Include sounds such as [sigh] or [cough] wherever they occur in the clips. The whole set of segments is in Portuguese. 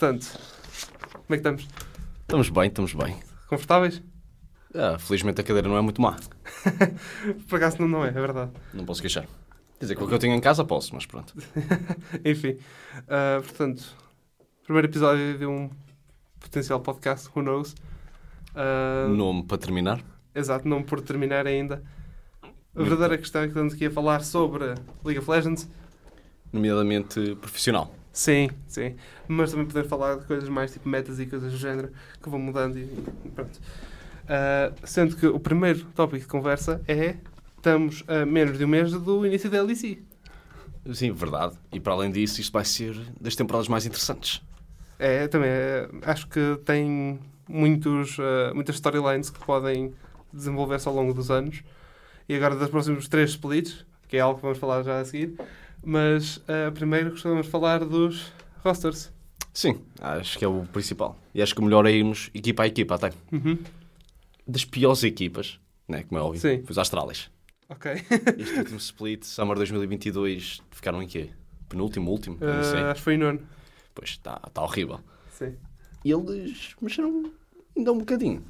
Portanto, como é que estamos? Estamos bem, estamos bem. Confortáveis? Ah, felizmente a cadeira não é muito má. [laughs] Por acaso não, não é, é verdade. Não posso queixar. Quer dizer, com o que eu tenho em casa posso, mas pronto. [laughs] Enfim, ah, portanto, primeiro episódio de um potencial podcast, who knows? Ah, Nome para terminar. Exato, não por terminar ainda. A verdadeira questão é que estamos aqui a falar sobre League of Legends. Nomeadamente profissional. Sim, sim. Mas também podemos falar de coisas mais tipo metas e coisas do género que vão mudando e e pronto. Ah, sendo que o primeiro tópico de conversa é estamos a menos de um mês do início da LEC. Sim, verdade. E para além disso, isto vai ser das temporadas mais interessantes. É, também é, acho que tem muitos, ah, muitas storylines que podem desenvolver-se ao longo dos anos. E agora das próximos três splits, que é algo que vamos falar já a seguir. Mas ah, primeiro gostávamos de falar dos rosters. Sim, acho que é o principal. E acho que o melhor é irmos equipa a equipa até. Uhum. Das piores equipas, né, como é óbvio, Sim. foi os Astralis. Ok. Este último split, Summer 2022, ficaram em quê? Penúltimo, último? Não sei. Ah, acho que foi nono. Pois, está tá horrível. Sim. E eles mexeram ainda um bocadinho.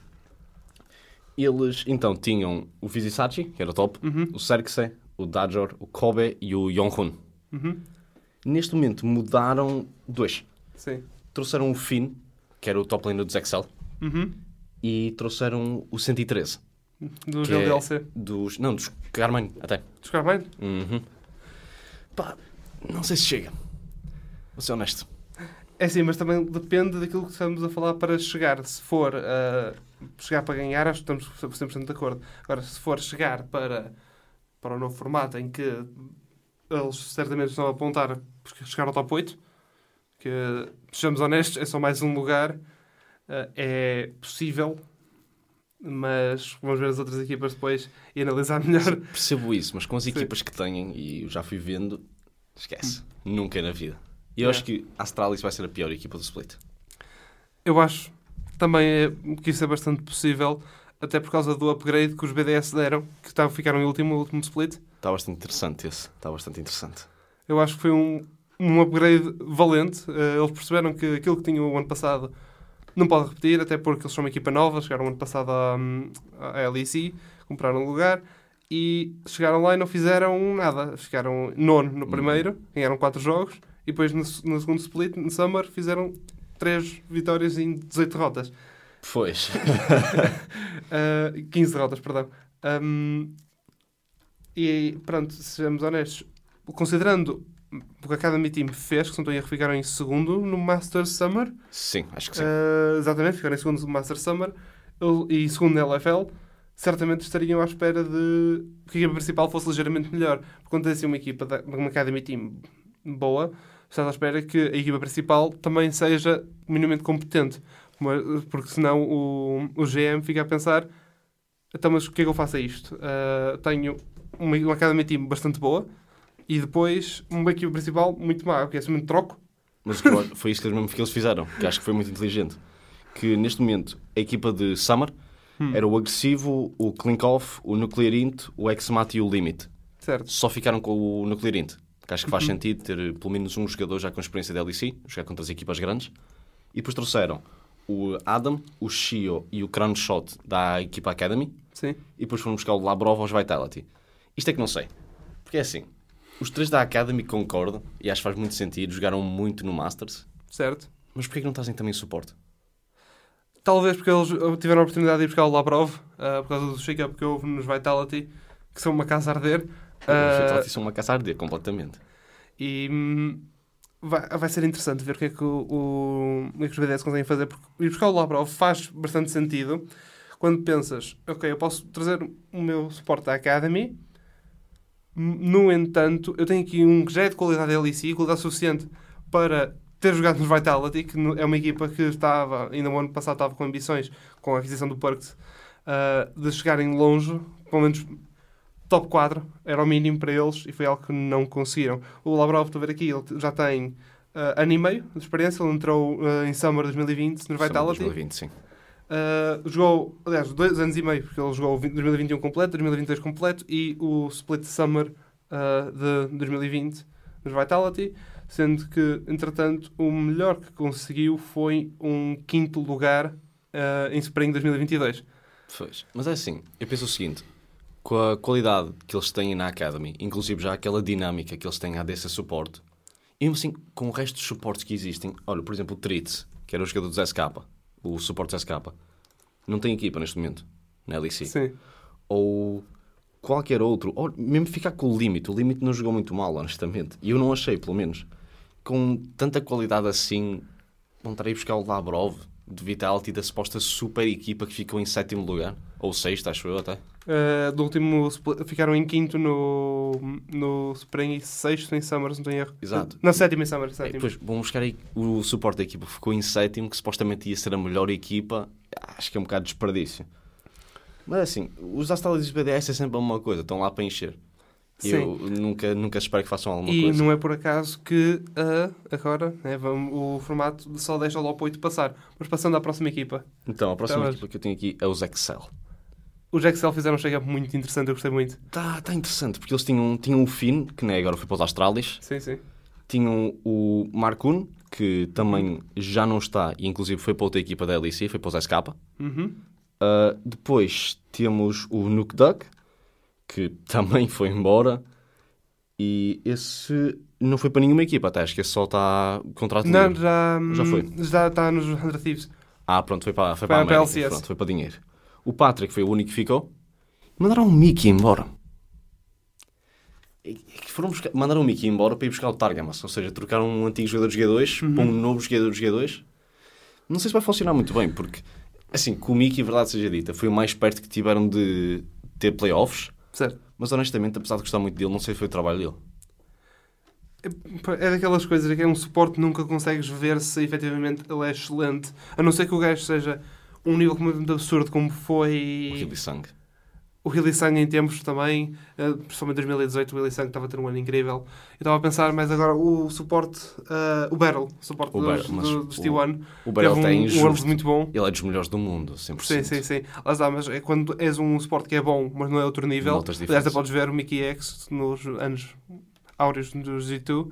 Eles, então, tinham o Vizisachi, que era top, Uhum. o Serkse, o Dajor, o Kobe e o Yonhun. Uhum. Neste momento mudaram dois. Sim. Trouxeram o Finn, que era o top laner dos Excel, Uhum. e trouxeram o 113. Do que é DLC. Dos, não, dos Carmine, até. Dos Carmine? Uhum. Pá, não sei se chega. Vou ser honesto. É sim, mas também depende daquilo que estamos a falar para chegar. Se for ah, chegar para ganhar, acho que estamos 100% de acordo. Agora, se for chegar para, para o novo formato em que eles certamente estão a apontar para chegar ao top 8, que, sejamos honestos, é só mais um lugar, ah, é possível, mas vamos ver as outras equipas depois e analisar [laughs] melhor. Percebo isso, mas com as Sim. equipas que têm, e eu já fui vendo, esquece. Nunca na vida. E eu É. acho que a Astralis vai ser a pior equipa do split. Eu acho também é, que isso é bastante possível, até por causa do upgrade que os BDS deram, que estavam, ficaram em último, o último split. Está bastante interessante esse. Está bastante interessante. Eu acho que foi um, um upgrade valente. Eh, eles perceberam que aquilo que tinham o ano passado não pode repetir, até porque eles são uma equipa nova, chegaram ano passado à, à LEC, compraram um lugar e chegaram lá e não fizeram nada. Ficaram nono no primeiro, ganharam quatro jogos e depois no, no segundo split, no Summer, fizeram três vitórias em 18 derrotas. Pois. [laughs] Uh, 15 derrotas, perdão. Um, e pronto, sejamos honestos, considerando o que a Academy Team fez, que se não estou a erro, ficaram em segundo no Masters Summer, sim, acho que sim. uh, exatamente, ficaram em segundo no Masters Summer e segundo na LFL, certamente estariam à espera de que a equipa principal fosse ligeiramente melhor. Porque quando tem assim uma equipa, da- uma Academy Team boa, estás à espera que a equipa principal também seja minimamente competente. Mas- Porque senão o, o GM fica a pensar então, mas o que é que eu faço a isto? Uh, tenho uma, uma Academy Team bastante boa e depois uma equipa principal muito má. Que é? Simplesmente troco? Mas foi isso eles- que eles fizeram, que acho que foi muito inteligente. Que neste momento a equipa de Summer Hum. era o agressivo, o Clink Off, o Nuclear Int, o X-Mat e o Limit. Certo. Só ficaram com o Nuclear Int. Que acho que faz sentido ter eh, pelo menos um jogador já com experiência de LEC, jogar contra as equipas grandes. E depois trouxeram o Adam, o Shio e o Crown Shot da equipa Academy. Sim. E depois foram buscar o Labrov aos Vitality. Isto é que não sei. Porque é assim, os três da Academy concordam, e acho que faz muito sentido, jogaram muito no Masters. Certo. Mas porquê que não trazem também suporte? Talvez porque eles tiveram a oportunidade de ir buscar o Labrov uh, por causa do shake-up que houve nos Vitality, que são uma casa a arder. Os Uh, Vitality são uma caça a arder completamente. E hum, vai, vai ser interessante ver o que é que, o, o, o que os BDS conseguem fazer. Porque ir buscar o Labrov faz bastante sentido quando pensas, ok, eu posso trazer o meu suporte da Academy, no entanto, eu tenho aqui um que já é de qualidade LEC, qualidade suficiente para ter jogado nos Vitality, que é uma equipa que estava, ainda no ano passado estava com ambições, com a aquisição do Perks, ah, de chegarem longe, pelo menos top 4 era o mínimo para eles e foi algo que não conseguiram. O Labrov, estou a ver aqui, ele já tem ah, ano e meio de experiência, ele entrou ah, em Summer 2020 nos Summer Vitality. 2020, sim. Uh, jogou, aliás, dois anos e meio, porque ele jogou o 20 2021 completo, 2022 completo e o Split Summer uh, de 2020 nos Vitality. sendo que, entretanto, o melhor que conseguiu foi um quinto lugar uh, em Spring 2022. Pois. Mas é assim, eu penso o seguinte: com a qualidade que eles têm na Academy, inclusive já aquela dinâmica que eles têm a desse suporte, e mesmo assim, com o resto dos suportes que existem, olha, por exemplo, o Tritz, que era o jogador do SK, o suporte SK, não tem equipa neste momento, na LEC. Sim. Ou qualquer outro, ou mesmo ficar com o limite. O limite não jogou muito mal, honestamente. E eu não achei, pelo menos. Com tanta qualidade assim, não estarei a buscar o Labrov de Vitality da suposta super equipa que ficou em sétimo lugar. Ou sexto, acho eu até. Uh, do último ficaram em quinto no, no Spring e sexto em Summers, não tenho erro. Exato. Na sétima em Summers, E sétimo. depois vamos buscar aí o suporte da equipa ficou em sétimo, que supostamente ia ser a melhor equipa. Acho que é um bocado de desperdício. Mas assim, os Astralis e os BDS é sempre uma coisa, estão lá para encher. E Sim. eu nunca, nunca espero que façam alguma E coisa. não é por acaso que uh, agora né, vamos, o formato só deixa o LOP 8 passar. Mas passando à próxima equipa. Então, a próxima mas- equipa que eu tenho aqui é os Excel. Os Excel fizeram um check-up muito interessante, eu gostei muito. Tá, tá interessante, porque eles tinham, tinham o Finn, que né, agora foi para os Astralis, Sim, sim. tinham o Markun, que também já não está, e inclusive foi para outra equipa da LEC, foi para os SK. Uhum. Uh, depois temos o Nuke Duck, que também foi embora, e esse não foi para nenhuma equipa, até acho que esse só está contrato Não, livre. já, Já foi. Já está nos 100 Thieves. Ah, pronto, foi para, foi Para- para, a para América, LCS. pronto, foi para dinheiro. O Patrick foi o único que ficou. Mandaram o Mickey embora. E- e foram buscar- mandaram o Mickey embora para ir buscar o Targamas, ou seja, trocaram um antigo jogador de G2 Uhum. para um novo jogador de G2. Não sei se vai funcionar muito bem, porque, assim, com o Mickey, verdade seja dita, foi o mais perto que tiveram de ter playoffs, Certo. mas honestamente, apesar de gostar muito dele, não sei se foi o trabalho dele. É daquelas coisas que é um suporte que nunca consegues ver se efetivamente ele é excelente. A não ser que o gajo seja um nível completamente absurdo, como O foi Hilly Sang. o Hilly Sang em tempos também. eh, Principalmente em 2018, o Hilly Sang estava a ter um ano incrível. Eu estava a pensar, mas agora o suporte, eh, o Battle, o suporte O dos, mas do- dos o- T1, O Barel um, tem um. Worlds muito bom. Ele é dos melhores do mundo, 100%. Sim, sim, sim. Lá está, mas é quando és um suporte que é bom, mas não é outro nível. Aliás, podes ver o Mickey X nos anos áureos do G2.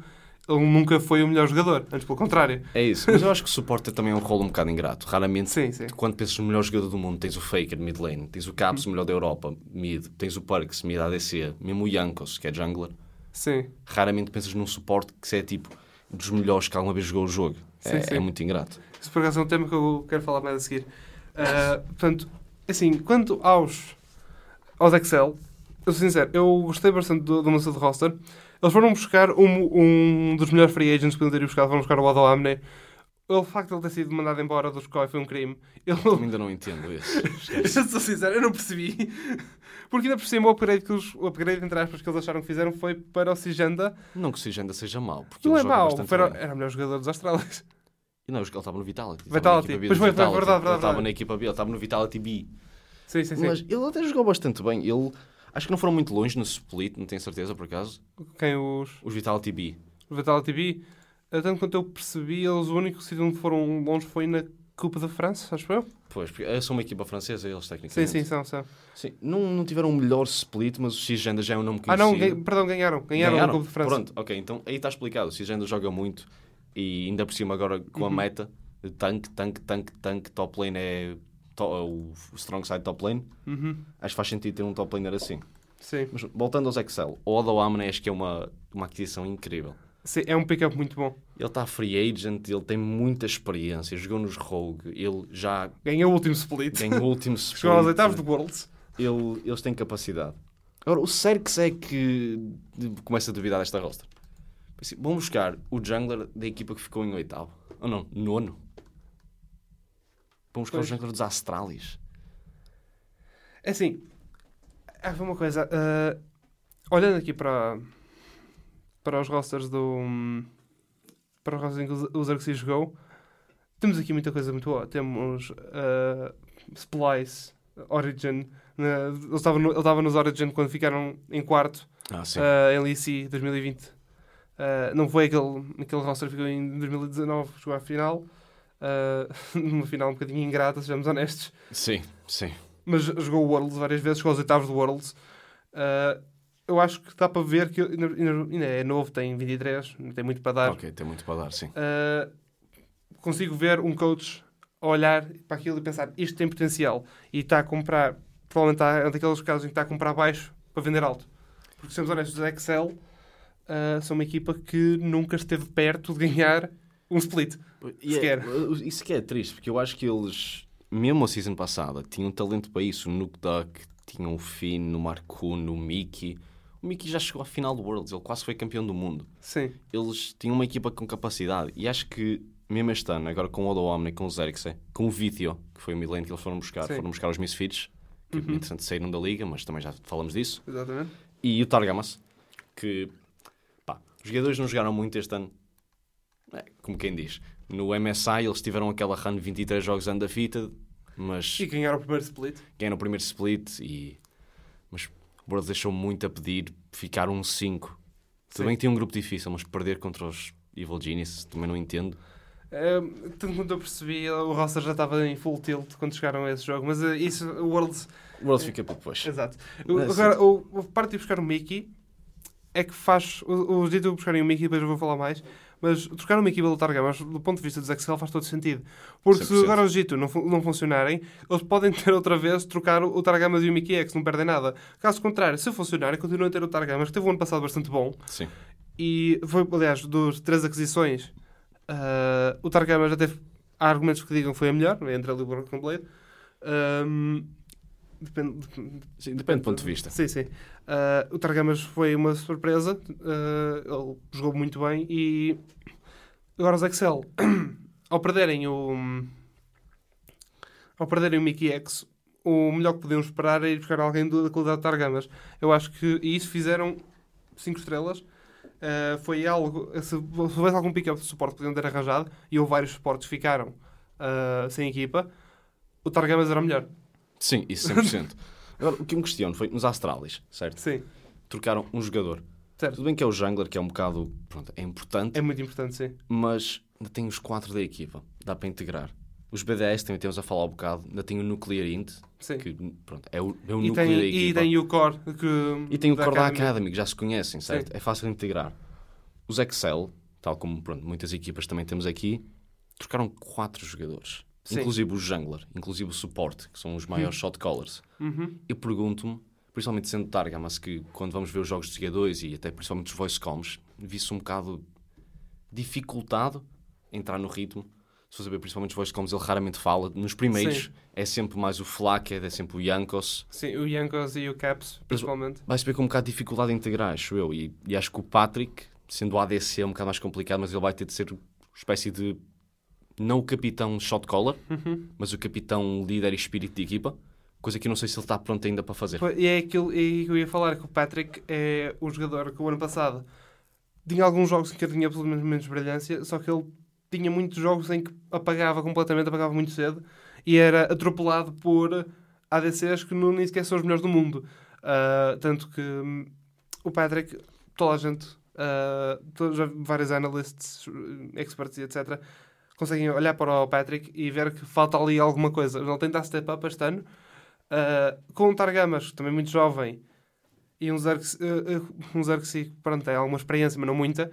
Ele nunca foi o melhor jogador, antes pelo contrário. É isso, mas eu acho que o suporte também é um rolo um bocado ingrato. Raramente, Sim, sim. quando pensas no melhor jogador do mundo, tens o Faker, mid lane, tens o Caps, o melhor da Europa, mid, tens o Perks, mid ADC, mesmo o Yankos, que é jungler. Sim. Raramente pensas num suporte que é tipo dos melhores que alguma vez jogou o jogo. É, Sim, sim. é muito ingrato. Isso por acaso é um tema que eu quero falar mais a seguir. Ah, portanto, assim, quanto aos, aos Excel, eu sou sincero, eu gostei bastante do, do de roster. Eles foram buscar um, um dos melhores free agents que podiam ter buscar, foram buscar o Odo Amne. O facto de ele ter sido mandado embora dos COI foi um crime. Ele, Eu ainda não entendo isso. [laughs] eu sou sincero, eu não percebi. Porque ainda por cima o upgrade, que os, o upgrade entre aspas, que eles acharam que fizeram foi para o Sigenda. Não que o Sigenda seja mau, porque Não ele é mau, bem. era o melhor jogador dos Astralis. E não, ele estava no Vitality. Vitality. Estava Pois do foi, Vitality. verdade, Ele verdade, estava verdade. na equipa B, ele estava no Vitality B. Sim, sim, sim. Mas ele até jogou bastante bem. Ele, acho que não foram muito longe no split, não tenho certeza por acaso. Quem os. Os Vitality B. o Vitality B, eh, tanto quanto eu percebi, eles o único sítio onde foram longe foi na Copa da França, acho eu. Pois, porque sou uma equipa francesa, eles Sim, tecnicamente. sim, são, são. Sim, não, não tiveram o melhor split, mas o Cisgenda já é um nome Ah, conhecido. não, ganha- perdão, ganharam. Ganharam, a Copa de França. Pronto, ok, então aí está explicado. O Cisgenda joga muito e ainda por cima agora com a Uhum. meta tanque, tanque, tanque, tanque, top lane é o strong side top lane. Uhum. Acho que faz sentido ter um top laner assim. Sim. Mas voltando aos Excel, o Odo Amne acho que é uma, uma aquisição incrível. Sim, é um pick-up muito bom. Ele está free agent, ele tem muita experiência, jogou nos Rogue, ele já Ganhou o último split. ganhou o último split. [laughs] Chegou aos oitavos do Worlds. ele- eles têm capacidade. Agora, o Serx é que começa a duvidar desta roster. Vão buscar o jungler da equipa que ficou em oitavo. Ou não, nono. Buscar Pois. jungler dos Astralis. É assim, há uma coisa. eh, olhando aqui para, para os rosters do. Para os rosters em que o Xerxes jogou, temos aqui muita coisa muito boa. Temos eh, Splice, Origin. né, ele, estava no- ele estava nos Origin quando ficaram em quarto Ah, eh, em LEC 2020. Eh, não foi aquele, aquele roster que ficou em 2019, chegou à final. Eh, [laughs] numa final um bocadinho ingrata, sejamos honestos. Sim, sim. mas jogou o Worlds várias vezes, chegou aos oitavos do Worlds. Uh, eu acho que dá para ver que ainda, é novo, tem 23, não tem muito para dar. Ok, tem muito para dar, sim. Uh, consigo ver um coach a olhar para aquilo e pensar isto tem potencial e está a comprar, provavelmente é daqueles casos em que está a comprar baixo para vender alto. Porque, sejamos honestos, a Excel uh, são uma equipa que nunca esteve perto de ganhar um split. E é- Sequer. isso que é triste, porque eu acho que eles, mesmo a season passada, tinham talento para isso. O Nuke Duck, tinham o Finn, o Marcuno, o Mickey. O Mickey já chegou à final do Worlds, ele quase foi campeão do mundo. Sim, Eles tinham uma equipa com capacidade. E acho que, mesmo este ano, agora com o Odo Omni, com o Zerxen, com o Vithio, que foi o milênio que eles foram buscar, Sim. foram buscar os Misfits, que Uhum. entretanto saíram da liga, mas também já falamos disso. exatamente. E o Targamas, que pá, os jogadores não jogaram muito este ano. É, como quem diz. No MSI eles tiveram aquela run de 23 jogos undefeated, mas E ganhar o primeiro split. ganharam o primeiro split e. Mas o World deixou muito a pedir, ficar um 5. Também tinha um grupo difícil, mas perder contra os Evil Genius também não entendo. Uh, tanto quanto eu percebi, o roster já estava em full tilt quando chegaram a esse jogo, mas uh, isso, o Worlds O World fica para depois. Exato. O- É, Agora, o, o parte de ir buscar o Mickey é que faz. O, o jeito de buscarem o Mickey, depois eu vou falar mais. Mas trocar o Mickey pelo Targamas, do ponto de vista dos Excel, faz todo sentido. Porque se 100%. agora os Gito não, não funcionarem, eles podem ter outra vez trocar o, o Targamas e o Mickey X, não perdem nada. Caso contrário, se funcionarem, continuam a ter o Targamas, que teve um ano passado bastante bom. Sim. E foi, aliás, dos três aquisições, ah, o Targamas já teve. Há argumentos que digam que foi a melhor, entre ele e o Blade. Ahm, depende, depende- Sim, depende do ponto de vista. Sim, sim. Ah, o Targamas foi uma surpresa. ah, ele jogou muito bem e agora os Excel, [clears throat] ao perderem o ao perderem o Mickey X, o melhor que podiam esperar é ir buscar alguém da qualidade de Targamas. Eu acho que e isso fizeram 5 estrelas. Ah, foi algo. Se, se houvesse algum pick-up de suporte que podiam ter arranjado, e houve vários suportes que ficaram sem equipa, o Targamas era melhor. Sim, isso 100%. [laughs] Agora, o que eu me questiono foi nos Astralis, certo? Sim, Trocaram um jogador. certo. Tudo bem que é o jungler, que é um bocado. Pronto, é importante, É muito importante, sim. mas ainda tem os quatro da equipa. Dá para integrar. Os BDS também temos a falar um bocado. Ainda tem o Nuclear Int, sim. que pronto, é o, é o E núcleo tem, da e equipa. tem o core que, E tem o core da Academy. Que já se conhecem, certo? É fácil de integrar. Os Excel, tal como pronto, muitas equipas também temos aqui, trocaram quatro jogadores. Sim. Inclusive o jungler, inclusive o suporte, que são os maiores shot callers. Uhum. Eu pergunto-me, principalmente sendo Targamas, que quando vamos ver os jogos de G2 e até principalmente os voice comms, vi-se um bocado dificultado a entrar no ritmo. Se você ver principalmente os voice comms, ele raramente fala. Nos primeiros Sim. é sempre mais o Flackhead, é sempre o Yankos. Sim, o Yankos e o Caps, principalmente. Vai-se ver com um bocado de dificuldade em integrar, acho eu. E, e acho que o Patrick, sendo o ADC, é um bocado mais complicado, mas ele vai ter de ser uma espécie de. Não o capitão shot caller, Uhum. mas o capitão líder e espírito de equipa. Coisa que eu não sei se ele está pronto ainda para fazer. E é aquilo e que eu ia falar, que o Patrick é um jogador que o ano passado tinha alguns jogos em que ele tinha absolutamente menos brilhância, só que ele tinha muitos jogos em que apagava completamente, apagava muito cedo e era atropelado por ADCs que não, nem sequer são os melhores do mundo. Ah, tanto que hum, o Patrick, toda a gente, ah, todos- vários analysts, experts e etc., conseguem olhar para o Patrick e ver que falta ali alguma coisa. Ele tenta step up este ano. Uh, com o Targamas, também muito jovem, e um Xerxes, uh, uh, um Xerxes, pronto, tem alguma experiência, mas não muita,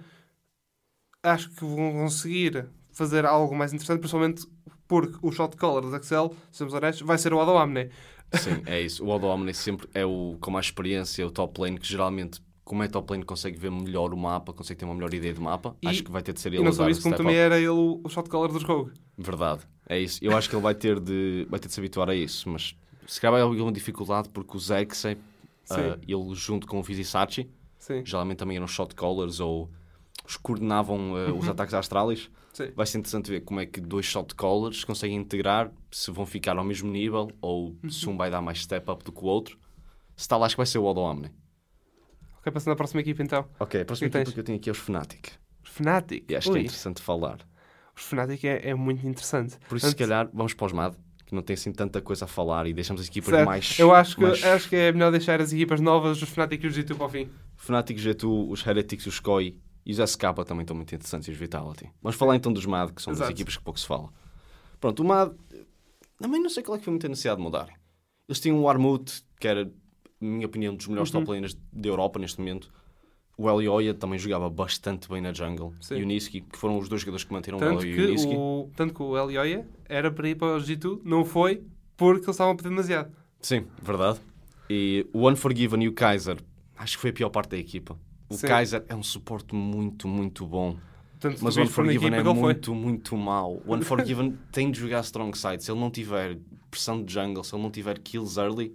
acho que vão conseguir fazer algo mais interessante, principalmente porque o shot caller do Excel, sejamos honestos, vai ser o Odo Amne. Sim, é isso. O Odo Omni sempre é o com mais experiência, o top lane, que geralmente, como é top lane, consegue ver melhor o mapa, consegue ter uma melhor ideia de mapa. E- acho que vai ter de ser ele não só isso, como também era ele o, o shot caller dos Rogue. Verdade, é isso. Eu acho que ele vai ter de, vai ter de se habituar a isso, mas se calhar vai haver alguma dificuldade porque o Zexay, Sim. uh, ele junto com o Vizisachi, Sim, geralmente também eram shot callers ou os coordenavam uh, Uhum. os ataques astralis. sim. Vai ser interessante ver como é que dois shot callers conseguem integrar, se vão ficar ao mesmo nível ou Uhum. se um vai dar mais step up do que o outro. Se tal, acho que vai ser o Odo Omni. Ok, passando à próxima equipa então. Ok, a próxima que equipa tens? que eu tenho aqui é os Fnatic. Os Fnatic. E acho que é Ui, interessante falar. os Fnatic é, é muito interessante. Por isso, se Antes- calhar, vamos para os MAD, que não tem assim tanta coisa a falar e deixamos as equipas Certo. mais. Eu acho que, mais... acho que é melhor deixar as equipas novas, os Fnatic e os G2 para o fim. Fnatic, G2, os Heretics, os Koi e os SK também estão muito interessantes e os Vitality. Vamos falar então dos MAD, que são das Exato. equipas que pouco se fala. Pronto, o MAD, também não sei qual é que foi muita necessidade de mudarem. Eles tinham o Armut, que era na minha opinião, dos melhores Uhum. top laners da Europa neste momento. O Elioia também jogava bastante bem na jungle. Sim. E o Niski, que foram os dois jogadores que manteram o Tanto Elio e que, o Niski. o, tanto que o Elioia era para ir para o G2, não foi porque eles estavam a pedir demasiado. Sim, verdade. E o Unforgiven e o Kaiser, acho que foi a pior parte da equipa. O Sim. Kaiser é um suporte muito, muito bom. Tanto Mas o Unforgiven é ele foi. muito, muito mau. O Unforgiven [laughs] tem de jogar strong side. Se ele não tiver pressão de jungle, se ele não tiver kills early,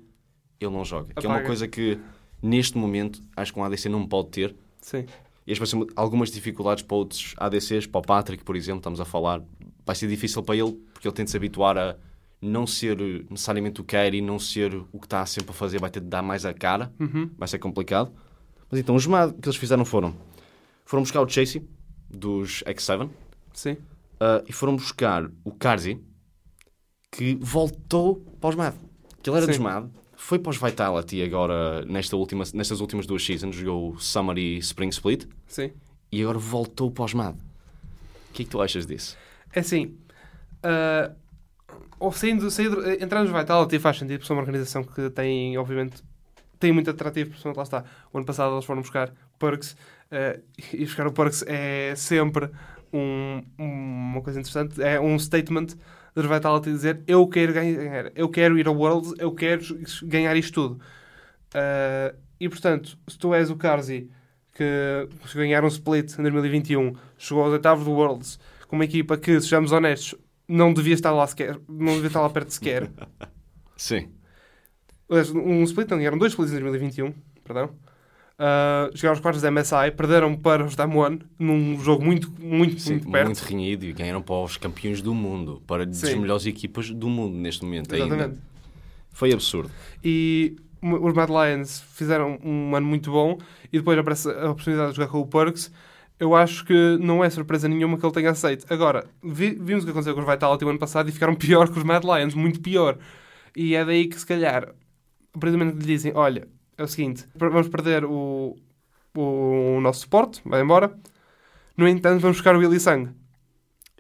ele não joga. Que é uma Apaga. coisa que, neste momento, acho que um ADC não pode ter. Sim. E vai ser algumas dificuldades para outros ADCs, para o Patrick, por exemplo, estamos a falar. Vai ser difícil para ele, porque ele tem de se habituar a não ser eh, necessariamente o carry, não ser o que está sempre a fazer, vai ter de dar mais a cara. Uhum. Vai ser complicado. Mas então, os MAD que eles fizeram foram... Foram buscar o Chasey, dos X7, Sim. Uh, e foram buscar o Karzi, que voltou para os MAD. Que ele era Sim. dos MAD, foi para os Vitality agora, nesta última, nestas últimas duas seasons, jogou Summer e Spring Split, Sim. e agora voltou para os MAD. O que é que tu achas disso? É assim, ah, ou saindo, saindo, entrar nos Vitality faz sentido, porque são uma organização que tem, obviamente, tem muito atrativo, principalmente lá está. O ano passado eles foram buscar Perks, ah, e buscar o Perks é sempre um- uma coisa interessante, é um statement dos Vitality dizer eu quero ganhar, eu quero ir ao Worlds, eu quero ganhar isto tudo. Ah, e portanto, se tu és o Karzi que se ganhar um split em 2021, chegou aos oitavos do Worlds, com uma equipa que, sejamos honestos, não devia estar lá sequer, não devia estar lá perto sequer. [laughs] Sim. Um split, não, ganharam dois splits em 2021, perdão. Uh, chegaram aos quartos da MSI, perderam para os Damwon num jogo muito, muito, Sim, muito perto. muito renhido e ganharam para os campeões do mundo, para das Sim. melhores equipas do mundo neste momento Exatamente. ainda. Foi absurdo. E os Mad Lions fizeram um ano muito bom e depois aparece a oportunidade de jogar com o Perks. Eu acho que não é surpresa nenhuma que ele tenha aceito. Agora, vi- vimos o que aconteceu com os Vitality o ano passado e ficaram [laughs] pior que os Mad Lions, muito pior. E é daí que, se calhar, a partir do momento que lhe dizem: Olha, é o seguinte, vamos perder o, o nosso suporte, vai embora. No entanto, vamos buscar o Willy Sang.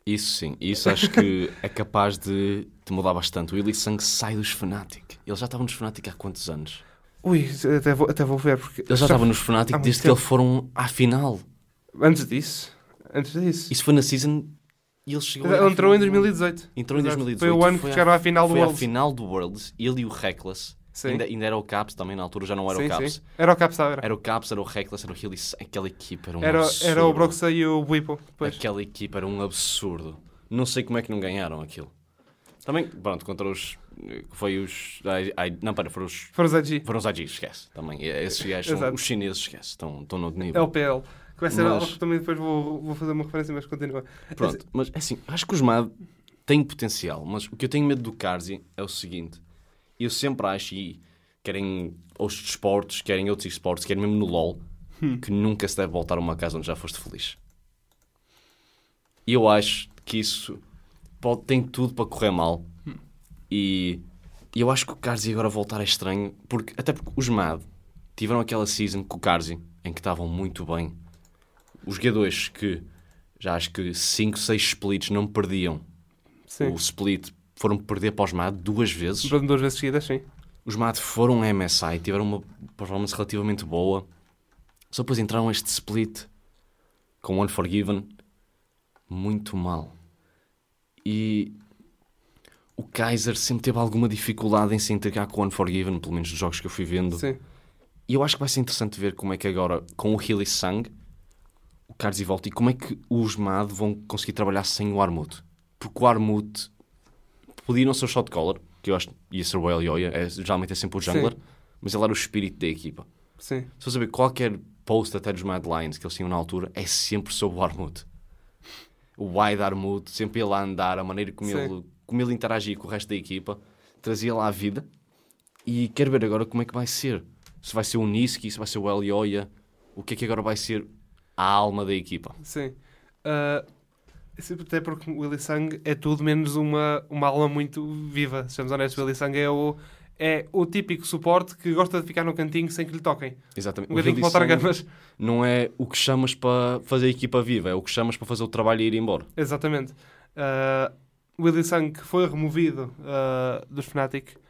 Isso sim, isso acho que é capaz de, de mudar bastante. O Willy Sang sai dos Fnatic. Ele já estava nos Fnatic há quantos anos? Ui, até vou, até vou ver, porque. Ele já estava nos Fnatic desde que tempo. eles foram à final. Antes disso. Antes disso. Isso foi na season e ele chegou. Entrou em final do- 2018. Entrou em Exato. 2018. Foi o ano que chegaram à final do Foi à Worlds. final do Worlds. Ele e o Reckless. Ainda, ainda era o Caps também na altura, já não era sim, o Caps. sim. Era o Caps, era. Era o Caps, era o Reckless, era o Hilly. Aquela equipa era um Era, absurdo. era o Broxa e o Whipple. Depois. Aquela equipa era um absurdo. Não sei como é que não ganharam aquilo. Também, pronto, contra os. Foi os. ai, ai, não, para, foram os. Foram os AG. Foram os esquece. Também. Esses gajos, são, os chineses, esquece. Estão, estão no outro nível. LPL. Que vai ser Mas- algo que também depois vou, vou fazer uma referência, mas continua. Pronto, mas assim, acho que os MAD têm potencial, mas o que eu tenho medo do Karzi é o seguinte: eu sempre acho, e querem outros desportos, querem outros esportes, querem mesmo no LOL, que nunca se deve voltar a uma casa onde já foste feliz. E eu acho que isso pode, tem tudo para correr mal. E, e eu acho que o Karzi agora voltar é estranho, porque, até porque os MAD tiveram aquela season com o Karzi em que estavam muito bem. Os G2 que já acho que 5, 6 splits não perdiam Sim. o split, foram perder para os MAD duas vezes. Duas vezes seguidas, sim. Os MAD foram MSI, tiveram uma performance relativamente boa. Só depois entraram este split com o Unforgiven muito mal. E o Kaiser sempre teve alguma dificuldade em se integrar com o Unforgiven, pelo menos nos jogos que eu fui vendo. Sim. E eu acho que vai ser interessante ver como é que agora, com o Hilly Sang, o Karzi volta e como é que os MAD vão conseguir trabalhar sem o Armut. Porque o Armut podia não ser o shot caller, que eu acho que ia ser o Elioia, é, geralmente é sempre o jungler, mas ele era o espírito da equipa. Sim. Se você ver qualquer post até dos Mad Lions que eles tinham na altura, é sempre sobre o Armut. O wide Armut, sempre ele a andar, a maneira como Sim. ele, como ele interagia com o resto da equipa, trazia lá a vida. E quero ver agora como é que vai ser. Se vai ser o Niski, se vai ser o Elioia, o que é que agora vai ser a alma da equipa. Sim. Isso até porque o Willy Sang é tudo menos uma, uma alma muito viva. Sejamos honestos, o Willy Sang é o, é o típico suporte que gosta de ficar no cantinho sem que lhe toquem. Exatamente. Um O o Sang Targamas. não é o que chamas para fazer a equipa viva, é o que chamas para fazer o trabalho e ir embora. Exatamente. Uh, Willy Sang que foi removido uh, dos Fnatic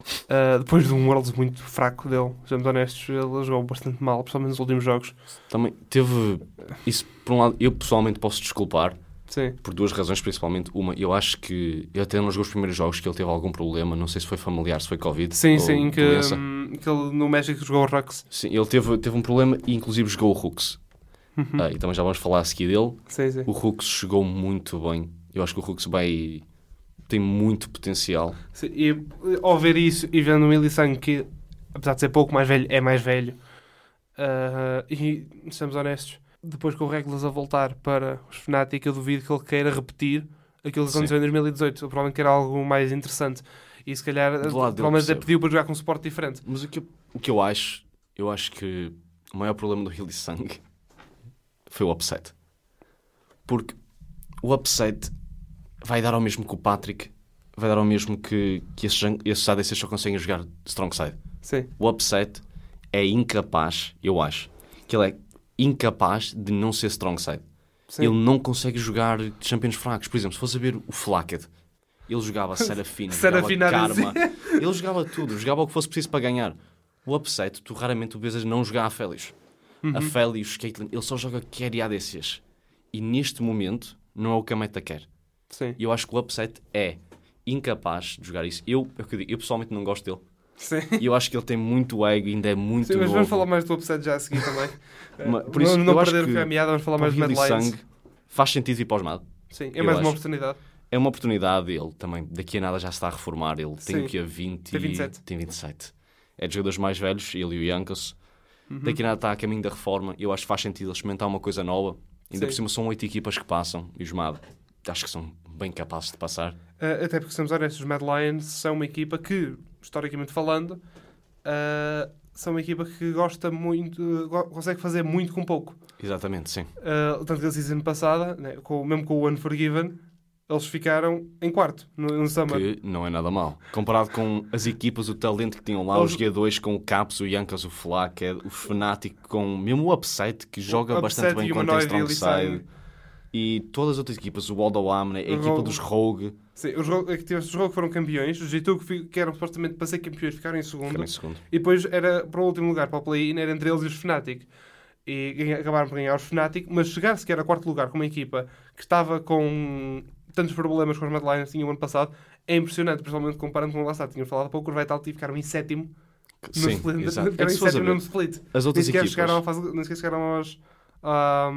Uh, depois de um Worlds muito fraco dele, sejamos honestos, ele jogou bastante mal, principalmente nos últimos jogos. Também teve. Isso, por um lado, eu pessoalmente posso desculpar, Sim, por duas razões, principalmente. Uma, eu acho que ele até não jogou os primeiros jogos que ele teve algum problema, não sei se foi familiar, se foi Covid. sim, ou sim que, hum, que ele no México jogou o Rux. Sim, ele teve, teve um problema e inclusive jogou o Hooks. Uhum. Ah, e também já vamos falar a seguir dele. Sim, sim. O Hooks chegou muito bem. Eu acho que o Hooks vai. tem muito potencial. Sim, E eh, ao ver isso e vendo o Milisang que, apesar de ser pouco mais velho, é mais velho, ah, e sejamos honestos, depois com o Reglas a voltar para os Fnatic, eu duvido que ele queira repetir aquilo que Sim. aconteceu em 2018. Eu provavelmente quer algo mais interessante. E se calhar, dele, provavelmente percebo. pediu para jogar com um suporte diferente. Mas o que, eu, o que eu acho, eu acho que o maior problema do Hillsang foi o upset. Porque o upset vai dar ao mesmo que o Patrick, vai dar ao mesmo que, que esses, esses ADCs só conseguem jogar strong side. Sim, O upset é incapaz, eu acho, que ele é incapaz de não ser strong side. sim. Ele não consegue jogar champions fracos. Por exemplo, se fosse a ver o Flacked, ele jogava [laughs] Serafina, jogava Serafina Karma, ele jogava tudo, jogava o que fosse preciso para ganhar. O upset, tu raramente o vês não jogar a Felios. Uhum. A Felios, Caitlyn, ele só joga carry ADCs. E neste momento, não é o que a meta quer. Sim, E eu acho que o upset é incapaz de jogar isso. Eu, é eu, eu pessoalmente não gosto dele. Sim. E eu acho que ele tem muito ego, ainda é muito Sim, mas novo. vamos falar mais do upset já a seguir também. [laughs] Mas, por não isso, não acho perder o meada, vamos falar mais do Mad Lions. Sang faz sentido ir para os MAD. Sim, é mais uma acho. oportunidade. É uma oportunidade, ele também, daqui a nada já se está a reformar. Ele tem Sim. o que a 20 Tem 27. Tem 27. É dos jogadores mais velhos, ele e o Yankos. Uhum. Daqui a nada está a caminho da reforma. Eu acho que faz sentido experimentar uma coisa nova. Ainda Sim. por cima são oito equipas que passam. E os MAD acho que são bem capazes de passar. Uh, até porque, somos honestos, os Mad Lions são uma equipa que, historicamente falando, uh, são uma equipa que gosta muito, go- consegue fazer muito com pouco. Exatamente, sim. Uh, tanto que a season passada, né, com, mesmo com o Unforgiven, eles ficaram em quarto no, no Summer. Que não é nada mal. Comparado com as equipas, o talento que tinham lá, Eles- os G2 com o Caps, o Yankos, o Flack, o Fnatic, com mesmo o Upside, que joga Upset bastante bem e o e strong side. E todas as outras equipas, o Waldo Amne, a equipa dos Rogue, Sim, os jogos, é que tiveste os jogos que foram campeões, os G2 que, eram supostamente para ser campeões ficaram em segundo. ficaram em segundo. E depois era para o último lugar, para o play-in, era entre eles e os Fnatic. E ganha- acabaram por ganhar os Fnatic, mas chegar sequer a quarto lugar com uma equipa que estava com tantos problemas com os Mad Lions que tinham ano passado, é impressionante, principalmente comparando com o está. Tínhamos falado há pouco, os Vitality ficaram em sétimo no Sim, split. [laughs] exato. É Ficaram que em sétimo no split. as Nem outras sequer, equipas, chegaram, à fase, nem sequer chegaram aos, ah,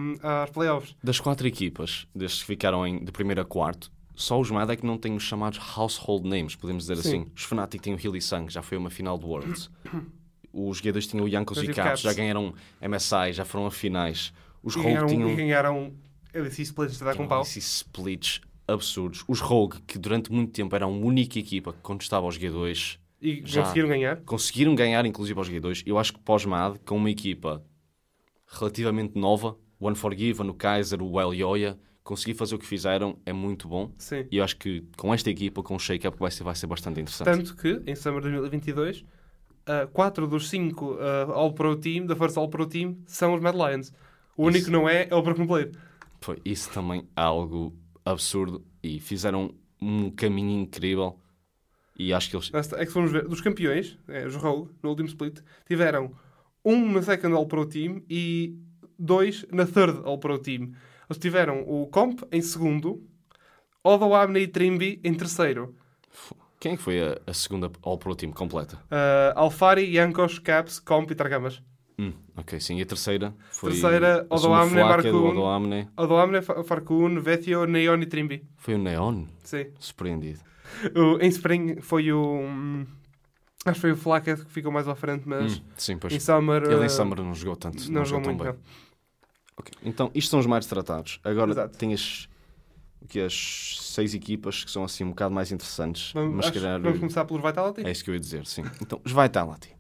às playoffs. das quatro equipas, destes que ficaram em, de primeiro a quarto, só os Mad é que não têm os chamados household names, podemos dizer Sim. assim. Os Fnatic têm o Hilly Sang, já foi uma final do Worlds. [coughs] Os G2 tinham o Yankos e Caps, já ganharam MSI, já foram a finais. Os E Rogue ganharam, tinham... e ganharam LEC splits dar com pau. Esses splits absurdos. Os Rogue, que durante muito tempo eram a única equipa que contestava aos G2, E conseguiram ganhar. conseguiram ganhar inclusive aos G2. Eu acho que pós-MAD, com uma equipa relativamente nova, o Unforgiven, o Kaiser, o El Yoya, conseguir fazer o que fizeram é muito bom. Sim. E eu acho que com esta equipa, com o shake-up, vai ser, vai ser bastante interessante. Tanto que, em Summer 2022, 4 dos 5 All-Pro Team, da First All-Pro Team, são os Mad Lions. O único Isso. que não é é o Broken Blade. Foi isso também é algo absurdo e fizeram um caminho incrível. E acho que eles. É que formos ver, dos campeões, é, os Rogue, no último split, tiveram um na Second All-Pro Team e dois na Third All-Pro Team. Eles tiveram o Comp em segundo, Odo Amne e Trimby em terceiro. Quem é foi a, a segunda All-Pro Team completa? Uh, Alfari, Yankos, Caps, Comp e Targamas. Hum, ok, sim. E a terceira foi. Terceira, Odoamne, Marcun. Odoamne. Odo Amne, Fa- Farkun, Vethio, Neon e Trimby. Foi o Neon. Sim. Surpreendido. O- em Spring foi o. hum, Acho que foi o Flaka que ficou mais à frente, mas Hum, sim, pois. em Summer. Ele uh, em Summer não jogou tanto. não, jogou tão muito. bem. Não. Ok, Então, isto são os mais tratados. Agora Exato. tem as, que, as seis equipas que são assim um bocado mais interessantes. Vamos, mas acho- calhar. vamos começar pelos Vitality? É isso que eu ia dizer, sim. Então, os Vitality.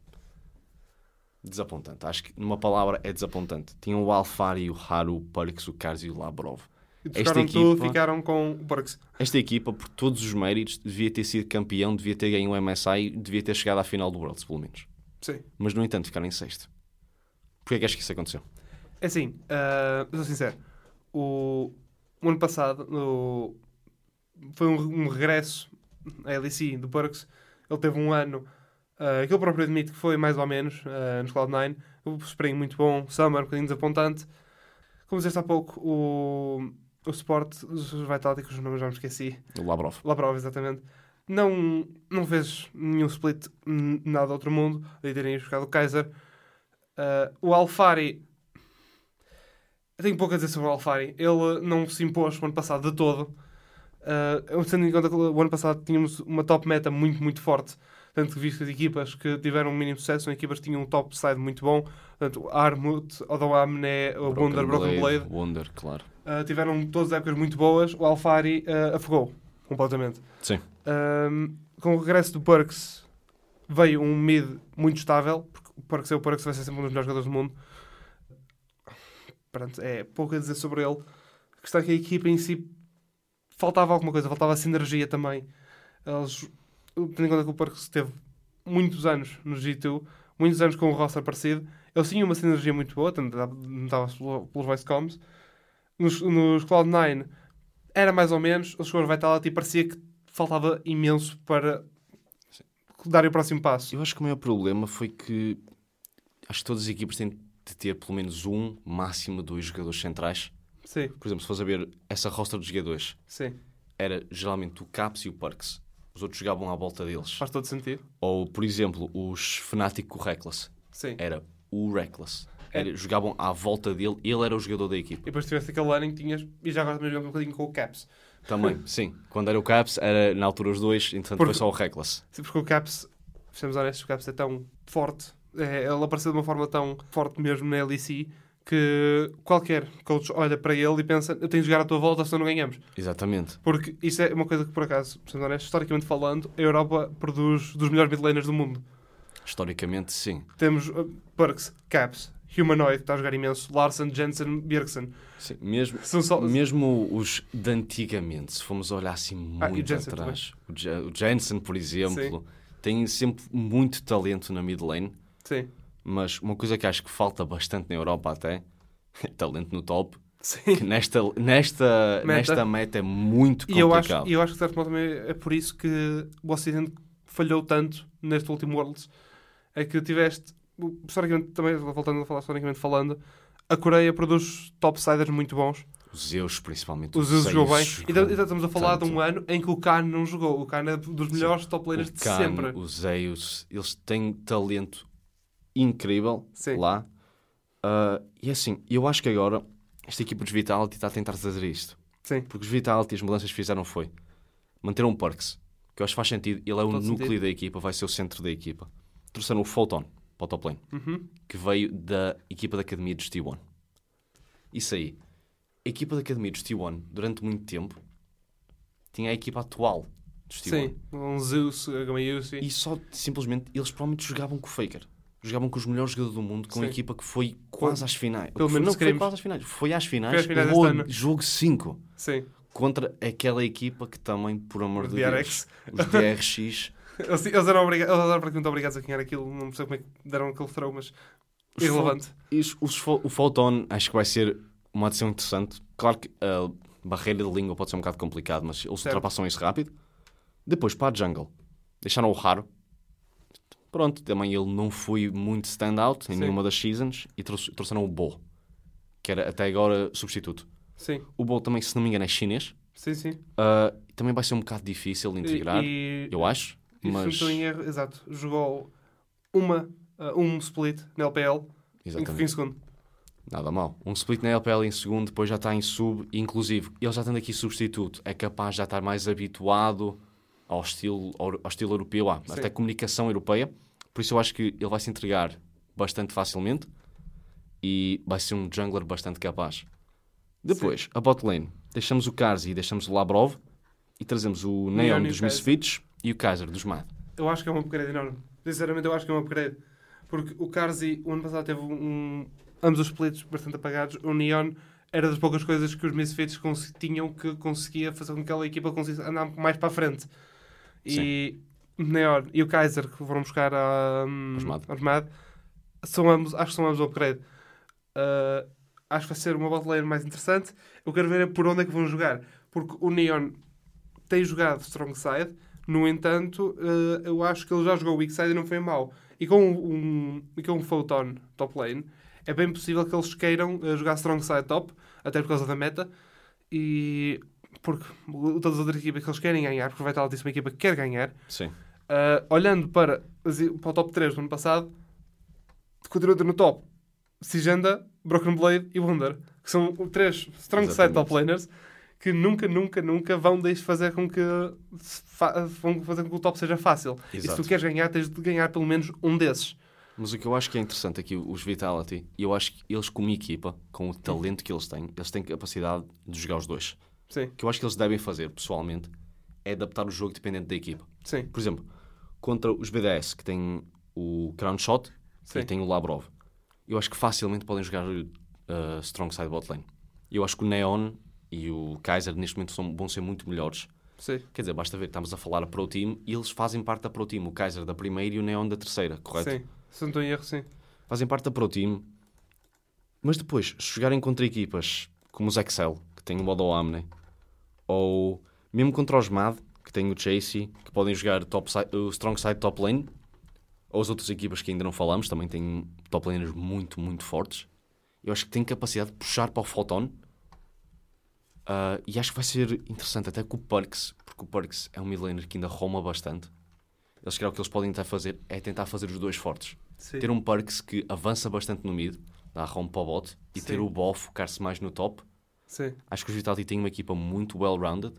Desapontante. Acho que numa palavra é desapontante. Tinham o Alfari, o Haru, o Perks, o Kars e o Labrov. E esta tudo, equipa- ficaram com o Burks. Esta equipa, por todos os méritos, devia ter sido campeão, devia ter ganho o MSI, devia ter chegado à final do Worlds, pelo menos. Sim. Mas, no entanto, ficaram em sexto. Porquê é que acho que isso aconteceu? É assim, uh, sou sincero. O, o ano passado no- foi um, um regresso à LEC do Burks. Ele teve um ano, uh, que ele próprio admite que foi mais ou menos uh, nos Cloud9. O Spring muito bom, Summer um bocadinho desapontante. Como disseste há pouco, o, o Sport, os Vitality, nomes já me esqueci. O Labrov. Labrov, exatamente. Não, não fez nenhum split, nada do outro mundo. De terem buscado o Kaiser. Uh, o Alfari. Eu tenho pouco a dizer sobre o Alfari. Ele não se impôs o ano passado de todo. Uh, tendo em conta que o ano passado tínhamos uma top meta muito, muito forte. Tanto que visto as equipas que tiveram um mínimo sucesso, são equipas que tinham um top side muito bom. Portanto, Armut, Odoamne, o Wunder, Broken Blade. Wonder, claro. Uh, tiveram todas épocas muito boas. O Alfari uh, afogou completamente. Sim. Um, com o regresso do Perks veio um mid muito estável, porque o Perks é o Perks, vai ser sempre um dos melhores jogadores do mundo. Pronto, é pouco a dizer sobre ele. A questão é que a equipa em si faltava alguma coisa, faltava sinergia também. Eles, tendo em conta que o Perks teve muitos anos no G2, muitos anos com o roster parecido, eles tinham uma sinergia muito boa, tanto notava-se pelos voice comms. Nos, nos Cloud9 era mais ou menos, eles chegou a Vitality e parecia que faltava imenso para dar o próximo passo. Eu acho que o maior problema foi que acho que todas as equipas têm de ter pelo menos um, máximo dois jogadores centrais. Sim, Por exemplo, se fores a ver essa roster dos jogadores, sim, era geralmente o Caps e o Perks. Os outros jogavam à volta deles. faz todo sentido. Ou, por exemplo, os Fnatic com o Reckless. Sim. Era o Reckless. É. Era, jogavam à volta dele, ele era o jogador da equipa. E depois tiveste aquele ano em que tinhas, e já agora também jogamos um bocadinho com o Caps. Também, [laughs] sim. Quando era o Caps, era na altura os dois, entretanto Porque- foi só o Reckless. Sim, porque o Caps, sejamos honestos, o Caps é tão forte, é, ele apareceu de uma forma tão forte mesmo na LEC que qualquer coach olha para ele e pensa: eu tenho de jogar à tua volta, senão não ganhamos. Exatamente. Porque isso é uma coisa que, por acaso, sendo honesto, historicamente falando, a Europa produz dos melhores midlaners do mundo. Historicamente, sim. Temos uh, Perks, Caps, Humanoid, que está a jogar imenso, Larsen, Jensen, Bjergsen. sim. Mesmo, só. mesmo os de antigamente, se formos olhar assim Ah, muito Jensen atrás, o, Je- o Jensen, por exemplo, tem sempre muito talento na mid lane, Sim. mas uma coisa que acho que falta bastante na Europa até é talento no top. Sim. Que nesta, nesta, Meta. nesta meta é muito E eu acho, complicado. e eu acho que, de certo modo, também é por isso que o Ocidente falhou tanto neste último Worlds. É que tiveste, historicamente, também, voltando a falar historicamente falando, a Coreia produz topsiders muito bons. Os Zeus, principalmente. O Zeus jogou bem. E então- estamos a falar de tanto. um ano em que o Khan não jogou. O Khan é dos melhores top laners de sempre. o Zeus, eles têm talento incrível Sim. lá. Ah, e assim, eu acho que agora esta equipa dos Vitality está a tentar fazer isto. Sim. Porque os Vitality, as mudanças que fizeram foi manteram o Perks, que eu acho que faz sentido. Ele é o Todo núcleo sentido. da equipa, vai ser o centro da equipa. Trouxeram o Photon para o top lane, Uhum. que veio da equipa da academia dos T1. Isso aí. A equipa da academia dos T1, durante muito tempo, tinha a equipa atual dos T1. Sim. Um Zeus. E só, simplesmente, eles provavelmente jogavam com o Faker. Jogavam com os melhores jogadores do mundo, com a Sim. equipa que foi quase às finais. Pelo Foi- menos não, foi queremos. quase às finais. Foi às finais, Foi às finais levou jogo 5 Sim. contra aquela equipa que também, por amor de. Deus, os DRX, [laughs] Eles, eles eram obriga- eles eram praticamente obrigados a ganhar aquilo. Não sei como é que deram aquele throw, mas Os irrelevante. Isso, os o Photon acho que vai ser uma adição interessante. Claro que a barreira de língua pode ser um bocado complicado, mas eles Certo. ultrapassam isso rápido. Depois para a jungle, deixaram o raro. Pronto, também ele não foi muito standout em Sim. nenhuma das seasons e trouxe- trouxeram o Bo, que era até agora substituto. Sim. O Bo também, se não me engano, é chinês. Sim, sim. Ah, também vai ser um bocado difícil de integrar, E, eu acho. e, Mas, se em erro, exato, jogou uma, uh, um split na LPL exatamente. em segundo. Nada mal. Um split na LPL em segundo, depois já está em sub, inclusive. Ele já tendo aqui substituto, é capaz de já estar mais habituado ao estilo, ao, estilo europeu, Sim. até comunicação europeia. Por isso eu acho que ele vai se entregar bastante facilmente e vai ser um jungler bastante capaz. Depois, a bot lane. Deixamos o Karzi e deixamos o Labrov e trazemos o Neon, dos. Misfits e o Kaiser dos Mad. Eu acho que é um upgrade enorme. Sinceramente, eu acho que é um upgrade. Porque o Karzi, o ano passado, teve um, ambos os splits bastante apagados. O Neon era das poucas coisas que os Misfits tinham que conseguia fazer com que aquela equipa conseguisse andar mais para a frente. E o Neon e o Kaiser, que foram buscar a, um, Mad, são ambos, acho que são ambos upgrade. Uh, acho que vai ser uma bot lane mais interessante. Eu quero ver é por onde é que vão jogar. Porque o Neon tem jogado strong side, No entanto, eh, eu acho que ele já jogou Weak Side e não foi mau. E com um, e com um Photon top lane, é bem possível que eles queiram eh, jogar Strong Side top, até por causa da meta, e porque todas as outras equipas que eles querem ganhar, porque vai estar uma equipa que quer ganhar, Sim. Uh, olhando para, as- para o top 3 do ano passado, continua no top Sigenda, Broken Blade e Wunder, que são três strong side top laners que nunca, nunca, nunca vão deixar fazer com que fa- vão fazer com que o top seja fácil. E se Exato. tu queres ganhar, tens de ganhar pelo menos um desses. Mas o que eu acho que é interessante aqui, os Vitality, e eu acho que eles, como equipa, com o talento que eles têm, eles têm capacidade de jogar os dois. Sim, O que eu acho que eles devem fazer, pessoalmente, é adaptar o jogo dependente da equipa. sim, Por exemplo, contra os BDS, que têm o Crown Shot Sim. e têm o Labrov, eu acho que facilmente podem jogar uh, Strong Side Bot Lane. Eu acho que o Neon e o Kaiser, neste momento, são, vão ser muito melhores. sim. Quer dizer, basta ver, estamos a falar a Pro Team e eles fazem parte da Pro Team. O Kaiser da primeira e o Neon da terceira, correto? Sim, se não estou em erro, sim. fazem parte da Pro Team, mas depois, se jogarem contra equipas como os Excel, que têm o modo Amne, ou mesmo contra os MAD, que têm o Chasey, que podem jogar top side, o Strong Side top lane, ou as outras equipas que ainda não falamos, também têm top laners muito, muito fortes. Eu acho que têm capacidade de puxar para o Photon. Ah, e acho que vai ser interessante até com o Perks, porque o Perks é um mid laner que ainda roma bastante. Eles creio que o que eles podem tentar fazer é tentar fazer os dois fortes sim. ter um Perks que avança bastante no mid, dá home para o bot, e Sim. ter o Bo focar-se mais no top. Sim. Acho que os Vitality têm uma equipa muito well-rounded,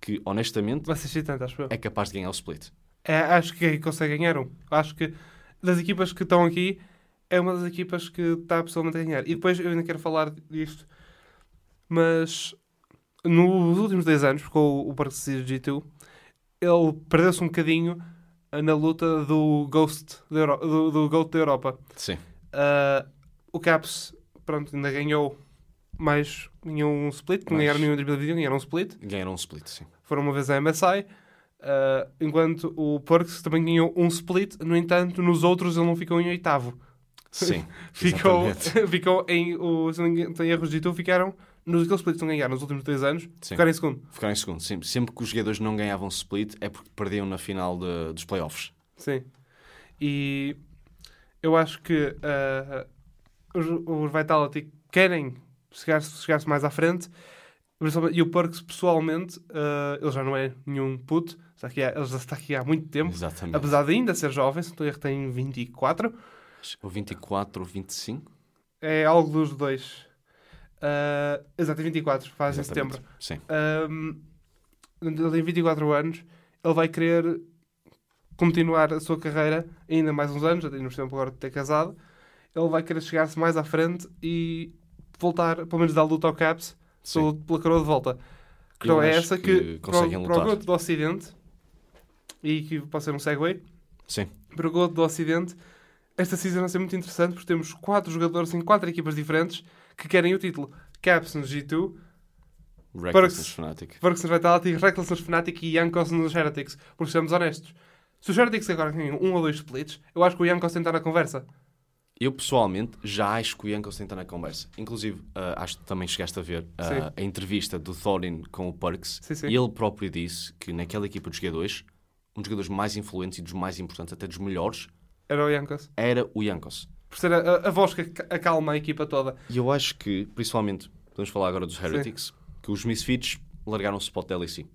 que honestamente Vai ser excitante, acho eu. é capaz de ganhar o split. É, acho que consegue ganhar um. Acho que das equipas que estão aqui, é uma das equipas que está pessoalmente a ganhar. E depois eu ainda quero falar disto, mas nos últimos 10 anos, com o Parque G2, ele perdeu-se um bocadinho na luta do Ghost da, Euro- do, do Goat da Europa. Sim, Ah, o Caps, pronto, ainda ganhou mais, ganhou um split, não ganharam nenhum drible division, ganharam um split ganharam um split, sim. foram uma vez à MSI, ah, enquanto o Perks também ganhou um split, no entanto, nos outros ele não ficou em oitavo. Sim, [laughs] Ficou, [laughs] ficou em. O, se não tem erros de tu, ficaram nos aqueles splits que não ganharam nos últimos dois anos, Sim. ficaram em segundo. Ficaram em segundo. Sempre, sempre que os jogadores não ganhavam split é porque perdiam na final de- dos playoffs. Sim. E eu acho que ah, os, os Vitality querem chegar-se chegar mais à frente. E o Perks, pessoalmente, ah, ele já não é nenhum puto, está aqui há- ele já está aqui há muito tempo. Exatamente. Apesar de ainda ser jovem, se não erro, tem 24. O 24 ou 25? É algo dos dois. Ah, exato, tem 24, faz em setembro. Sim. Ahm, ele tem 24 anos, ele vai querer continuar a sua carreira ainda mais uns anos, até no tempo agora de ter casado. Ele vai querer chegar-se mais à frente e voltar, pelo menos dar luta ao Caps, Sim. pela, coroa de volta. Que não é essa que que, para, o- para o. Goto do Ocidente, e que pode ser um segue, Sim. para o Goto do Ocidente, esta season vai ser muito interessante porque temos quatro jogadores em quatro equipas diferentes que querem o título. Caps no G2, Recklessness Fnatic. Versus nos Vitality, Reckless nos Fnatic e Yankos nos Heretics. Porque sejamos honestos. Se os Heretics agora ganham um ou dois splits, eu acho que o Yankos tem de estar na conversa. Eu pessoalmente já acho que o que estar na conversa. Inclusive, ah, acho que também chegaste a ver Sim. a entrevista do Thorin com o Perks. Sim, sim. E ele próprio disse que naquela equipa de jogadores, um dos jogadores mais influentes e dos mais importantes, até dos melhores, Era o Yankos. era o Yankos. Por ser a, a- voz que ac- acalma a equipa toda. E eu acho que, principalmente, podemos falar agora dos Heretics, que os Misfits largaram o spot da LEC.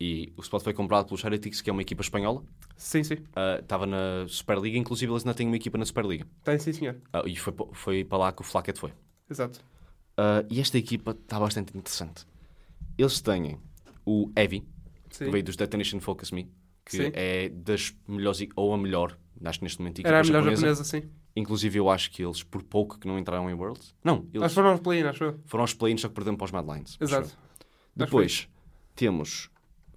E o spot foi comprado pelos Heretics, que é uma equipa espanhola. Sim, sim. Ah, Estava na Superliga, inclusive eles ainda têm uma equipa na Superliga. Tem sim, senhor. Ah, e foi, foi para lá que o Flacket foi. Exato. Ah, e esta equipa está bastante interessante. Eles têm o Evi, Sim. que veio dos Detonation Focus Me, que Sim. é das melhores, ou a melhor, acho que neste momento, equipa Era a melhor japonesa. japonesa, sim. Inclusive eu acho que eles, por pouco que não entraram em Worlds, não, eles que foram aos play-in, acho eu. foram aos play-ins, só que perderam para os Mad Lions. Exato. Depois temos,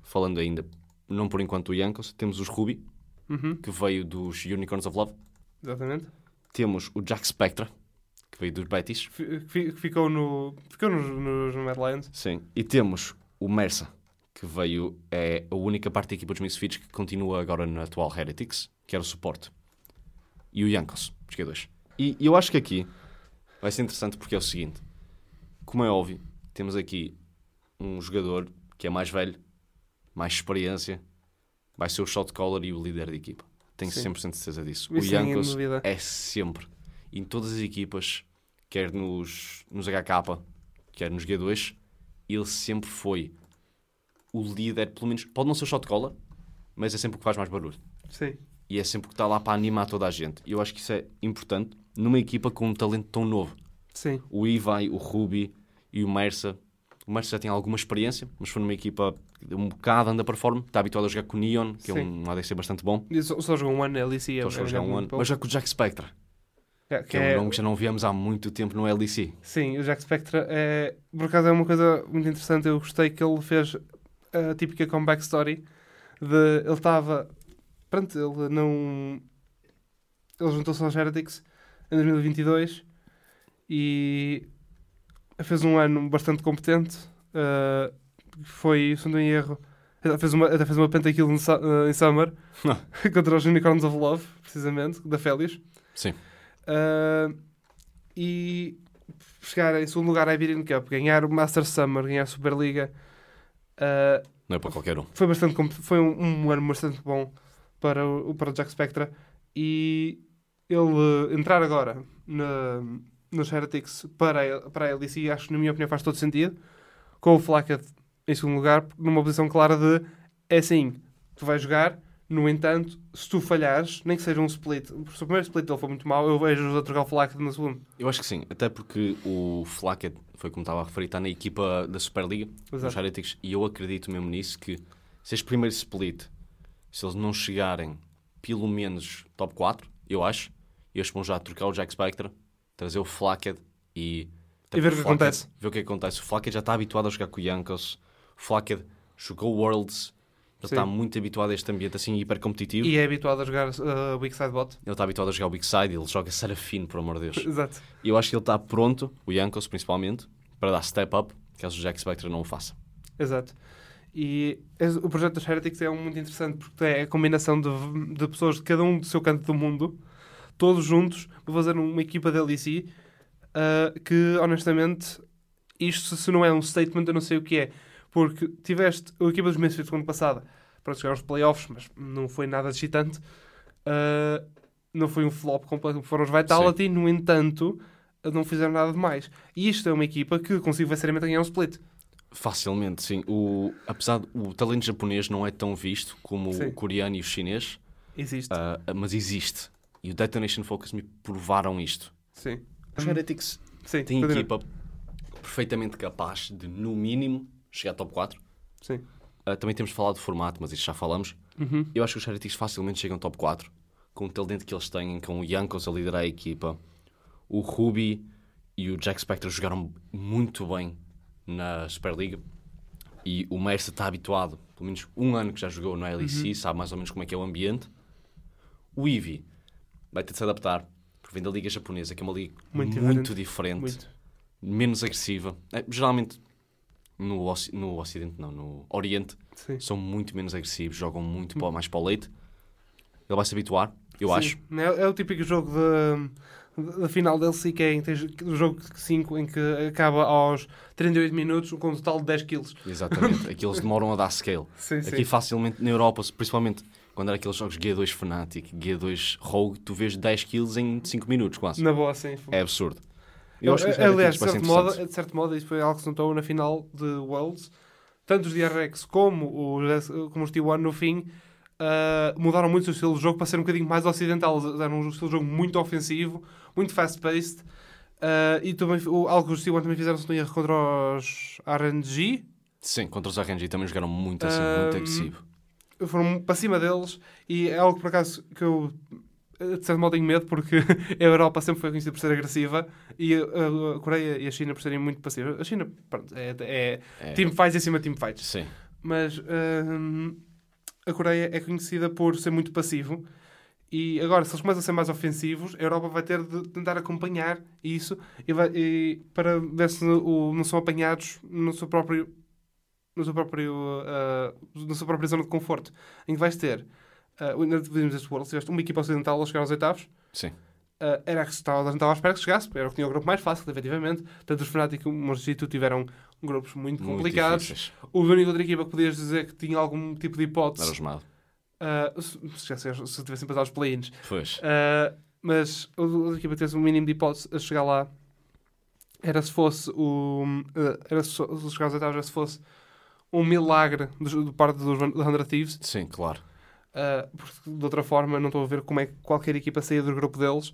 falando ainda, não por enquanto o Yankos, temos os Ruby, Uhum. que veio dos Unicorns of Love. Exatamente. Temos o Jack Spectra, que veio dos Betis. Fi- Ficou, no, ficou nos, nos Mad Lions. Sim. E temos o Mersa, que veio, é a única parte da equipa dos Misfits que continua agora na atual Heretics, que era o suporte. E o Yankos, os jogadores. E eu acho que aqui vai ser interessante porque é o seguinte: como é óbvio, temos aqui um jogador que é mais velho, mais experiência, vai ser o shot caller e o líder de equipa. Tenho Sim. 100% de certeza disso. Isso o Jankos dúvida. é sempre, em todas as equipas, quer nos, nos HK, quer nos G2, ele sempre foi o líder, pelo menos, pode não ser o shot caller, mas é sempre o que faz mais barulho. Sim. E é sempre o que está lá para animar toda a gente. E eu acho que isso é importante numa equipa com um talento tão novo. Sim. O Ivai, o Ruby e o Mersa. O Mersa já tem alguma experiência, mas foi numa equipa um bocado underperform. Está habituado a jogar com o Neon, que é Sim. um ADC bastante bom. E só, só jogou um ano na LEC. Só jogar um ano. Mas já com o Jack Spectre, É, que é um nome que já não víamos há muito tempo no LEC. Sim, o Jack Spectre é, por acaso é uma coisa muito interessante. Eu gostei que ele fez a típica comeback story de ele estava. Pronto, ele não. Ele juntou-se aos Heretics em 2022 e fez um ano bastante competente. uh, foi, se não erro, até fez uma, até fez uma pentakill em, uh, em Summer [laughs] contra os Unicorns of Love, precisamente, da Felius. Sim. Uh, e chegar em segundo lugar à Iberian Cup, ganhar o Master Summer, ganhar a Superliga, uh, Não é para qualquer um. foi, bastante, foi um, um ano bastante bom para o, para o Jack Spectra. E ele uh, entrar agora na, nos Heretics para, a- para a LEC, acho que, na minha opinião, faz todo sentido. Com o Flacket em segundo lugar, numa posição clara de é assim, tu vais jogar. No entanto, se tu falhares, nem que seja um split, se o primeiro split dele for muito mau, eu vejo-os a trocar o Flacket no segundo. Eu acho que sim, até porque o Flacket, foi como estava a referir, está na equipa da Superliga, Exato. Heretics, e eu acredito mesmo nisso que se este primeiro split, se eles não chegarem pelo menos top 4, eu acho, eles vão já trocar o Jack Spectre, trazer o Flacket e... E ver o que acontece. Ver o que acontece. O Flacket já está habituado a jogar com o Yankos, o Flacket jogou Worlds, ele está muito habituado a este ambiente assim hiper competitivo. E é habituado a jogar uh, Weak Side Bot. Ele está habituado a jogar o Big Side, ele joga Serafino, por amor de Deus. [laughs] Exato. E eu acho que ele está pronto, o Yankos principalmente, para dar step up, caso o Jack Spectre não o faça. Exato. E o projeto dos Heretics é um muito interessante porque é a combinação de, de pessoas de cada um do seu canto do mundo, todos juntos, para fazer uma equipa de LEC uh, que, honestamente, isto se não é um statement, eu não sei o que é. Porque tiveste a equipa dos Misfits no ano passado para chegar aos playoffs, mas não foi nada excitante. Uh, não foi um flop completo, foram os Vitality, no entanto, não fizeram nada de mais. E isto é uma equipa que conseguiu seriamente ganhar um split. Facilmente, sim. O, apesar do o talento japonês não é tão visto como Sim. o coreano e o chinês, Existe. ah, mas existe. E o Detonation Focus me provaram isto. Sim. Os Heretics Sim. têm equipa perfeitamente capaz de, no mínimo, chegar a top 4. Sim. Ah, também temos falado de formato, mas isso já falamos. Uhum. Eu acho que os Heretics facilmente chegam top 4, com o talento que eles têm, com o Yankos a liderar a equipa. O Ruby e o Jack Spectre jogaram muito bem na Superliga. E o Mercer está habituado, pelo menos um ano que já jogou na LEC, sabe mais ou menos como é que é o ambiente. O Eevee vai ter de se adaptar, porque vem da Liga Japonesa, que é uma liga Muito muito, diferente. diferente, Muito. menos agressiva. É, geralmente, no, no Ocidente, não, no Oriente, Sim. são muito menos agressivos, jogam muito para- mais para o leite. Ele vai se habituar, eu Sim. acho. É, é o típico jogo da, da final da LC, que é o jogo 5 em que acaba aos 38 minutos com um total de 10 kills. Exatamente. [laughs] Aqui eles demoram a dar scale. Sim, Aqui facilmente na Europa, principalmente quando era aqueles jogos G2 Fnatic, G2 Rogue, tu vês 10 kills em 5 minutos quase. Na boa, sim. É absurdo. Eu acho que Aliás, de certo, modo, de certo modo, isso foi algo que se notou na final de Worlds. Tanto os DRX como os, como os T1 no fim ah, mudaram muito o seu estilo de jogo para ser um bocadinho mais ocidental. Eram um estilo de jogo muito ofensivo, muito fast-paced. Ah, e também, o, algo que os T1 também fizeram, se não erro, contra os RNG. Sim, contra os RNG também jogaram muito assim, Ahm, muito agressivo. foram para cima deles e é algo por acaso que eu de certo modo tenho medo porque [laughs] a Europa sempre foi conhecida por ser agressiva e a, Coreia e a China por serem muito passivas. A China, pronto, é, é É. team fights em cima de team fights. Sim. Mas hum, a Coreia é conhecida por ser muito passivo e agora se eles começam a ser mais ofensivos a Europa vai ter de tentar acompanhar isso e, vai- e para ver se o- não são apanhados no seu próprio no seu próprio ah, na sua própria zona de conforto em que vais ter uh, vimos este World, tiveste uma equipa ocidental a chegar aos oitavos Sim. Uh, era a que estava, estava à espera que chegasse, era o que tinha o grupo mais fácil, efetivamente. Tanto os Fnatic como os G2 tiveram grupos muito, Muito complicados. difíceis. O único outra equipa que podias dizer que tinha algum tipo de Era hipótese os Mad. Ah, se, se, se tivessem passado os play-ins. Pois. Uh, mas a a equipa tivesse um mínimo de hipótese a chegar lá era se fosse o. uh, era se, se chegar aos oitavos era se fosse um milagre do, do parte dos Hundred Thieves. Sim, claro. Uh, porque de outra forma não estou a ver como é que qualquer equipa saía do grupo deles.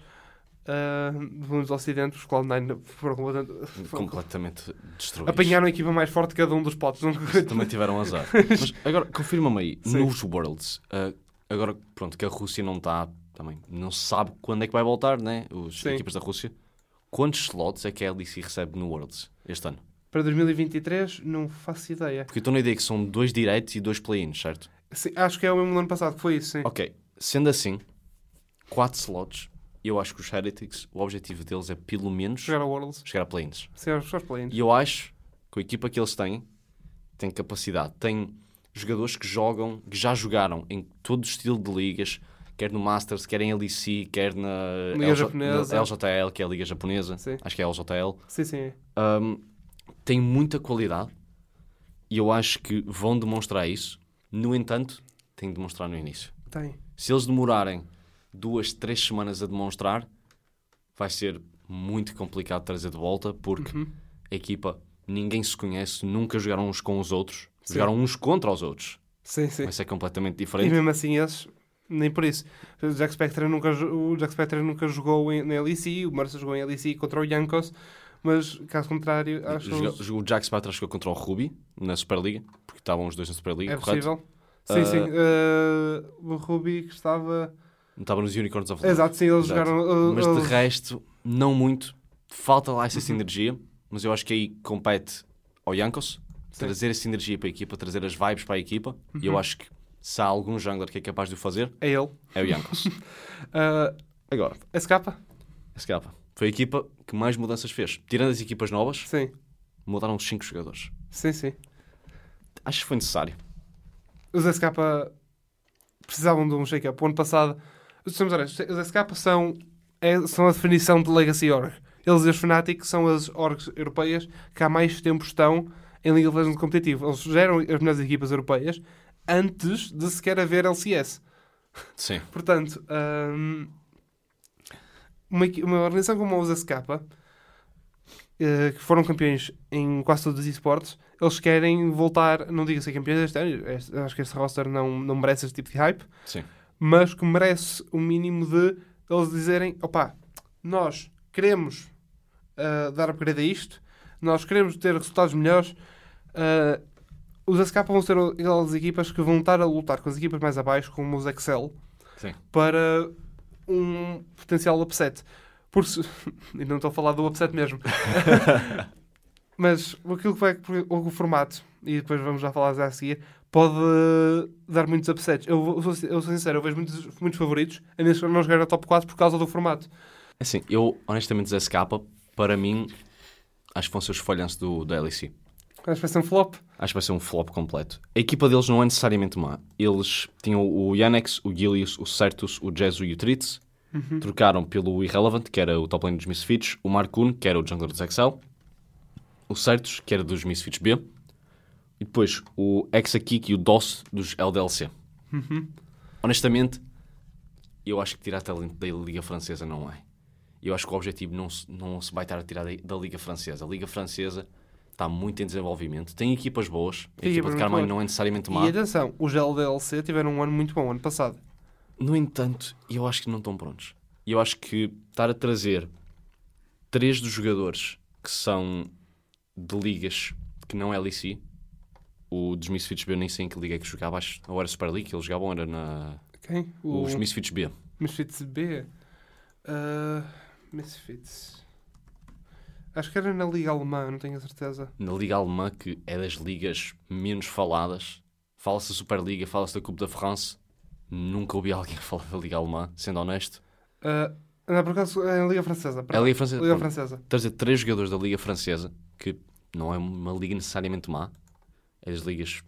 Uh, dos Ocidentes, os Cloud9 foram completamente- Completamente destruídos. apanharam a equipa mais forte de cada um dos potes. Também tiveram azar. [laughs] Mas agora, confirma-me aí, Sim. nos Worlds, ah, agora pronto, que a Rússia não está também, não se sabe quando é que vai voltar, né? Os Sim. equipas da Rússia. Quantos slots é que a LEC recebe no Worlds este ano? Para 2023, não faço ideia. Porque eu estou na ideia que são dois diretos e dois play-ins, certo? Sim, acho que é o mesmo do ano passado que foi isso, sim. Ok, sendo assim, quatro slots, eu acho que os Heretics, o objetivo deles é pelo menos Chegar ao Worlds. chegar a play-ins. Sim, aos play-ins. E eu acho que a equipa que eles têm tem capacidade. Tem jogadores que jogam, que já jogaram em todo o estilo de ligas, quer no Masters, quer em LEC, quer na, Liga LJ japonesa. na LJL, que é a Liga Japonesa. Sim. Acho que é a LJL. Sim, sim. Um, tem muita qualidade e eu acho que vão demonstrar isso. No entanto, têm de demonstrar no início. Tem. Se eles demorarem duas, três semanas a demonstrar, vai ser muito complicado trazer de volta, porque Uhum. a equipa, ninguém se conhece, nunca jogaram uns com os outros, Sim. jogaram uns contra os outros. Sim, sim. Vai ser completamente E diferente. mesmo assim, esses, nem por isso. O Jack Spectre nunca, o Jack Spectre nunca jogou em, na LEC, o Marcia jogou em LEC contra o Yankos, mas caso contrário, acho que O Jack Spatra jogou contra o Ruby na Superliga, porque estavam os dois na Superliga, é correto? possível. Sim, Ah, sim. Uh, o Ruby que estava. Estavam nos Unicorns of Love. Exato, sim, eles Exato. jogaram. uh, Mas uh, de resto, não muito. Falta lá essa Uhum. sinergia, mas eu acho que aí compete ao Yankos trazer essa sinergia para a equipa, trazer as vibes para a equipa. E Uhum. eu acho que se há algum jungler que é capaz de o fazer, É ele. é o Yankos. Uh, [laughs] Agora, SK? escapa. Foi a equipa que mais mudanças fez. Tirando as equipas novas, Sim. mudaram 5 jogadores. Sim, sim. Acho que foi necessário. Os SK precisavam de um shake-up. O ano passado, honestos, os SK são, é- são a definição de Legacy Org. Eles e os Fnatic são as orgs europeias que há mais tempo estão em League of Legends competitivo. Eles geram as melhores equipas europeias antes de sequer haver LCS. Sim. Portanto, hum, uma, uma organização como a USSK, eh, que foram campeões em quase todos os esportes, eles querem voltar, não digo ser campeões este ano, este- acho que este roster não, não merece esse tipo de hype, Sim. mas que merece o mínimo de eles dizerem: opá, nós queremos ah, dar upgrade a isto, nós queremos ter resultados melhores. ah, os SK vão ser aquelas equipas que vão estar a lutar com as equipas mais abaixo, como os Excel, Sim. para um potencial upset. Por se... [laughs] E não estou a falar do upset mesmo. [laughs] Mas aquilo que vai o formato, e depois vamos já falar já a seguir, pode dar muitos upsets. Eu, eu, sou, eu sou sincero, eu vejo muitos, muitos favoritos a não jogar a top 4 por causa do formato. Assim, eu honestamente Zé Scapa, para mim, acho que vão ser os falhanços do, da LEC. Acho que vai ser um flop. Acho que vai ser um flop completo. A equipa deles não é necessariamente má. Eles tinham o Yannex, o Gilius, o Certus, o Jesu e o Tritz. Trocaram pelo Irrelevant, que era o top lane dos Misfits, o Markun, que era o jungler dos Excel, o Certus, que era dos Misfits B, e depois o Exakik e o DOS dos LDLC. Honestamente, eu acho que tirar talento da Liga Francesa não é. Eu acho que o objetivo não se, não se vai estar a tirar da, da Liga Francesa. A Liga Francesa está muito em desenvolvimento. Tem equipas boas. A Tem equipa de Carmine não é necessariamente má. E atenção, os LDLC tiveram um ano muito bom ano passado. No entanto, eu acho que não estão prontos. Eu acho que estar a trazer três dos jogadores que são de ligas que não é LEC, o dos Misfits B, eu nem sei em que liga é que jogava, acho, ou era Super League, que eles jogavam, era na. Quem? O Os Misfits B. Misfits B. Uh, Misfits. Acho que era na Liga Alemã, não tenho a certeza. Na Liga Alemã, que é das ligas menos faladas, fala-se da Superliga, fala-se da Coupe da France. Nunca ouvi alguém [laughs] falar da Liga Alemã, sendo honesto. Uh, não, por acaso é a Liga Francesa. É a. Liga Francesa. Liga. Francesa. trazer três jogadores da Liga Francesa, que não é uma liga necessariamente má, é das ligas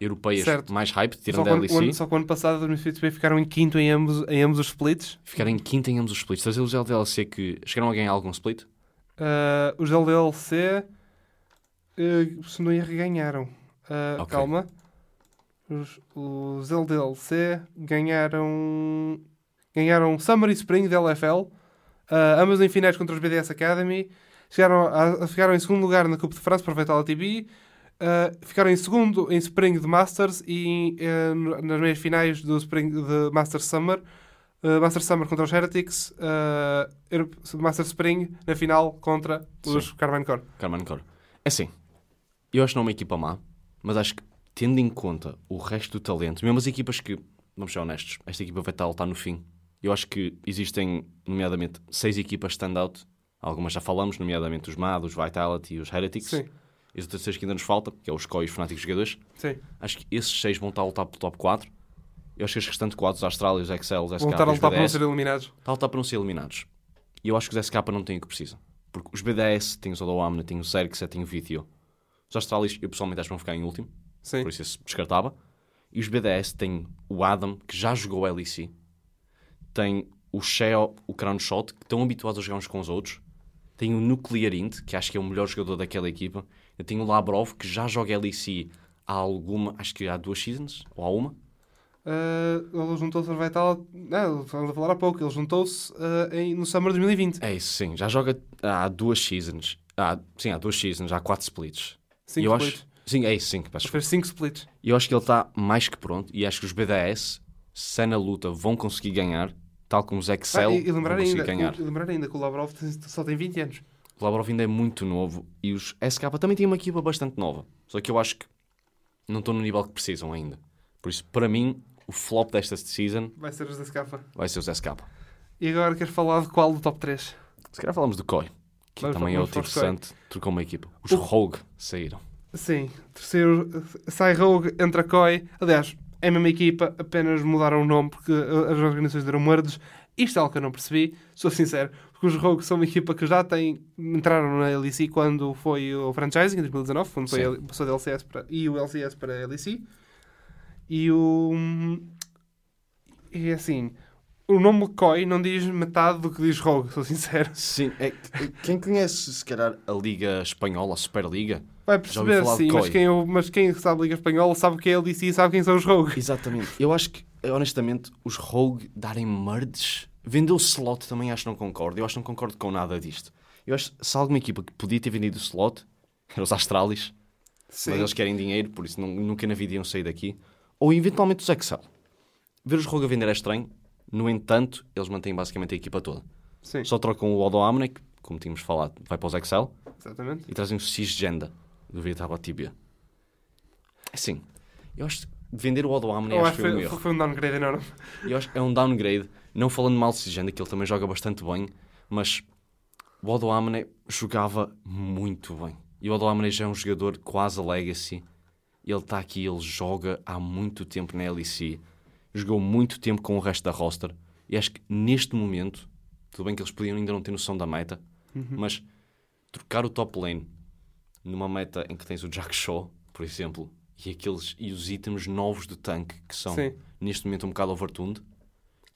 europeias Certo. mais hype, Só tirando que, a ano- LEC, só que o ano passado os Misfits B ficaram em quinto em ambos, em ambos os splits. ficaram em quinta em ambos os splits. Trazer os LDLC que chegaram a ganhar algum split, Uh, os LDLC, uh, se não erro, ganharam. Uh, Ok. Calma. Os, os LDLC ganharam, ganharam Summer e Spring da LFL, ah, ambas em finais contra os BDS Academy. Chegaram a, ficaram em segundo lugar na Coupe de France para a Vitality TV. ficaram em segundo em Spring de Masters e eh, nas meias finais do Spring de Masters Summer. Uh, Master Summer contra os Heretics, uh, Master Spring na final contra os Carmine Core. Carmine Core. É assim, eu acho que não é uma equipa má, mas acho que, tendo em conta o resto do talento, mesmo as equipas que, vamos ser honestos, esta equipa vai estar a lutar no fim. Eu acho que existem, nomeadamente, seis equipas standout. Algumas já falamos, nomeadamente os MAD, os Vitality e os Heretics. Sim, E os outros seis que ainda nos faltam, que é os COI e os Fanáticos Jogadores. sim. Acho que esses seis vão estar a lutar pelo top 4. Eu acho que os restantes 4, os Austrália, os Excel, os SK, Vão estar a lutar para não ser eliminados. está a lutar para não ser eliminados. E eu acho que os SK não têm o que precisam. Porque os BDS têm o Zodoamna, têm o Xerxes, têm o Vithio. Os Australis, eu pessoalmente acho que vão ficar em último, Sim. por isso esse descartava. E os BDS têm o Adam, que já jogou LEC. Tem o Sheo, o Crown Shot, que estão habituados a jogar uns com os outros. Tem o Nuclear Int, que acho que é o melhor jogador daquela equipa. Eu tenho o Labrov, que já joga LEC há alguma, acho que há duas seasons, ou há uma. Uh, ele juntou-se ao Vital. Não, estávamos a falar há pouco. Ele juntou-se uh, no Summer de 2020. É isso, sim. Já joga há duas seasons. Há, sim, há duas seasons, há quatro splits. Cinco eu splits. acho, sim, é isso, sim. peço. Fez 5 splits. E eu acho que ele está mais que pronto. E acho que os BDS, se na luta, vão conseguir ganhar. Tal como os Excel Ah, e, e vão conseguir ainda, ganhar. e lembrar ainda que o Lavrov só tem 20 anos. O Lavrov ainda é muito novo. E os SK também têm uma equipa bastante nova. Só que eu acho que não estão no nível que precisam ainda. Por isso, para mim, o flop desta season Vai ser os da Scafa. vai ser os SK. E agora queres falar de qual do top 3? Se calhar falamos do Koi. Que Vamos- também é vamos outro para os interessante. Trocou uma equipa. Os O- Rogue saíram. Sim, terceiro sai Rogue, entra Koi. Aliás, é a mesma equipa, apenas mudaram o nome porque as organizações deram merdes. Isto é algo que eu não percebi, sou sincero, porque os Rogue são uma equipa que já tem, entraram na LEC quando foi o franchising, em 2019, quando foi Sim. a, passou da LCS para, e o LCS para a LEC. E o. E assim, o nome Koi não diz metade do que diz Rogue, sou sincero. Sim, é, quem conhece se calhar a Liga Espanhola, a Superliga, Vai perceber sim, mas quem, mas quem sabe a Liga Espanhola sabe que é a LEC e sabe quem são os Rogue. Exatamente. Eu acho que, honestamente, os Rogue darem merdes. Vender o slot também acho que não concordo. Eu acho que não concordo com nada disto. Eu acho que se alguma equipa que podia ter vendido o slot [laughs] eram os Astralis, Sim. mas eles querem dinheiro, por isso não- nunca na vida iam sair daqui. Ou eventualmente os Excel. Ver os Rogue a vender é estranho. No entanto, eles mantêm basicamente a equipa toda. Sim, Só trocam o Odo Amne, que, como tínhamos falado, vai para os Excel, exatamente. e trazem o Cisgenda do Vietnam Tibia. Assim, eu acho que vender o Odo Amne Eu acho que que foi um foi, erro. foi um downgrade enorme. Eu acho que é um downgrade, não falando mal de Sigenda, que ele também joga bastante bem, mas o Odo Amne jogava muito bem. E o Odo Amne já é um jogador quase legacy. Ele está aqui, ele joga há muito tempo na LEC, jogou muito tempo com o resto da roster. E acho que neste momento, tudo bem que eles podiam ainda não ter noção da meta, mas trocar o top lane numa meta em que tens o Jack Shaw, por exemplo, e, aqueles, e os itens novos do tanque que são Sim. neste momento um bocado overtuned,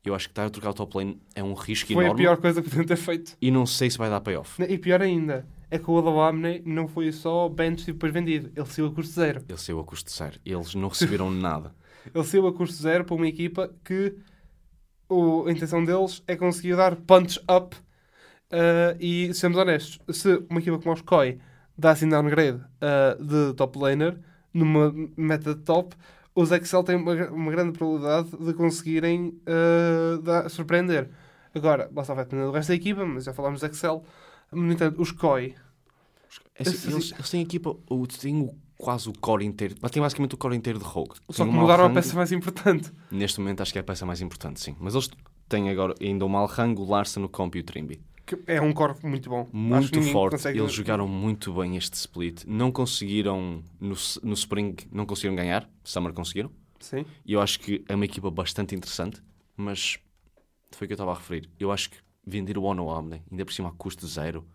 eu acho que estar a trocar o top lane é um risco Foi a enorme pior coisa que podiam ter feito. e não sei se vai dar payoff. E pior ainda, é que o Odoamne não foi só bench e depois vendido. Ele saiu a custo zero. Ele saiu a custo zero. Eles não receberam [laughs] nada. Ele saiu a custo zero para uma equipa que o- a intenção deles é conseguir dar punch up. ah, e, sejamos honestos, se uma equipa como os Koi dá assim downgrade ah, de top laner numa meta de top, os Excel têm uma, uma grande probabilidade de conseguirem ah, dar- surpreender. Agora, lá só vai depender do resto da equipa, mas já falámos de Excel. No entanto, os Koi É assim, eles, eles têm a equipa, o- têm o- quase o core inteiro, mas têm basicamente o core inteiro de Rogue. só que mudaram a peça mais importante. Neste momento acho que é a peça mais importante, sim. Mas eles têm agora ainda o Malrang, o Larsen, o Comp e o Trimby. É um core muito bom. Muito forte. consegue- Eles jogaram muito bem este split. Não conseguiram, no, no Spring, não conseguiram ganhar. Summer conseguiram. Sim. E eu acho que é uma equipa bastante interessante, mas foi o que eu estava a referir. Eu acho que vender o Ono Omni, ainda por cima a custo zero,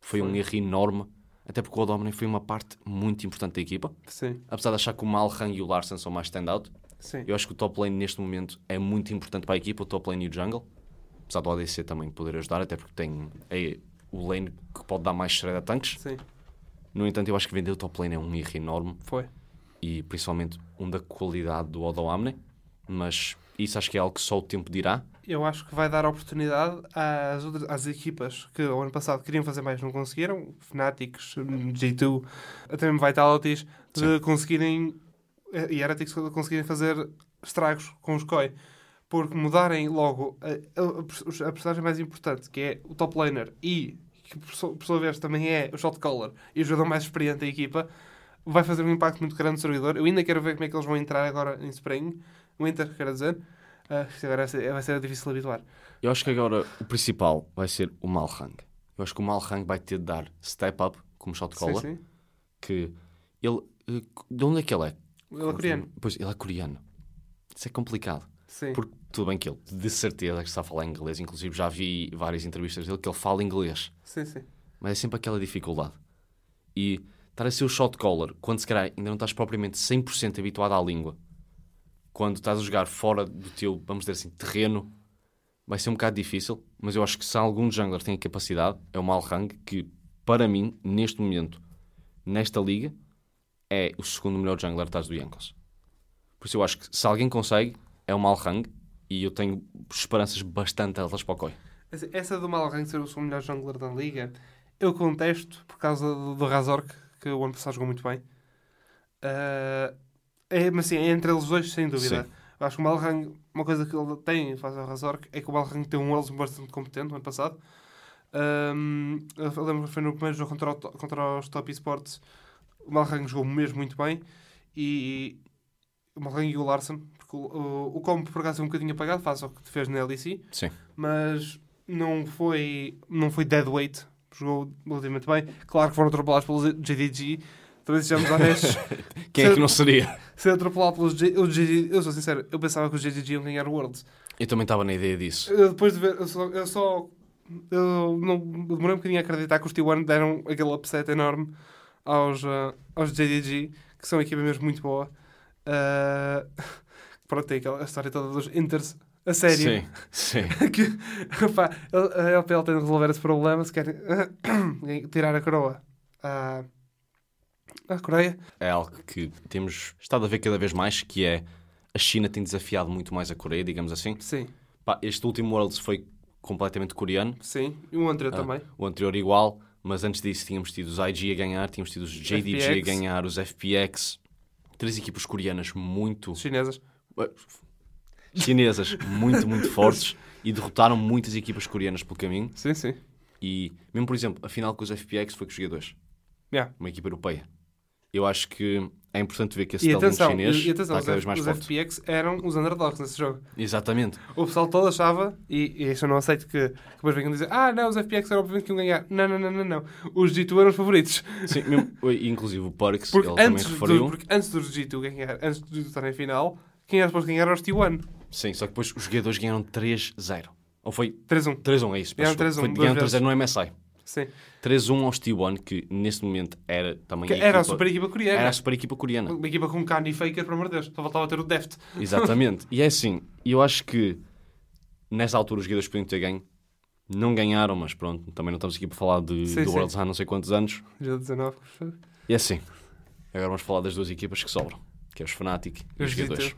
foi, um erro enorme, até porque o Ono Omni foi uma parte muito importante da equipa. Sim. Apesar de achar que o Malrang e o Larsen são mais standout, Sim. eu acho que o top lane neste momento é muito importante para a equipa, o top lane e o jungle. Apesar do ADC também poder ajudar, até porque tem é, o lane que pode dar mais shred a tanques. Sim. No entanto, eu acho que vender o top lane é um erro enorme. Foi. e principalmente um da qualidade do Odo Amne, mas isso acho que é algo que só o tempo dirá. Eu acho que vai dar oportunidade às, outras, às equipas que o ano passado queriam fazer mais não conseguiram, Fanatics, G2, até mesmo Vitalities, de Sim. conseguirem eh, e Heretics conseguirem fazer estragos com os COI. Porque mudarem logo a, a, a personagem mais importante, que é o top laner, e que por sua vez também é o shot caller e o jogador mais experiente da equipa, vai fazer um impacto muito grande no servidor. Eu ainda quero ver como é que eles vão entrar agora em Spring, Winter, quero dizer. Ah, isto agora vai ser, vai ser difícil habituar. Eu acho que agora o principal vai ser o Malhang. Eu acho que o Malhang vai ter de dar step up como shot caller, Sim, sim. que ele... eh, De onde é que ele é? Ele é coreano. Pois, ele é coreano. Isso é complicado. Sim. Porque tudo bem que ele, de certeza, que está a falar inglês. Inclusive, já vi várias entrevistas dele que ele fala inglês. Sim, sim. Mas é sempre aquela dificuldade. E estar a ser o shot caller, quando se calhar ainda não estás propriamente 100% habituado à língua, quando estás a jogar fora do teu, vamos dizer assim, terreno, vai ser um bocado difícil. Mas eu acho que se algum jungler tem a capacidade, é o Malhang, que para mim, neste momento, nesta liga, é o segundo melhor jungler atrás do Yankos. Por isso eu acho que se alguém consegue, é o Malhang, e eu tenho esperanças bastante altas para o Koi. Essa- do Malrank ser o segundo melhor jungler da liga, eu contesto por causa do, Razork, que o ano passado jogou muito bem. Ah, é, mas sim, é entre eles dois, sem dúvida. Sim. Acho que o Malrang, uma coisa que ele tem face ao Razork, é que o Malrang tem um Wells bastante competente no ano passado. Ahm, eu lembro que foi no primeiro jogo contra, o contra os Top Esports, o Malrang jogou mesmo muito bem. E o Malrang e o Larson, porque o, o, o combo por acaso é um bocadinho apagado, faz o que fez na LEC Sim. mas não foi, não foi dead weight. Jogou relativamente bem. Claro que foram atropelados pelo JDG. Também sejamos honestos. [laughs] Quem é que não seria? Ser atropelado pelos J-. Eu sou sincero, eu pensava que os JDG iam ganhar o Worlds. Eu também estava na ideia disso. Eu, depois de ver, eu só. Eu, só, eu não eu demorei um bocadinho a acreditar que os T1 deram aquele upset enorme aos, ah, aos JDG, que são uma equipa mesmo muito boa. Ah, [laughs] pronto, tem aquela história toda dos Inters. A sério. Sim, sim. [laughs] que pá, a LPL tem de resolver esse problema se querem [coughs] tirar a coroa à, à Coreia. É algo que temos estado a ver cada vez mais, que é a China tem desafiado muito mais a Coreia, digamos assim. Sim, Pá, este último Worlds foi completamente coreano, sim. E o André Ah, também. o anterior igual, mas antes disso tínhamos tido os IG a ganhar, tínhamos tido os JDG a FPX. ganhar, os FPX, três equipas coreanas muito chinesas. chinesas, muito, muito fortes e derrotaram muitas equipas coreanas pelo caminho. Sim, sim. E mesmo, por exemplo, a final com os FPX foi com os jogadores, Yeah. uma equipa europeia. Eu acho que é importante ver que esse E talento atenção, chinês e, e atenção está os, cada vez mais os forte. FPX eram os underdogs nesse jogo. Exatamente. O pessoal todo achava, e, e isso eu não aceito que, que depois venham dizer ah, não, os FPX eram obviamente que iam ganhar. Não, não, não, não, não. Os G2 eram os favoritos. Sim, mesmo, inclusive o Parks, Porque ele também antes, referiu. do, porque antes dos G2 ganhar, antes de estarem em final, quem era suposto ganhar era os T1. Sim, só que depois os jogadores ganharam 3-0. Ou foi 3-1. 3-1, é isso. Ganharam peço 3-1 desculpa. Foi- duas Ganharam vezes. 3-0 no MSI. Sim. 3-1 aos T1, que neste momento era também Que a era a equipa- super equipa coreana. era a super equipa coreana. Uma equipa com Kanye e Faker, pelo amor de Deus. Só faltava ter o Deft. Exatamente. e é assim, eu acho que nessa altura os jogadores podiam ter ganho. Não ganharam, mas pronto, também não estamos aqui para falar de, Sim, do sim. Worlds há não sei quantos anos. Já 19. E é assim, agora vamos falar das duas equipas que sobram, que é os Fnatic e os Os G2. G2.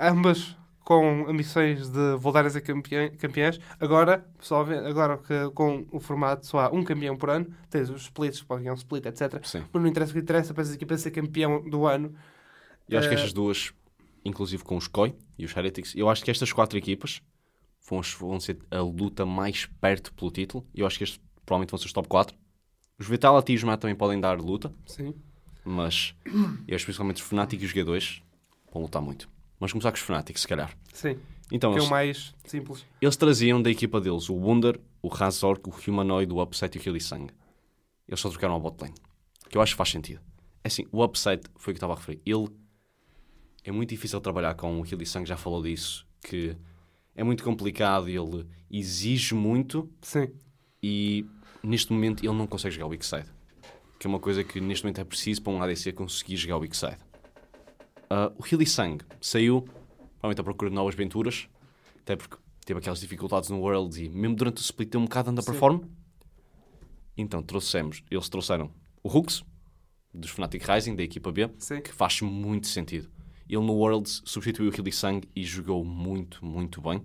Ambas com ambições de voltarem a ser campeã- campeãs. Agora, só agora que com o formato só há um campeão por ano, tens os splits, podem ganhar um split, etc. Sim. Mas não interessa o que interessa para as equipas ser campeão do ano. Eu acho que Eh, estas duas, inclusive com os KOI e os Heretics, eu acho que estas quatro equipas vão, vão ser a luta mais perto pelo título. Eu acho que estes provavelmente vão ser os top 4. Os Vitality e os Mat também podem dar luta, Sim. mas eu acho principalmente os Fnatic e os G2 vão lutar muito. Vamos começar com os Fnatic, se calhar. Sim. Então, que é o eles, mais simples. eles traziam da equipa deles o Wunder, o Razork, o Humanoid, o Upset e o Hillisang. Eles só trocaram a botlane. Que eu acho que faz sentido. É assim, o Upset foi o que estava a referir. Ele é muito difícil trabalhar com o Hillisang, já falou disso, que é muito complicado, ele exige muito Sim. e neste momento ele não consegue jogar o weak side. Que é uma coisa que neste momento é preciso para um ADC conseguir jogar o weak side. Ah, o Hillisang saiu, provavelmente à procura de novas aventuras, até porque teve aquelas dificuldades no World e mesmo durante o split deu um bocado de underperform. Então trouxemos, eles trouxeram o Hooks, dos Fnatic Rising, da equipa B, Sim. que faz muito sentido. Ele no Worlds substituiu o Hilly Sang e jogou muito, muito bem.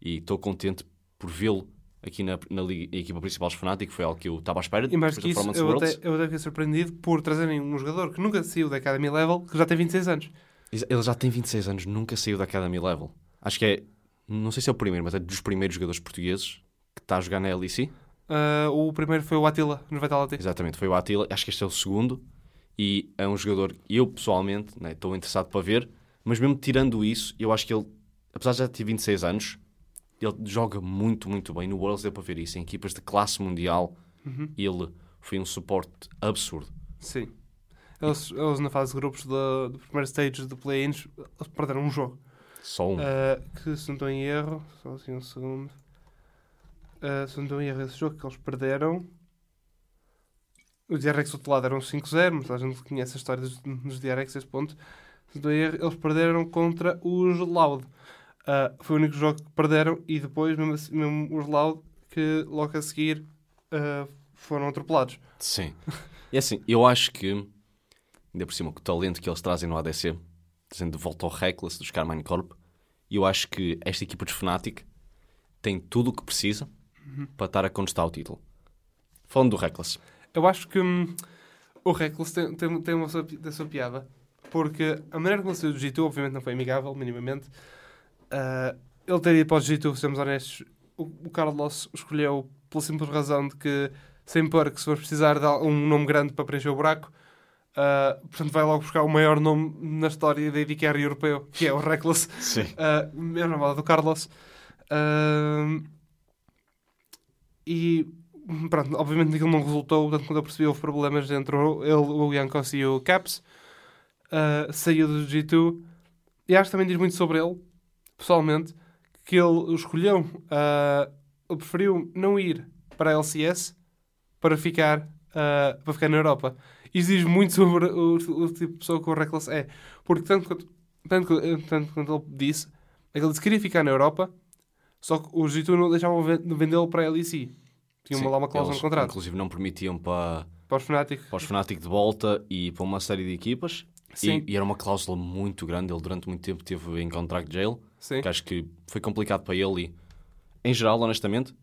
E estou contente por vê-lo aqui na, na liga- equipa principal dos Fnatic. Foi algo que eu estava à espera. E mais que isso, eu Worlds. até, eu até fiquei surpreendido por trazerem um jogador que nunca saiu da Academy Level, que já tem 26 anos. Ele já tem 26 anos, nunca saiu da Academy Level. Acho que é, não sei se é o primeiro, mas é dos primeiros jogadores portugueses que está a jogar na LEC. Ah, o primeiro foi o Attila, no Vitality. Exatamente, foi o Attila. Acho que este é o segundo. E é um jogador, eu pessoalmente, né, estou interessado para ver. Mas mesmo tirando isso, eu acho que ele, apesar de já ter 26 anos, ele joga muito, muito bem. No Worlds deu para ver isso. Em equipas de classe mundial, ele foi um suporte absurdo. Sim. Eles, eles na fase de grupos da- do primeiro stage de play-ins perderam um jogo. Só um. Ah, que se não estou em erro, só assim um segundo. Ah, se não estou em erro, esse jogo que eles perderam. Os DRX do outro lado eram 5-0, mas a gente conhece a história dos, dos DRX a esse ponto. Se não estou em erro, eles perderam contra os Loud. Ah, foi o único jogo que perderam e depois, mesmo, assim- mesmo os Loud, que logo a seguir ah, foram atropelados. Sim. E assim, eu acho que, ainda por cima, o talento que eles trazem no ADC, dizendo de volta ao Reckless dos Carmine Corp, eu acho que esta equipa dos Fnatic tem tudo o que precisa para estar a contestar o título. Falando do Reckless. Eu acho que hum, o Reckless tem, tem, tem uma sua, da sua piada. Porque a maneira como ele saiu do G2, obviamente, não foi amigável, minimamente. Ah, ele teria ido para o G2, sejamos honestos. O, o Carlos escolheu pela simples razão de que, sem perk, se for precisar de um nome grande para preencher o buraco, ah, portanto, vai logo buscar o maior nome na história da IDCR europeu, que é o Reckless. [laughs] Sim. Uh, mesmo moda do Carlos. Uh, e pronto, obviamente aquilo não resultou, tanto quando eu percebi houve problemas entre ele, o Yankos e o Caps. Uh, saiu do G2 e acho que também diz muito sobre ele, pessoalmente, que ele escolheu, uh, ele preferiu não ir para a LCS para ficar, uh, para ficar na Europa. Isso diz muito sobre o, o tipo de pessoa que o Reckless é. Porque tanto quanto, tanto, tanto quanto ele disse, é que ele disse que queria ficar na Europa, só que os G2 não deixavam ven- vendê-lo para a LEC. Tinha Sim, uma, lá uma cláusula no contrato. Inclusive não permitiam para, Para os Fnatic. para os Fnatic de volta e para uma série de equipas. Sim. E, e era uma cláusula muito grande. Ele durante muito tempo teve em contract jail. Sim. que acho que foi complicado para ele e, em geral, honestamente,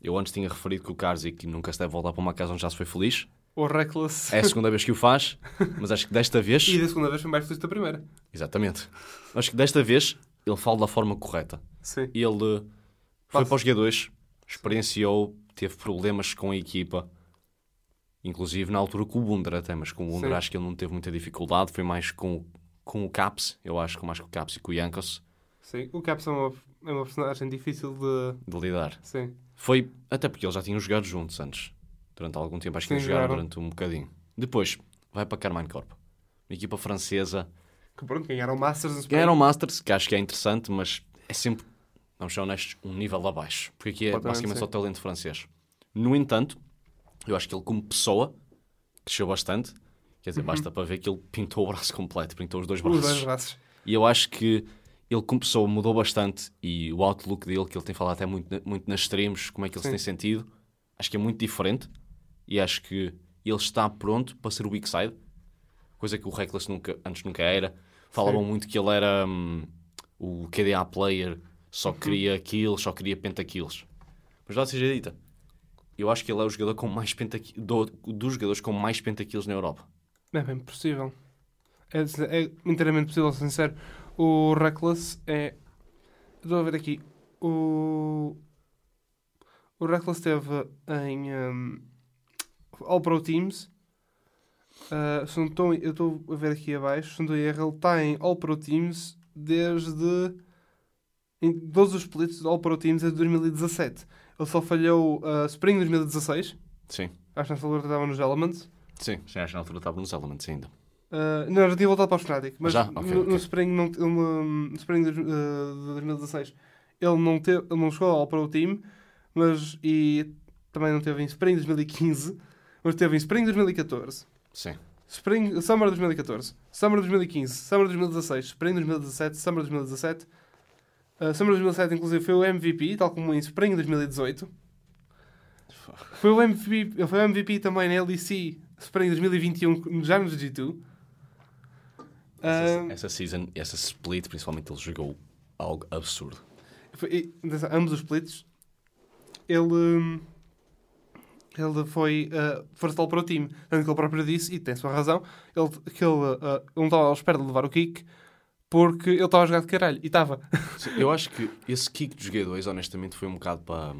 eu antes tinha referido que o Karzik nunca se deve voltar para uma casa onde já se foi feliz. O Reckless. É a segunda vez que o faz, mas acho que desta vez... [laughs] E da segunda vez foi mais feliz da primeira. Exatamente. Acho que desta vez ele fala da forma correta. Sim. Ele eh, foi Passa. para os G2, experienciou, teve problemas com a equipa, inclusive na altura com o Wunder até, mas com o Wunder acho que ele não teve muita dificuldade, foi mais com, com o Caps, eu acho que mais com o Caps e com o Yankos, Sim. O Caps é uma, é uma personagem difícil de. de lidar. Sim. Foi, até porque eles já tinham jogado juntos antes, durante algum tempo, acho que Sim, jogaram. durante um bocadinho. Depois, vai para Carmine Corp, uma equipa francesa, Que pronto, ganharam Masters ganharam Masters, que acho que é interessante, mas é sempre, vamos ser honestos, um nível abaixo, porque aqui é basicamente sim. só talento francês. No entanto, eu acho que ele como pessoa cresceu bastante, quer dizer, basta para ver que ele pintou o braço completo, pintou os dois Uhum. Os braços. dois braços. E eu acho que ele, como pessoa, mudou bastante e o outlook dele, que ele tem falado até muito, muito nas streams, como é que ele se Sim. tem sentido, acho que é muito diferente e acho que ele está pronto para ser o weak side, coisa que o Reckless nunca, antes nunca era. Falavam Sim. muito que ele era hum, o KDA player, só Uhum. queria kills, só queria pentakills. Mas lá seja dita, eu acho que ele é o jogador com mais pentakills, do, dos jogadores com mais pentakills na Europa. É bem possível. É, é inteiramente possível, sincero. O Reckless é. Estou a ver aqui. O. O Reckless esteve em. um, All Pro Teams. Ah, se não eu estou a ver aqui abaixo. Se não erro, ele está em All Pro Teams desde. Em todos os splits de All Pro Teams desde 2017. Ele só falhou uh, Spring 2016. Sim, Acho que nessa altura estava nos Elements. sim, acho que na altura estava nos Elements ainda. Uh, não, já tinha voltado para o Fnatic, mas Já? Ok, no, ok. no Spring, não, no, no Spring de, uh, de 2016 ele não, teve, ele não chegou ao Pro Team, mas e também não teve em Spring 2015, mas teve em Spring 2014, Sim, Spring, Summer 2014, Summer 2015, Summer 2016, Spring 2017, Summer 2017, uh, Summer 2017 inclusive foi o MVP, tal como em Spring 2018. Foi o MVP, foi o MVP também na LEC Superem 2021 já no G2. Essa, Ah, essa season, essa split, principalmente, ele jogou algo absurdo. Foi- e, ambos os splits, ele, hum, ele foi uh, versatile para o time. Tanto que ele próprio disse, e tem sua razão, ele, que ele, uh, ele não estava à espera de levar o kick porque ele estava a jogar de caralho. E estava. [laughs] Eu acho que esse kick dos G2, honestamente, foi um bocado para,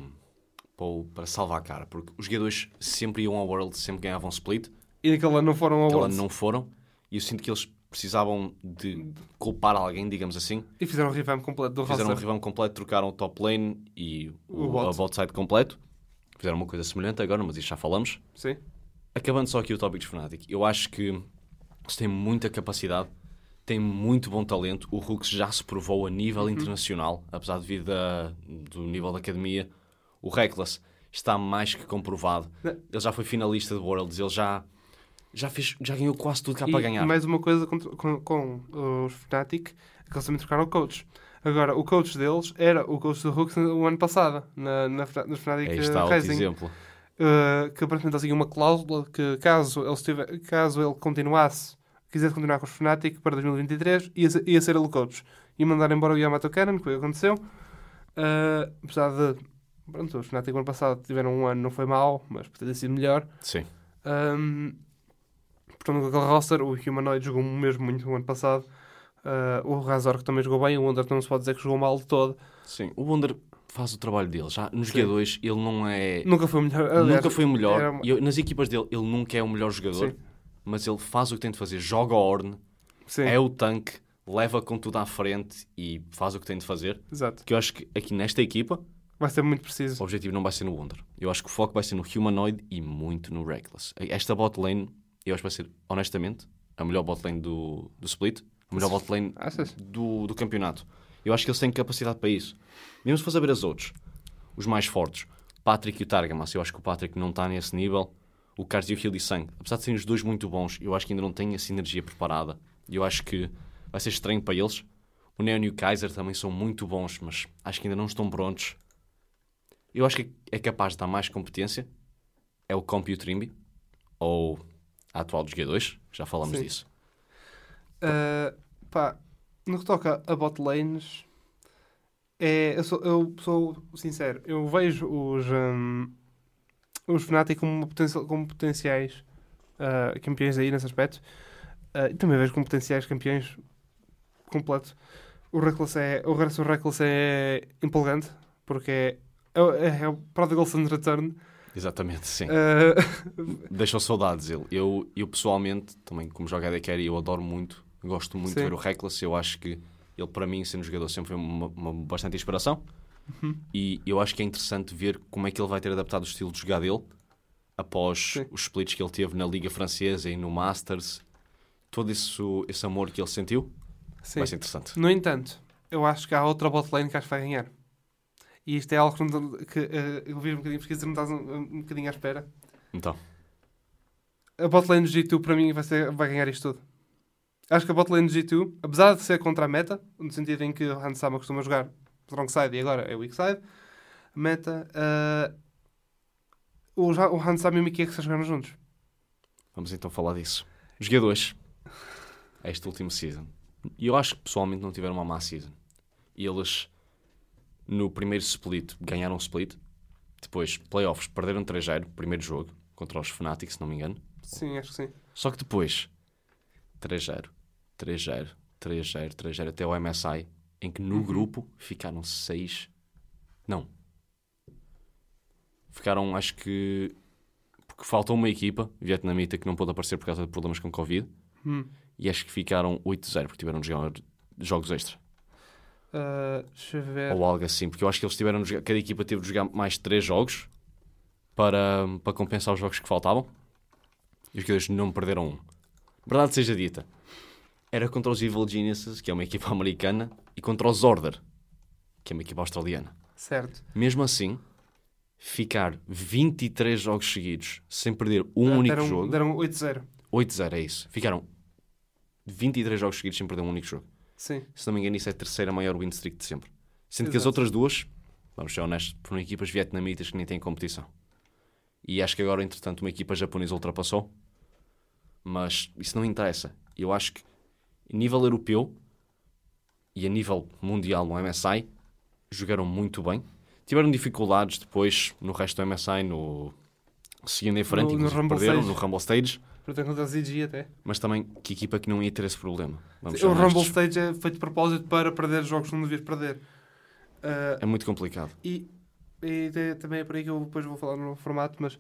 para, para salvar a cara. Porque os G2 sempre iam ao World, sempre ganhavam split. E naquele ano não foram ao ano não foram. E eu sinto que eles precisavam de culpar alguém, digamos assim. E fizeram o revamp completo do Fizeram um roster. revamp completo, trocaram o top lane e O o, bot. bot side completo. Fizeram uma coisa semelhante agora, mas isso já falamos. Sim. Acabando só aqui o tópico de Fnatic, eu acho que eles têm muita capacidade, têm muito bom talento. O Hooks já se provou a nível Uhum. internacional, apesar de vir da, do nível da academia. O Reckless está mais que comprovado. Ele já foi finalista de Worlds, ele já, já, fez, já ganhou quase tudo cá E para ganhar. mais uma coisa com, com, com os Fnatic, é que eles também trocaram o coach. Agora, o coach deles era o coach do Hooks no ano passado, na, na, nos Fnatic Aí uh, está outro Rising. exemplo. Uh, que aparentemente eles tinham uma cláusula que caso ele, estiver, caso ele continuasse, quisesse continuar com os Fnatic para 2023, ia, ser- ia ser ele o coach. E mandar embora o Yamato Cannon, que foi o que aconteceu. Uh, apesar de, pronto, os Fnatic no ano passado tiveram um ano, não foi mau, mas poderia ter sido melhor. Sim. Um, com aquele roster, o Humanoid jogou mesmo muito no ano passado. Uh, o Razor que também jogou bem, o Wonder não se pode dizer que jogou mal de todo. Sim. O Wonder faz o trabalho dele. Já nos Sim. G2 ele não é... Nunca foi o melhor. aliás, nunca foi o melhor. era eu- nas equipas dele ele nunca é o melhor jogador. Sim. Mas ele faz o que tem de fazer. Joga o Orn, Sim, é o tanque, leva com tudo à frente e faz o que tem de fazer. exato. Que eu acho que aqui nesta equipa Vai ser muito o preciso. objetivo não vai ser no Wonder. Eu acho que o foco vai ser no Humanoid e muito no Reckless. Esta bot lane, eu acho que vai ser, honestamente, a melhor bot lane do, do split, a melhor bot lane Achas? do, do campeonato. Eu acho que eles têm capacidade para isso. Mesmo se for saber as outros, os mais fortes, Patrick e o Targamas, eu acho que o Patrick não está nesse nível. O Cars e o Hill e Sang, apesar de serem os dois muito bons, eu acho que ainda não têm essa energia preparada. E eu acho que vai ser estranho para eles. O Neon e o Kaiser também são muito bons, mas acho que ainda não estão prontos. Eu acho que é capaz de dar mais competência. É o Comp e o Trimby, ou a atual dos G2, já falamos Sim. disso. Uh, pá, no que toca a bot lanes, é, eu, sou, eu sou sincero, eu vejo os, hum, os Fnatic como, potencial, como potenciais uh, campeões aí nesse aspecto. Uh, e também vejo como potenciais campeões completo. O Reckless é, o Reckless, o Reckless é empolgante, porque é, é, é o Prodigal Son Return. Exatamente, sim. [laughs] Uh, Deixou saudades ele. Eu, eu pessoalmente, também como jogo AD Carry, eu adoro muito, gosto muito Sim. de ver o Reckless. Eu acho que ele, para mim, sendo jogador, sempre foi uma, uma bastante inspiração. Uhum. E eu acho que é interessante ver como é que ele vai ter adaptado o estilo de jogar dele após Sim. os splits que ele teve na Liga Francesa e no Masters. Todo esse, esse amor que ele sentiu sim. vai ser interessante. No entanto, eu acho que há outra bot lane que acho que vai ganhar. E isto é algo que, não- que, eh, eu vi um bocadinho pesquisa e não estás um, um bocadinho à espera. Então, A bot lane do G2 para mim vai, ser, vai ganhar isto tudo. Acho que a bot lane do G2, apesar de ser contra a meta, no sentido em que o Hansama costuma jogar strong side e agora é weak side, meta, eh, o, o Hansama e o Mickey é que se jogaram juntos. vamos então falar disso. Os G2, este último season. E eu acho que pessoalmente não tiveram uma má season. E eles, no primeiro split, ganharam split. Depois, playoffs, perderam 3-0, primeiro jogo, contra os Fnatic, se não me engano. Sim, acho que sim. Só que depois, 3-0, 3-0, 3-0, 3-0, até o MSI, em que no Uhum. grupo ficaram 6. Não. Ficaram, acho que. Porque faltou uma equipa vietnamita que não pôde aparecer por causa de problemas com Covid. Hum. E acho que ficaram 8-0 porque tiveram de jogar jogos extra. Deixa eu ver. Ou algo assim. Porque eu acho que eles tiveram de jogar, cada equipa teve de jogar mais 3 jogos para, para compensar os jogos que faltavam. E os jogadores não perderam um. Verdade seja dita, era contra os Evil Geniuses, que é uma equipa [laughs] americana, e contra os Order, que é uma equipa australiana. Certo. Mesmo assim, ficar 23 jogos seguidos sem perder um Ah, único deram, jogo. Deram 8-0. 8-0 é isso. Ficaram 23 jogos seguidos sem perder um único jogo. Sim. Se não me engano, isso é a terceira maior win streak de sempre. Sendo que as Exato. outras duas, vamos ser honestos, foram equipas vietnamitas que nem têm competição. E acho que agora, entretanto, uma equipa japonesa ultrapassou. Mas isso não interessa. Eu acho que, a nível europeu e a nível mundial no MSI, jogaram muito bem. Tiveram dificuldades depois no resto do MSI, no... seguindo em frente, No- no perderam Stage. no Rumble Stage. Contra a até. Mas também, que equipa que não ia ter esse problema? Vamos o Rumble honestos. Stage é feito de propósito para perder jogos que não devias perder. Ah, É muito complicado. e, e é- também é por aí que eu depois vou falar no formato, mas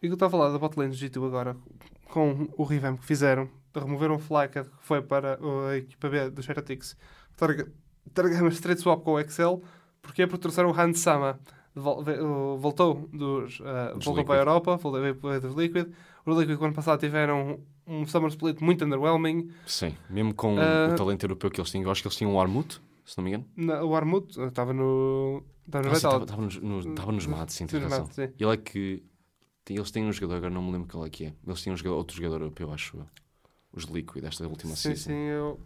e que eu estava a falar da botlane do G2 agora, com o revamp que fizeram, removeram o Flaka, que foi para a equipa B dos Heretics, Targama straight swap com o Excel, porque é porque trouxeram o Hans Sama, voltou, dos, ah, Dos voltou Liquid. para a Europa, voltou para dos Liquid. Os Liquid, no ano passado, tiveram um Summer Split muito underwhelming. Sim, mesmo com Ah. o talento europeu que eles tinham, eu acho que eles tinham o Armut, se não me engano. Na, o Armut estava no. Estava no Ah, sim. Estava nos, matos, sim, Sim, tens razão. sim. Ele é que. Eles têm um jogador, agora não me lembro qual é que é. Eles têm um jogador, outro jogador europeu, acho eu. Os Liquid, desta última Sim, season. sim, eu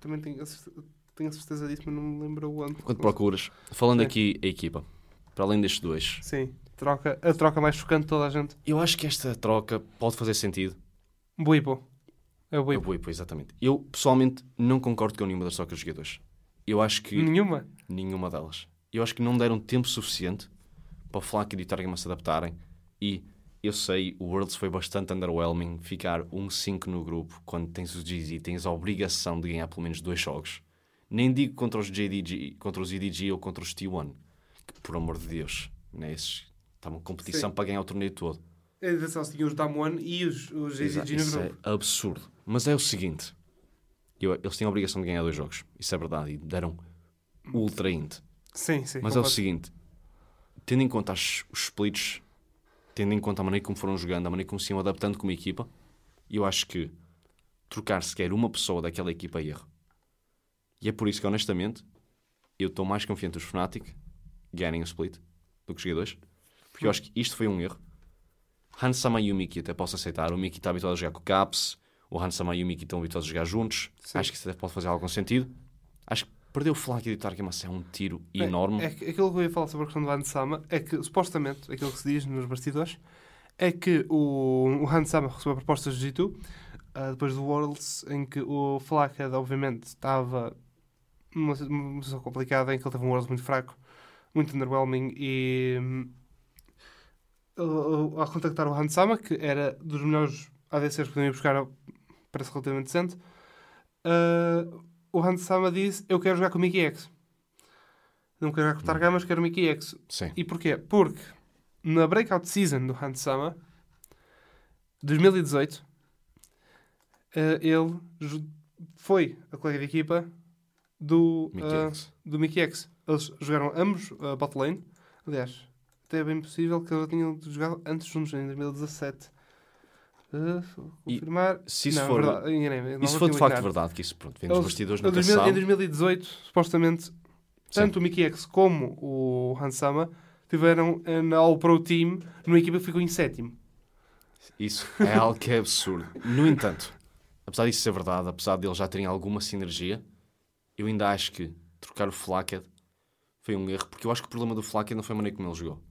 também tenho tenho a certeza disso, mas não me lembro o ano. Quando procuras, falando Sim. aqui a equipa, para além destes dois, Sim, troca, a troca mais chocante de toda a gente. eu acho que esta troca pode fazer sentido. Buipo. É o Buipo. vou exatamente. Eu, pessoalmente, não concordo com nenhuma das trocas dos jogadores. Eu acho que Nenhuma. nenhuma delas. Eu acho que não deram tempo suficiente para o Flack e o Targama se adaptarem. E eu sei, o Worlds foi bastante underwhelming ficar 1-5 no grupo quando tens o GZ, tens a obrigação de ganhar pelo menos dois jogos. Nem digo contra os JDG, contra os EDG ou contra os T1, que por amor de Deus, né, esses está uma competição Sim. para ganhar o torneio todo. É, só se tinham os Damwon e os, os Exato, Isso é absurdo. Mas é o seguinte: eu- eles têm a obrigação de ganhar dois jogos, isso é verdade, e deram ultra int. Sim, sim. Mas é o seguinte, tendo em conta as- os splits, tendo em conta a maneira como foram jogando, a maneira como se iam adaptando como equipa, eu acho que trocar sequer uma pessoa daquela equipa é erro. E é por isso que, honestamente, eu estou mais confiante dos Fnatic ganharem o split do que os jogadores. Porque eu acho que isto foi um erro. Hansama e o Miki até posso aceitar. O Miki está habituado a jogar com o Caps. O Hansama e o Miki estão habituados a jogar juntos. Sim. Acho que isso até pode fazer algum sentido. Acho que perder o Flack e o Targamas é um tiro enorme. É, é que aquilo que eu ia falar sobre a questão do Hansama é que, supostamente, aquilo que se diz nos bastidores é que o, o Hansama recebeu propostas de G2 ah, depois do Worlds, em que o Flakhead, obviamente, estava numa situação complicada, em que ele teve um Worlds muito fraco, muito underwhelming, e hum, ao contactar o Hansama, que era dos melhores ADCs que podiam buscar, parece relativamente decente, ah, o Hansama disse: Eu quero jogar com o Mickey X. Não quero jogar com o Targamas, quero o Mickey X. Sim. E porquê? Porque na breakout season do Hansama 2018 eh, ele foi a colega de equipa do, Mickey X. do Mickey X. Eles jogaram ambos a bot lane. Aliás, até é bem possível que eles tinham jogado antes juntos, em 2017. Eh, vou E confirmar. Se isso não, for, verdade, isso for de facto verdade, que isso pronto, vem dos bastidores, Em nunca 2000 sabe. Em 2018, supostamente, tanto o Mickey X como o Hansama tiveram na All-Pro Team numa equipa que ficou em sétimo. Isso é algo que é absurdo. No entanto, apesar disso ser verdade, apesar de eles já terem alguma sinergia, eu ainda acho que trocar o Flackhead foi um erro, porque eu acho que o problema do Flackhead não foi a maneira como ele jogou.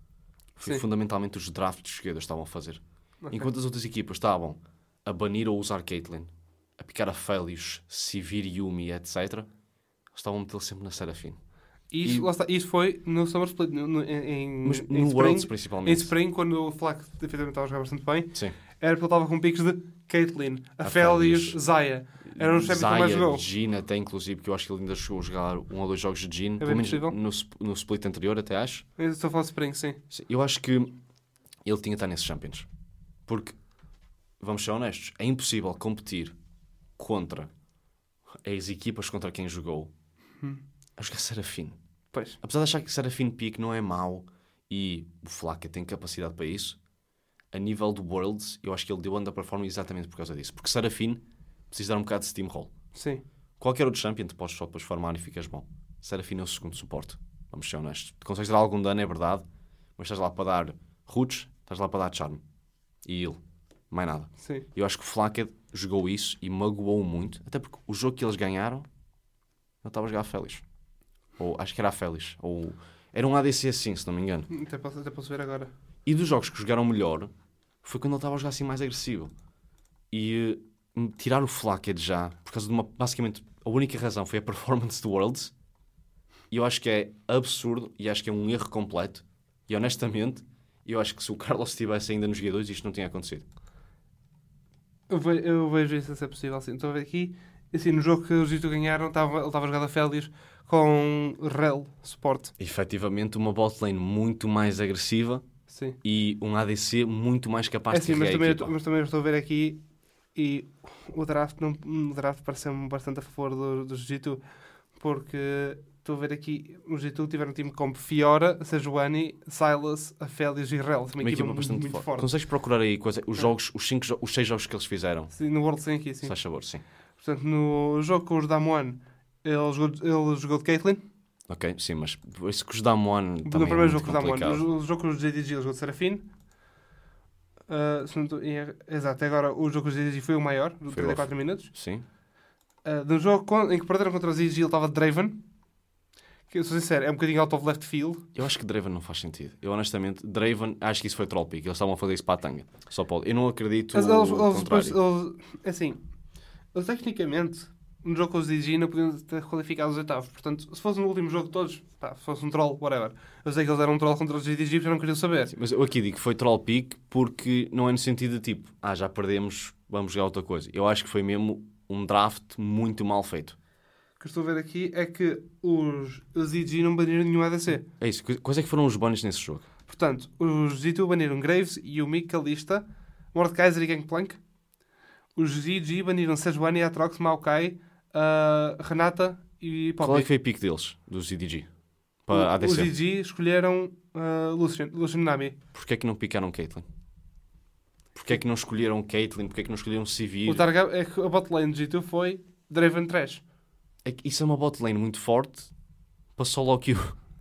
Foi Sim. fundamentalmente os drafts que os jogadores estavam a fazer. Ok. Enquanto as outras equipas estavam a banir ou usar Caitlyn, a picar a Felios, Sivir, Yumi, etc., eles estavam a metê-lo sempre na Serafim. Isso, E- está, isso foi no Summer Split, no, no- em, Mas em no Spring, Worlds, em principalmente. Spring, quando o Flak efetivamente estava a jogar bastante bem, Sim. era porque ele estava com picos de Caitlyn, A Aphelios. Zaya. Eram os champions que mais Zaya, jogou. Jean até, inclusive, que eu acho que ele ainda chegou a jogar um ou dois jogos de pelo menos possível. no, no split anterior, até acho. Eu estou a falar de Spring, sim. Eu acho que ele tinha que estar nesses Champions. Porque, vamos ser honestos, é impossível competir contra as equipas contra quem jogou Hum. a jogar Serafim. Pois. Apesar de achar que Serafim Peak não é mau e o Flaka tem capacidade para isso, a nível do Worlds, eu acho que ele deu underperforming exatamente por causa disso. Porque Serafim precisa dar um bocado de steamroll. Sim. Qualquer outro champion tu podes só depois farmar e ficas bom. Serafim é o segundo suporte. Vamos ser honestos. Tu consegues dar algum dano, é verdade, mas estás lá para dar roots, estás lá para dar charm. E heal. Mais nada. Sim. Eu acho que o Flacked jogou isso e magoou muito, até porque o jogo que eles ganharam, ele estava a jogar a Félix. Ou acho que era a Félix. Ou era um ADC assim, se não me engano. Até posso, até posso ver agora. E dos jogos que jogaram melhor, foi quando ele estava a jogar assim mais agressivo. E tirar o Flacked já, por causa de uma. Basicamente, a única razão foi a performance do Worlds. E eu acho que é absurdo e acho que é um erro completo. E honestamente, eu acho que se o Carlos estivesse ainda nos G2, isto não tinha acontecido. Eu, ve- eu vejo isso a ser possível, sim. Estou a ver aqui. Assim, no jogo que os G2 ganharam, estava, ele estava a jogar a Félix com Rel suporte. Efetivamente, uma bot lane muito mais agressiva Sim. e um ADC muito mais capaz É de sim, mas também, mas também estou a ver aqui e o draft, não, o draft parece-me bastante a favor do, do G2 porque estou a ver aqui os G2 tiveram um time como Fiora, Sejuani, Silas, Aphelios e Rel. Uma, Uma equipa, bastante muito forte. forte. Consegues procurar aí coisa, os jogos, os, cinco, os seis jogos que eles fizeram? Sim, no World 100 aqui, sim. Faz favor, sim. Portanto, no jogo com os Damwon, ele jogou, ele jogou de Caitlyn. Ok, sim, mas isso que os Damwon No também primeiro é jogo com os Damwon. No jogo com os JDG, ele jogou de Serafine. Se não estou em erro- exato, agora o jogo com os foi o maior, de Foi 34 minutos. Sim. Uh, no jogo con- em que perderam contra os Eagles, ele estava de Draven. Que, eu sou sincero, é um bocadinho out of left field. Eu acho que Draven não faz sentido. Eu honestamente, Draven, acho que isso foi troll pick. Eles estavam a fazer isso para a tanga. Só pode. Eu não acredito Mas eles, eles eles, assim, eles tecnicamente, no jogo com os Eagles, não podiam ter qualificado os oitavos. Portanto, se fosse no último jogo de todos, pá, se fosse um troll, whatever. Eu sei que eles eram um troll contra os Eagles, eu não queria saber. Mas eu aqui digo que foi troll pick porque não é no sentido de tipo, ah, já perdemos, vamos jogar outra coisa. Eu acho que foi mesmo um draft muito mal feito. O que eu estou a ver aqui é que os, os não baniram nenhum ADC. É isso. Qu- Quais é que foram os bans nesse jogo? Portanto, os G2 baniram Graves, Yumi, Kalista, Mordekaiser e Gangplank. Os GG baniram Sejuani, Atrox, Maokai, ah, Renata e Poppy. Qual é que foi a pick deles, dos EDG? Para O- ADC? Os GG escolheram ah, Lucian, Lucian Nami. Porquê é que não picaram Caitlyn? Porquê é que não escolheram Caitlyn? Porquê é que não escolheram Sivir? O target é que a bot lane do G2 foi Draven Trash. É que isso é uma bot lane muito forte para solo queue.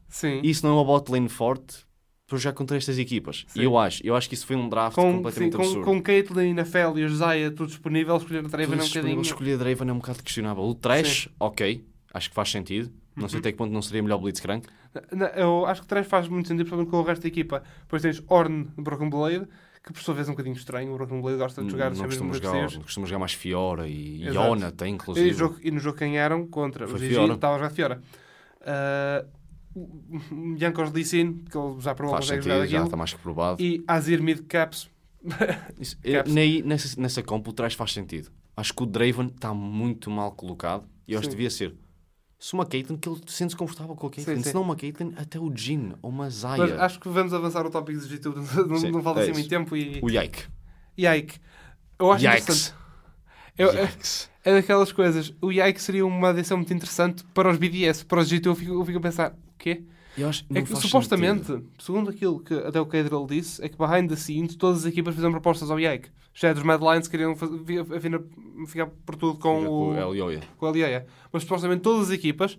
Sim. Isso não é uma bot lane forte para jogar contra estas equipas. Sim. E eu acho, eu acho que isso foi um draft com, sim, completamente com, absurdo. com Caitlyn, Nafel e os Zaya tudo disponível, escolheram Draven Tudo um bocadinho. escolher Draven é um bocado questionável. O Trash, ok, acho que faz sentido. Não Uhum. sei até que ponto não seria melhor Blitzcrank. Não, Eu acho que Trash faz muito sentido principalmente com o resto da equipa. Depois tens Orn Broken Blade, que por sua vez é um bocadinho estranho. O Broken Blade gosta de jogar não sempre costuma muito jogar, costuma jogar mais Fiora e. Iona até, E, inclusive. jogo, e no jogo ganharam contra Foi o Gigi, Fiora. estava a jogar Fiora. Uh, Jankos Licin, que ele já provou Faz consegue sentido, jogar já está mais que provado. E Azir Mid Caps. [laughs] Isso- Caps. nem- nessa, nessa comp o Trash faz sentido. Acho que o Draven está muito mal colocado e eu acho que devia ser. Se uma Caitlyn que ele sente-se confortável com a Caitlyn, Sim, se não uma Caitlyn, até o Jin ou uma Zaya. Mas acho que vamos avançar o tópico do G2. [laughs] Não, Sim, não falta é assim isso. muito tempo. E, O Yike. e Ike. Eu acho Yikes. interessante. Eu- é, Yikes. é daquelas coisas. O Yike seria uma adição muito interessante para os BDS. Para os G2 eu fico, eu fico a pensar, quê? Eu acho, É que faz supostamente, sentido. segundo aquilo que até o Cadrell disse, é que behind the scenes todas as equipas fizeram propostas ao Yike. Já é dos Mad Lions queriam fazer, ficar por tudo com Fica o, com o Elioia. com a LIEA. Mas supostamente todas as equipas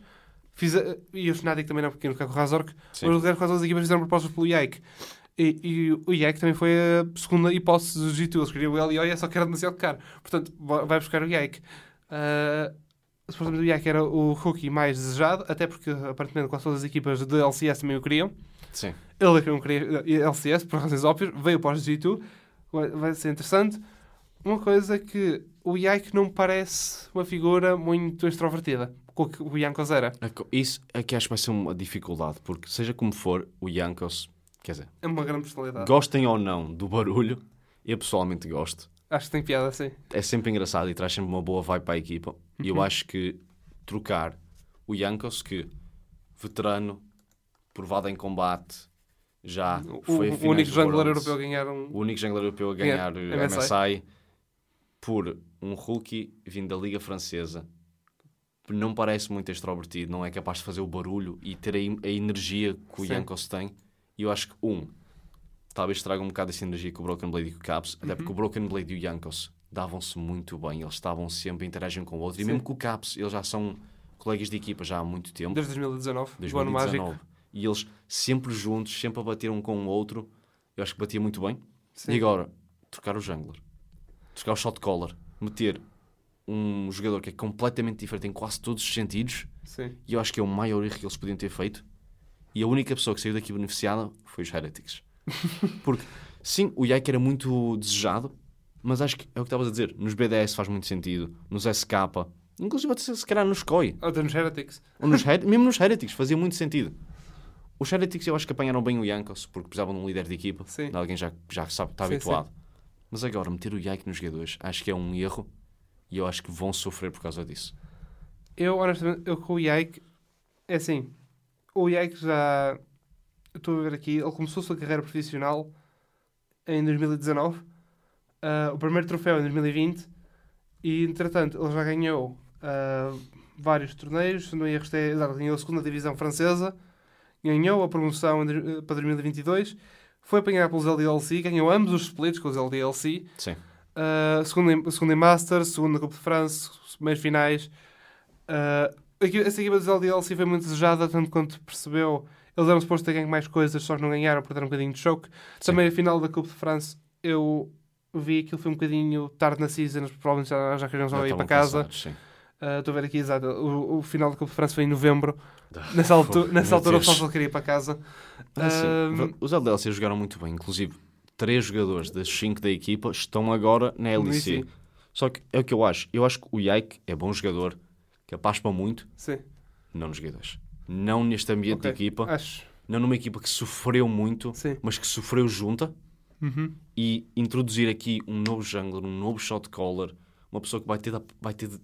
fizeram, e o Fnatic também não, porque não ficar com o Razork, mas quase todas as equipas fizeram propostas pelo Yike. E, e o Yike também foi a segunda hipótese do G2. Eles queriam o LIEA, só que era demasiado caro. Portanto, va- vai buscar o Yike. Ah, supostamente o Yike era o rookie mais desejado, até porque aparentemente quase todas as equipas de LCS também o queriam. Sim. Ele é que não queria LCS, por razões óbvias, veio para os G2, vai, ser interessante. Uma coisa que o Yike não parece uma figura muito extrovertida, com o o Yankos era. Co- Isso é que acho que vai ser uma dificuldade, porque seja como for, o Yankos, quer dizer, É uma grande personalidade. gostem ou não do barulho, eu pessoalmente gosto. Acho que tem piada, sim. É sempre engraçado e traz sempre uma boa vibe para a equipa. E eu acho que trocar o Yankos, que veterano, provado em combate, já O, foi a o único jungler europeu a ganhar um. o único jungler europeu a Ganhar ganhar MSI. MSI por um rookie vindo da Liga Francesa. Não parece muito extrovertido, não é capaz de fazer o barulho e ter a, a energia que o Sim. Yankos tem. E eu acho que, um, talvez traga um bocado essa energia com o Broken Blade e com o Caps, até Uhum. porque o Broken Blade e o Yankos davam-se muito bem, eles estavam sempre a interagir um com o outro. E Sim. mesmo com o Caps, eles já são colegas de equipa já há muito tempo. Desde 2019, do ano 2019. mágico. E eles sempre juntos, sempre a bater um com o outro. Eu acho que batia muito bem. Sim. E agora, trocar o jungler. Trocar o shot caller. Meter um jogador que é completamente diferente em quase todos os sentidos. Sim. E eu acho que é o maior erro que eles podiam ter feito. E a única pessoa que saiu daqui beneficiada foi os Heretics. [laughs] Porque, sim, o Yike era muito desejado. Mas acho que é o que estavas a dizer. Nos BDS faz muito sentido. Nos SK. Inclusive até se calhar nos COI. Ou nos Heretics. Ou nos Her- mesmo nos Heretics. Fazia muito sentido. Os Heretics eu acho que apanharam bem o Yankos porque precisavam de um líder de equipa. Sim. De alguém já, já sabe, está Sim, habituado. Mas agora, meter o Yike nos G2 acho que é um erro. E eu acho que vão sofrer por causa disso. Eu, honestamente, eu com o Yike, é assim, o Yike já, estou a ver aqui, ele começou a sua carreira profissional em 2019, ah, o primeiro troféu em 2020, e entretanto ele já ganhou ah, vários torneios, se não erro, é- ganhou a segunda divisão francesa, ganhou a promoção em dois- para 2022, foi apanhado pelos LDLC, ganhou ambos os splits com os LDLC, Sim. Uh, segundo, em, segundo em Masters, segundo na Copa de France, meios finais. Uh, essa equipa dos LDLC foi muito desejada, tanto quanto percebeu. Eles eram supostos ter ganho mais coisas, só que não ganharam, por dar um bocadinho de choque. Sim. Também a final da Copa de France, eu vi aquilo foi um bocadinho tarde na season, provavelmente já, já queriam só Já ir para casa. cansados, sim. Uh, Estou a ver aqui, exato. O, o final da Copa de France foi em novembro. Nessa altura, Fogo, nessa altura o pessoal queria ir para casa. Assim, Um, os LDLC jogaram muito bem. Inclusive, três jogadores das cinco da equipa estão agora na LEC. Só que é o que eu acho. Eu acho que o Yike é bom jogador, capaz para muito, Sim, não nos G2. Não neste ambiente Ok. de equipa, acho. não numa equipa que sofreu muito, Sim. mas que sofreu junta. Uhum. E introduzir aqui um novo jungler, um novo shot caller, uma pessoa que vai ter, de- vai ter de...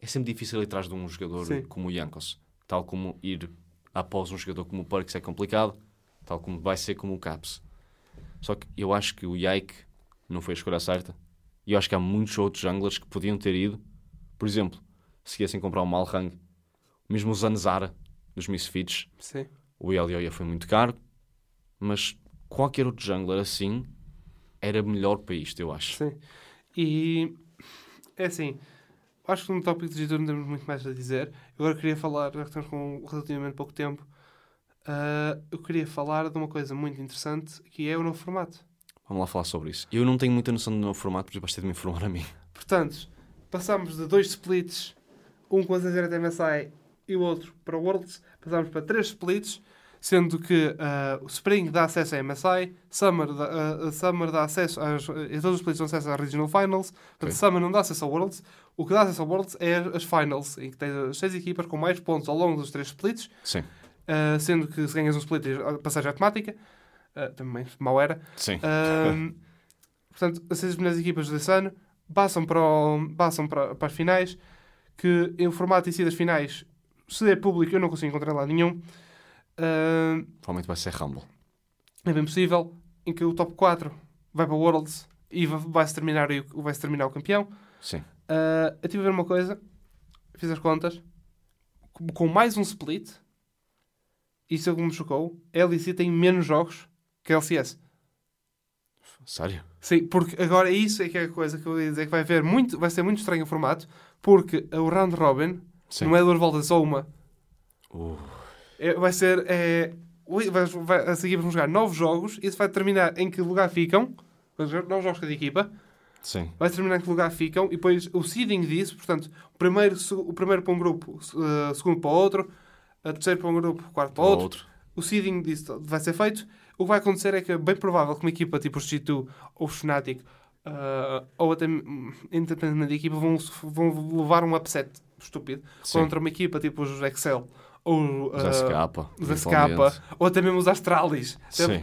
É sempre difícil ir atrás de um jogador Sim. como o Yankos. Tal como ir após um jogador como o Perks é complicado, tal como vai ser como o Caps. Só que eu acho que o Yike não foi a escolha certa. E eu acho que há muitos outros junglers que podiam ter ido. Por exemplo, se quisessem comprar o Malrang, mesmo o Zanzara dos Misfits, Sim. o Elioia foi muito caro, mas qualquer outro jungler assim era melhor para isto, eu acho. Sim. E é assim, acho que no tópico de G2 não temos muito mais a dizer. Agora queria falar, já que estamos com relativamente pouco tempo, ah, eu queria falar de uma coisa muito interessante que é o novo formato. Vamos lá falar sobre isso. Eu não tenho muita noção do novo formato, porque vais ter de me informar a mim. Portanto, passamos de dois splits, um com a Zero MSI e o outro para Worlds, passamos para três splits, sendo que o Spring dá acesso à MSI, Summer dá, ah, Summer dá acesso às, e todos os splits dão acesso às Regional Finals, portanto. Summer não dá acesso ao Worlds. O que dá acesso ao Worlds é as Finals, em que tens as seis equipas com mais pontos ao longo dos três splits, Sim, ah, sendo que se ganhas um split passagem automática, também mal era. sim. [laughs] Portanto, as seis melhores equipas desse ano passam, para, o- passam para, para as finais, que em formato em si das finais, se é público, eu não consigo encontrar lá nenhum. Ahm, Provavelmente vai ser Rumble. é bem possível, em que o top 4 vai para o Worlds e va- vai-se terminar, o- vai-se terminar o campeão. Sim. Ah, eu estive a ver uma coisa, fiz as contas, com- mais um split, isso é o que me chocou, a LEC tem menos jogos que a LCS. Sério? Sim, porque agora isso é que é a coisa que eu ia dizer que vai haver muito, vai ser muito estranho o formato, porque o round robin Sim. não é duas voltas, é só uma. Uh, vai ser. É, vai, vai, as equipas vão jogar novos jogos, isso vai determinar em que lugar ficam. Novos jogos cada equipa, sim. vai determinar em que lugar ficam, e depois o seeding disso, portanto, o primeiro, o primeiro para um grupo, o segundo para o outro, o terceiro para um grupo, o quarto para o Ou outro, outro. o seeding disso vai ser feito. O que vai acontecer é que é bem provável que uma equipa tipo os G2 ou os Fnatic ah, ou até independentemente da equipa vão, vão levar um upset estúpido Sim. contra uma equipa tipo os Excel ou Os ah, SK. os eventualmente. ou até mesmo os Astralis. Sim.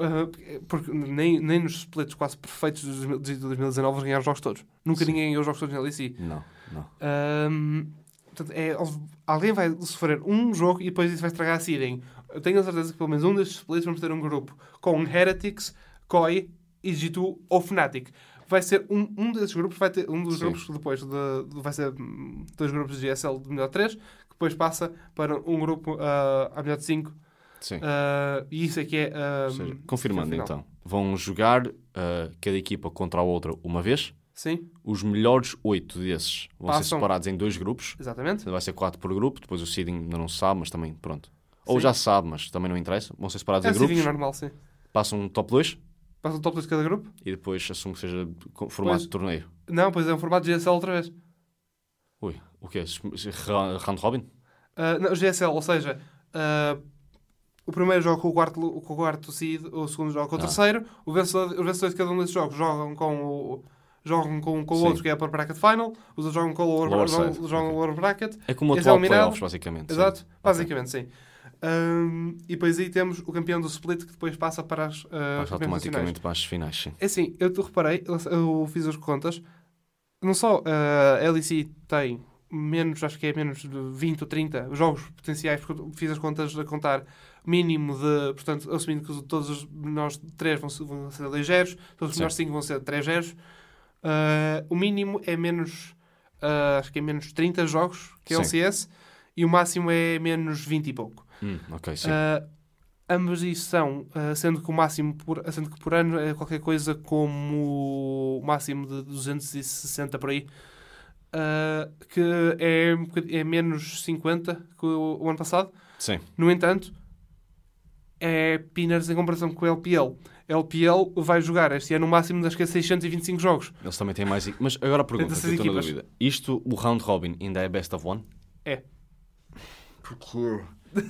Ah, porque nem, nem nos splits quase perfeitos de 2000 de 2019 eles ganharam os jogos todos. Nunca Sim. ninguém ganhou os jogos todos na LEC. Não, não. Ahm, portanto, é, alguém vai sofrer um jogo e depois isso vai estragar a seeding. Eu tenho a certeza que pelo menos um destes splits vamos ter um grupo com Heretics, KOI e G2 ou Fnatic. Vai ser um, um desses grupos, vai ter um dos Sim. grupos depois de, vai ser hum, dois grupos de GSL de melhor 3, que depois passa para um grupo ah, a melhor de 5. Sim. e isso é que é. Ou seja, confirmando final. então, vão jogar ah, cada equipa contra a outra uma vez. Sim, Os melhores oito desses vão ser Passam. separados em dois grupos. exatamente. Vai ser quatro por grupo. Depois o seeding ainda não sabe, mas também pronto. Ou Sim. já se sabe, mas também não interessa. Vão ser separados É em um grupos. normal, sim. Passam um top 2 Passa o top 2 de cada grupo? e depois assumo que seja formato Pois. de torneio. Não, pois é um formato de GSL outra vez. Ui, o quê? Round Robin? Uh, não, GSL, ou seja, uh, o primeiro jogo com o quarto, com o quarto seed, o segundo jogo com o Ah. terceiro, o vencedor, os vencedores de cada um desses jogos jogam com o, jogam com, com o Sim. outro que é para bracket final, os outros jogam com o lower, Lower jogam, side, jogam ok. lower bracket. É como o é atual eliminado. playoffs, basicamente. sim. Exato, basicamente sim. Ahm, e depois aí temos o campeão do split que depois passa para as uh, Passa automaticamente para as finais, sim. É assim, eu te reparei, eu, eu fiz as contas, não só uh, a LEC tem menos, acho que é menos de 20 ou 30 jogos potenciais, porque fiz as contas a contar mínimo de, portanto, assumindo que todos os menores 3 vão ser, vão ser 2 zeros, todos os menores 5 vão ser 3 zeros, uh, o mínimo é menos, uh, acho que é menos 30 jogos, que é. LCS, e o máximo é menos 20 e pouco. Hum, ok, sim. Uh, ambas isso são, uh, sendo que o máximo por, sendo que por ano é qualquer coisa como o máximo de 260 por aí, uh, que é, é menos 50 que o, o ano passado. sim. No entanto, é peanuts em comparação com o LPL. LPL vai jogar este ano o máximo das que é 625 jogos. Eles também têm mais. Mas agora a pergunta, que eu estou na equipas. dúvida. Isto, o round robin, ainda é best of one? É. Porque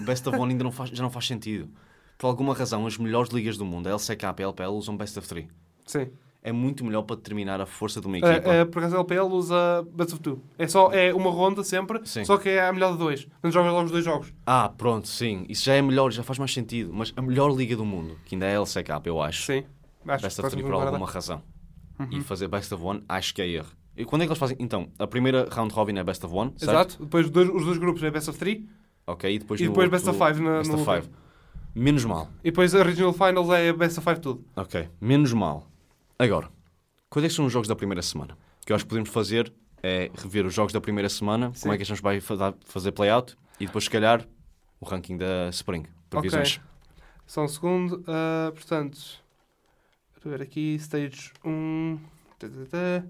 best of one ainda não faz, já não faz sentido. Por alguma razão, as melhores ligas do mundo, a LCK e a LPL, usam best of three. Sim. É muito melhor para determinar a força de uma equipa. Uh, uh, por acaso a LPL usa Best of Two. É, só, é uma ronda sempre, Sim. só que é a melhor de dois. Portanto, jogas logo os dois jogos. Ah, pronto, sim. Isso já é melhor, já faz mais sentido. Mas a melhor liga do mundo, que ainda é a LCK, eu acho. Sim. Acho best of three por alguma razão. Uhum. E fazer best of one, acho que é erro. E quando é que eles fazem? Então, a primeira round robin é best of one, certo? Exato. Depois dois- os dois grupos é Best of Three. Ok, e depois, E depois outro- best of five na- best no of five. Menos mal. E depois a Regional Finals é Best of Five tudo. Ok, menos mal. Agora, quais é que são os jogos da primeira semana? O que eu acho que podemos fazer é rever os jogos da primeira semana, Sim. como é que a gente vai fa- fazer playout e depois, se calhar, o ranking da Spring. Previsões. Só um segundo. ah, portanto, vou ver aqui. Stage 1. Tá, tá, tá.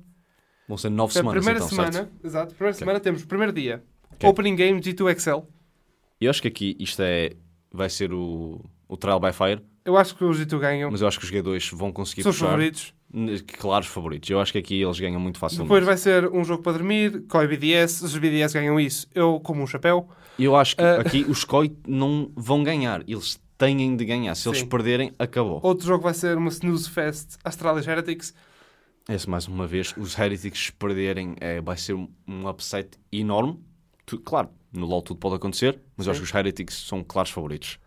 Vão ser nove A semanas, primeira então, semana, certo? exato. Primeira Ok. semana temos, primeiro dia, Ok. Opening Game G2 Excel. Eu acho que aqui isto é, vai ser o, o Trial by Fire, Eu acho que os G2 ganham. mas eu acho que os G2 vão conseguir São puxar. favoritos. Claros favoritos. Eu acho que aqui eles ganham muito facilmente. Depois vai ser um jogo para dormir, COI BDS. Os BDS ganham isso. Eu, como um chapéu. Eu acho que Ah. aqui os COI não vão ganhar. Eles têm de ganhar. Se eles Sim. perderem, acabou. Outro jogo vai ser uma Snooze Fest Astralis Heretics. Esse, mais uma vez, os Heretics perderem é, vai ser um, upset enorme. Tu- claro, no LoL tudo pode acontecer, mas eu Sim. acho que os Heretics são claros favoritos.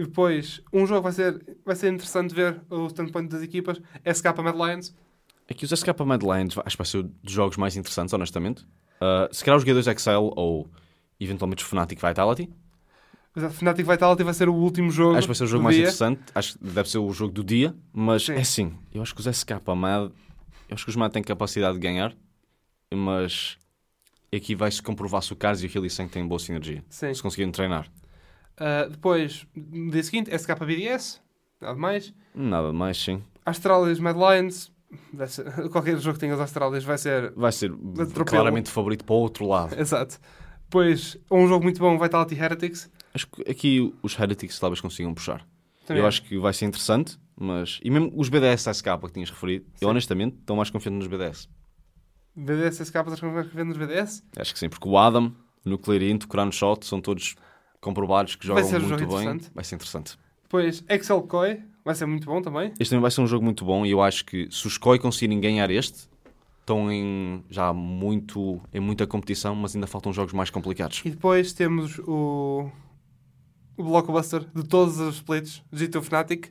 E depois, um jogo vai ser, vai ser interessante ver o standpoint das equipas. SK Mad Lions. Aqui os SK Mad Lions acho que vai ser um dos jogos mais interessantes, honestamente. Ah, se calhar os G2 Excel ou eventualmente os Fnatic Vitality. Mas a Fnatic Vitality vai ser o último jogo. Acho que vai ser o jogo mais dia. interessante. Acho que deve ser o jogo do dia. Mas Sim. é assim, eu acho que os SK Mad, eu acho que os Mad têm capacidade de ganhar, mas aqui vai-se comprovar se o Cars e o Hilly têm boa sinergia. Sim. Se conseguirem treinar. Ah, depois, no dia seguinte, SKBDS. Nada mais. Nada mais, sim. Astralis Mad Lions. ser- [laughs] qualquer jogo que tenha os Astralis vai ser. Vai ser Atropelo. claramente favorito para o outro lado. Exato. Depois, um jogo muito bom, Vitality Heretics. Acho que aqui os Heretics talvez consigam puxar. Também Eu acho que vai ser interessante, mas. E mesmo os BDS SK que tinhas referido, Sim. eu honestamente estou mais confiante nos BDS. BDS, SK, estás com ver nos BDS? Acho que sim, porque o Adam, o Nuclear Int, o Crown Shot são todos comprovados que jogam muito bem. Vai ser interessante. Depois, Excel Koi. Vai ser muito bom também. Este também vai ser um jogo muito bom e eu acho que se os KOI conseguirem ganhar este, estão em já muito, em muita competição, mas ainda faltam jogos mais complicados. E depois temos o. O blockbuster de todos os splits, G2 Fnatic,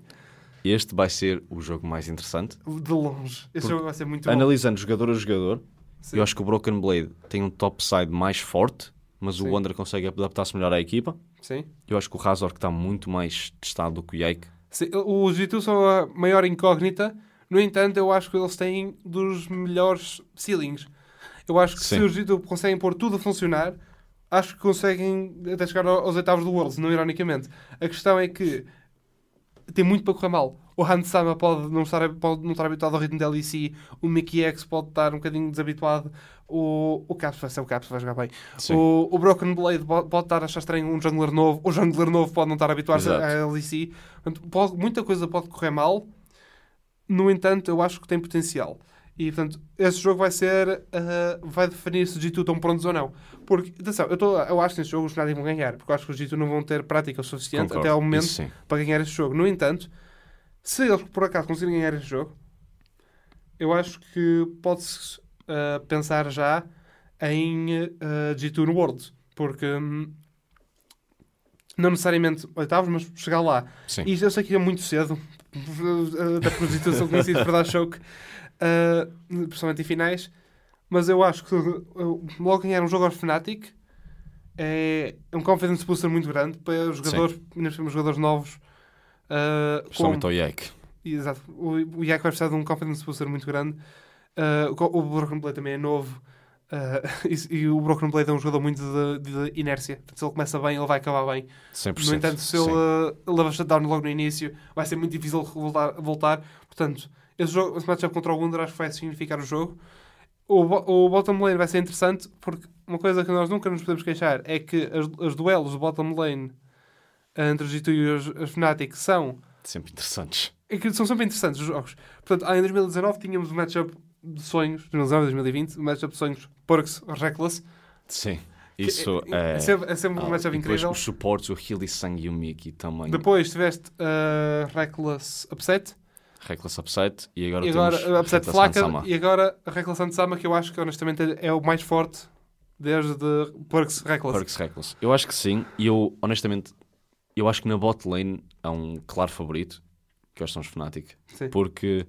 Este vai ser o jogo mais interessante. de longe. Este Porque jogo vai ser muito bom. Analisando jogador a jogador, Sim. eu acho que o Broken Blade tem um top side mais forte, mas Sim. o Wander consegue adaptar-se melhor à equipa. Sim. Eu acho que o Razor está muito mais testado do que o Yake. Sim, Os G2 são a maior incógnita. No entanto, eu acho que eles têm dos melhores ceilings. Eu acho que se Sim. os G2 conseguem pôr tudo a funcionar, acho que conseguem até chegar ao- aos oitavos do Worlds, não ironicamente. A questão é que tem muito para correr mal. O Hansama pode não estar, pode não estar habituado ao ritmo da LEC, o Mickey X pode estar um bocadinho desabituado, o, o Caps vai ser o Caps, vai jogar bem. Sim. O, o Broken Blade pode, pode estar a achar estranho um jungler novo, o jungler novo pode não estar habituado à LEC. Portanto, pode- muita coisa pode correr mal, no entanto, eu acho que tem potencial. E, portanto, esse jogo vai ser. ah, vai definir se os G2 estão prontos ou não. Porque, atenção, eu, tô, eu acho que neste jogo os Fnatic vão ganhar, porque eu acho que os G2 não vão ter prática o suficiente Concordo. até ao momento para ganhar este jogo. No entanto, se eles por acaso conseguirem ganhar este jogo, eu acho que pode-se uh, pensar já em uh, G2 no World. Porque hum, não necessariamente oitavos, mas chegar lá. Sim. E eu sei que é muito cedo, [laughs] até porque os G2 são conhecidos para dar choke, uh, principalmente em finais. Mas eu acho que uh, logo ganhar um jogo aos Fnatic é um confidence booster muito grande para os jogadores, ainda jogadores novos. Uh, Principalmente ao Yek. Exato. O, o Yak vai precisar de um confidence booster muito grande. Uh, o, o Broken Blade também é novo. Uh, [laughs] e, e o Broken Blade é um jogador muito de, de inércia. Portanto, se ele começa bem, ele vai acabar bem. 100%. No entanto, se ele uh, leva shutdown logo no início, vai ser muito difícil voltar. voltar. Portanto, esse, jogo, esse matchup contra o Wunder acho que vai significar o jogo. O, o bottom lane vai ser interessante porque uma coisa que nós nunca nos podemos queixar é que as, os duelos do bottom lane uh, entre os G2 e os, os Fnatic são Sempre interessantes. é que são sempre interessantes os jogos. Portanto, em 2019 tínhamos um matchup de sonhos, 2019 2020, um matchup de sonhos Porks Reckless. Sim. Isso Que é... é, sempre, é sempre um Ah, matchup e depois incrível. os suportes, o Healy Sang e o Mickey também. Depois tiveste uh, Reckless Upset, Reckless Upset e agora e agora temos uh, Upset Reckless Flaca, Hansama. e agora a Reckless Ansama, que eu acho que honestamente é o mais forte desde Porks Reckless. Perks Reckless. Eu acho que sim. E eu, honestamente, eu acho que na bot lane há um claro favorito, que hoje são os Fnatic. Sim. Porque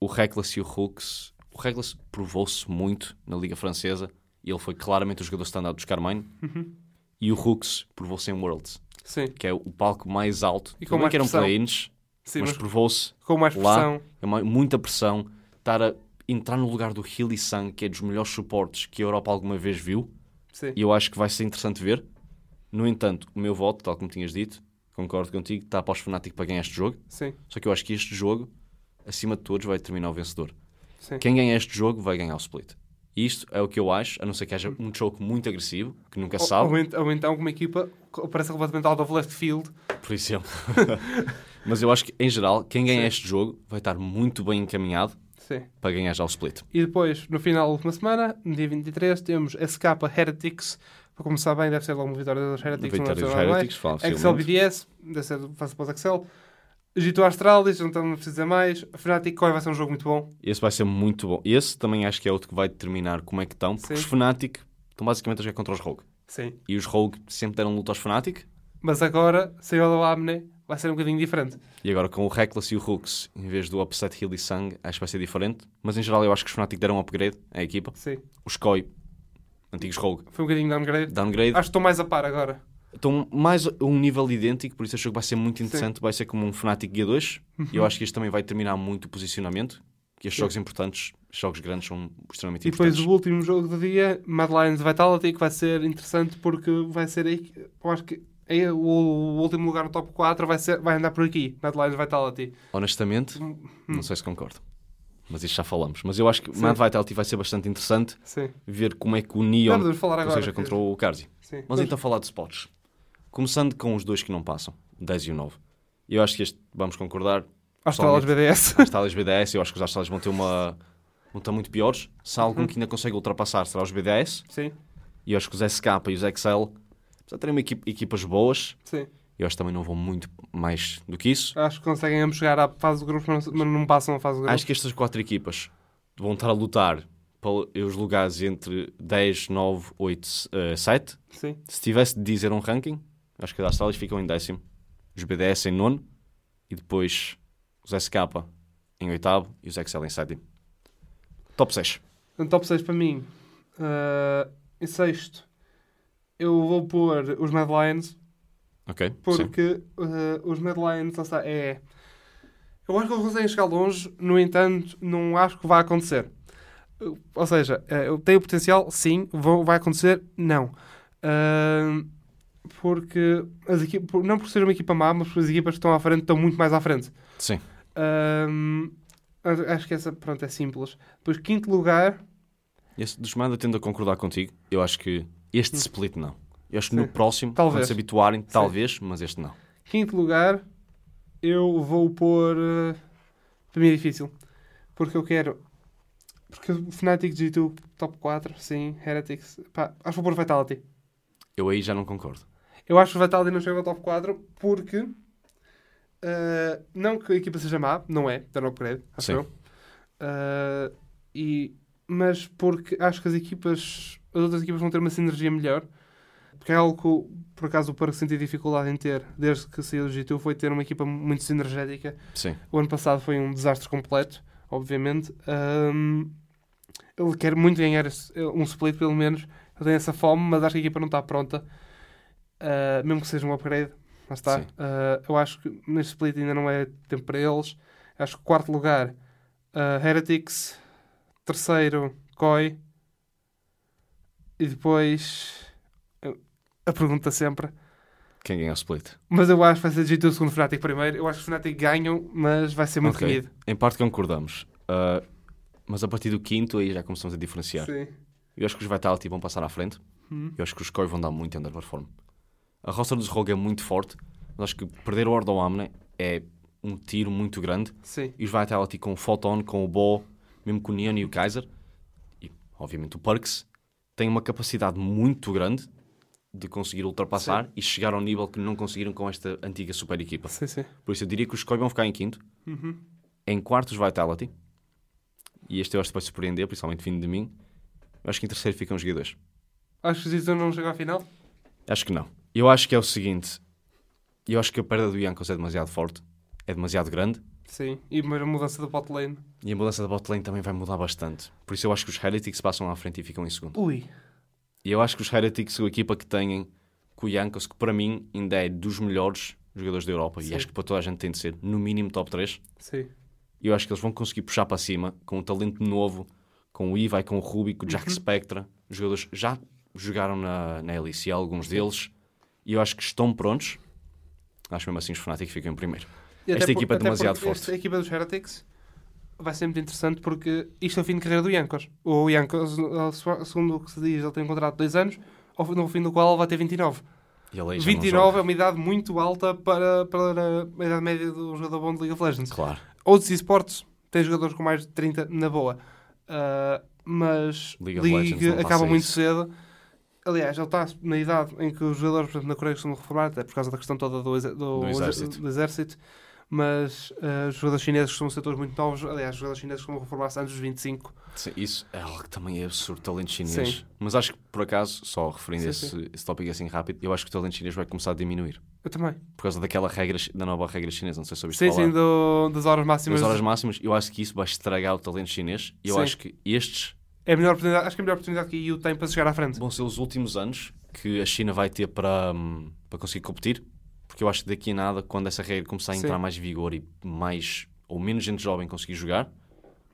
o Reckless e o Hooks... O Reckless provou-se muito na Liga Francesa e ele foi claramente o jogador standard dos Carmine. Uhum. E o Hooks provou-se em Worlds, Sim, que é o palco mais alto. E com mais que eram play-ins, sim mas mas provou-se com mais lá- pressão. é uma- muita pressão. Estar a entrar no lugar do Healy Sang, que é dos melhores suportes que a Europa alguma vez viu. Sim. E eu acho que vai ser interessante ver. No entanto, o meu voto, tal como tinhas dito, concordo contigo, está para os Fnatic para ganhar este jogo. Sim, Só que eu acho que este jogo, acima de todos, vai determinar o vencedor. sim. Quem ganha este jogo vai ganhar o split. Isto é o que eu acho, a não ser que haja um choke muito agressivo, que nunca Ou, sabe, ou ou então uma equipa que parece completamente out of left field. por exemplo. [laughs] Mas eu acho que, em geral, quem ganha Sim. este jogo vai estar muito bem encaminhado Sim. para ganhar já o split. E depois, no final da última semana, no dia 23, temos SK Heretics. Para começar bem, deve ser logo uma vitória dos Heretics. Vitória dos. Heretics, fala Excel BDS, deve ser fácil para os Excel. Gito Astralis, não estamos a precisar mais. Fnatic Core vai ser um jogo muito bom. Esse vai ser muito bom. Esse também acho que é outro que vai determinar como é que estão, porque Sim. os Fnatic estão basicamente a jogar contra os Rogue. Sim. E os Rogue sempre deram luta aos Fnatic, Mas agora, saiu do Amne, vai ser um bocadinho diferente. e agora com o Reckless e o Hooks, em vez do Upset Healy Sang, acho que vai ser diferente. Mas em geral eu acho que os Fnatic deram um upgrade à equipa. Sim. Os Koi, antigos Rogue, Foi um bocadinho downgrade. downgrade. Acho que estou mais a par agora. Estão mais a um nível idêntico, por isso este jogo vai ser muito interessante. Vai ser como um Fnatic Guia 2. E eu acho que isto também vai determinar muito o posicionamento. Que estes Sim. jogos importantes, jogos grandes, são extremamente E depois importantes. o último jogo do dia, Mad Lions Vitality, que vai ser interessante porque vai ser aí. que- Eu acho que o, o último lugar no top 4 vai, ser, vai andar por aqui. Mad Lions Vitality. Honestamente, Hum. não sei se concordo. Mas isto já falamos. Mas eu acho que Sim. Mad Vitality vai ser bastante interessante Sim. ver como é que o Neon podemos falar agora. seja contra o. Sim. Mas então falar de spots. Começando com os dois que não passam, o 10 e o 9. Eu acho que este, vamos concordar, Astralis BDS. as talas BDS, eu acho que os Astralis vão ter uma... vão estar muito piores. Se há Uhum. algum que ainda consegue ultrapassar, será os BDS. Sim. E eu acho que os SK e os XL, apesar de terem uma equipa- equipas boas, Sim. eu acho que também não vão muito mais do que isso. Acho que conseguem ambos chegar à fase de grupos, mas não- passam a fase de grupos. Acho que estas quatro equipas vão estar a lutar pelos lugares entre 10, 9, 8, eh, 7. Sim. Se tivesse de dizer um ranking, acho que as Astralis ficam em décimo, os BDS em nono e depois os SK em oitavo e os XL em sétimo. Top 6. No top 6 para mim, ah, em sexto, eu vou pôr os Mad Lions, Ok? Porque ah, os Mad Lions, lá está, é. Eu acho que eles conseguem chegar longe, no entanto, não acho que vai acontecer. Uh, Ou seja, eh, eu tenho potencial, sim, vai acontecer, não. Ah, porque as equipas, não por ser uma equipa má, mas porque as equipas que estão à frente estão muito mais à frente. Sim. Ahm, acho que essa, pronto, é simples. Depois, quinto lugar, Esse dos Manda tendo a concordar contigo. Eu acho que este split não. Eu acho que no Hum. Sim. próximo, Talvez. quando se habituarem, talvez, mas este não. quinto lugar, eu vou pôr. eh, para mim é difícil. Porque eu quero. Porque o Fnatic G2 top 4, sim, Heretics. Pá, acho que vou pôr Vitality. Eu aí já não concordo. Eu acho que o Vitality não chega ao top 4 porque. eh, não que a equipa seja má, não é, está no upgrade, acho Sim. eu. Uh, e, mas porque acho que as equipas, as outras equipas vão ter uma sinergia melhor. Porque é algo que, por acaso, o Parque senti dificuldade em ter desde que saiu do G2 foi ter uma equipa muito sinergética. Sim. O ano passado foi um desastre completo, obviamente. Um, ele quer muito ganhar um split, pelo menos. Ele tem essa fome, mas acho que a equipa não está pronta. Uh, mesmo que seja um upgrade, lá está. Uh, eu acho que neste split ainda não é tempo para eles. Acho que quarto lugar, uh, Heretics. Terceiro, Koi. E depois. uh, A pergunta sempre. Quem ganha o split? Mas eu acho que vai ser G2 segundo Fnatic primeiro. Eu acho que os Fnatic ganham, mas vai ser muito Ok. renhido. Em parte concordamos. Ah, mas a partir do quinto aí já começamos a diferenciar. Sim. Eu acho que os Vitality vão passar à frente. Hum. Eu acho que os Koi vão dar muito underperform. A roster dos Rogue é muito forte. Mas acho que perder o Ordo Amne é um tiro muito grande. Sim. E os Vitality com o Photon, com o Bo, mesmo com o Neon e o Kaiser, e obviamente o Perks, têm uma capacidade muito grande de conseguir ultrapassar e chegar ao nível que não conseguiram com esta antiga super equipa. Sim, sim. Por isso eu diria que os Koi vão ficar em quinto. Uhum. Em quarto os Vitality. E este eu acho que vai surpreender, principalmente vindo de mim. Eu acho que em terceiro ficam os G2. Acho que o G2 não chega à final. Acho que não. Eu acho que é o seguinte. Eu acho que a perda do Yankos é demasiado forte. É demasiado grande. Sim. E uma mudança da bot lane. E a mudança da bot lane também vai mudar bastante. Por isso eu acho que os Heretics passam à frente e ficam em segundo. Ui. E eu acho que os Heretics são a equipa que têm com o Yankos, que para mim ainda é dos melhores jogadores da Europa. Sim. E acho que para toda a gente tem de ser, no mínimo, top 3. Sim. E eu acho que eles vão conseguir puxar para cima com um talento novo, com o Iva, com o Ruby, com o Jack Spectra. Os jogadores já jogaram na, na LEC, alguns deles. E eu acho que estão prontos. Acho mesmo assim os Fnatic ficam em primeiro. Esta equipa é demasiado forte. Esta equipa dos Heretics vai ser muito interessante porque isto é o fim de carreira do Yankos. O Yankos, segundo o que se diz, ele tem um contrato de 2 anos, no fim do qual ele vai ter 29. E ele aí já não 29 joga. é uma idade muito alta para, para a idade média do jogador bom de League of Legends. Claro. Outros esportes têm jogadores com mais de 30 na boa. Uh, mas League não acaba muito isso. cedo. Aliás, ele está na idade em que os jogadores, por exemplo, na Coreia costumam reformar, até por causa da questão toda do, do, Do exército. do exército. Mas uh, os jogadores chineses ser todos muito novos. Aliás, os jogadores chineses costumam reformar-se antes dos 25. Sim, isso é algo que também é absurdo, talento chinês. Sim. Mas acho que, por acaso, só referindo Sim, esse, sim. esse tópico assim rápido, eu acho que o talento chinês vai começar a diminuir. Eu também. Por causa daquela regra, da nova regra chinesa, não sei se ouviste Sim, falar. sim, do, das horas máximas. Das horas máximas, eu acho que isso vai estragar o talento chinês. E eu acho que estes É a melhor oportunidade, acho que é a melhor oportunidade que a EU tem para chegar à frente. vão ser os últimos anos que a China vai ter para, hum, para conseguir competir. Porque eu acho que daqui a nada, quando essa regra começar a Sim. entrar mais vigor e mais ou menos gente jovem conseguir jogar,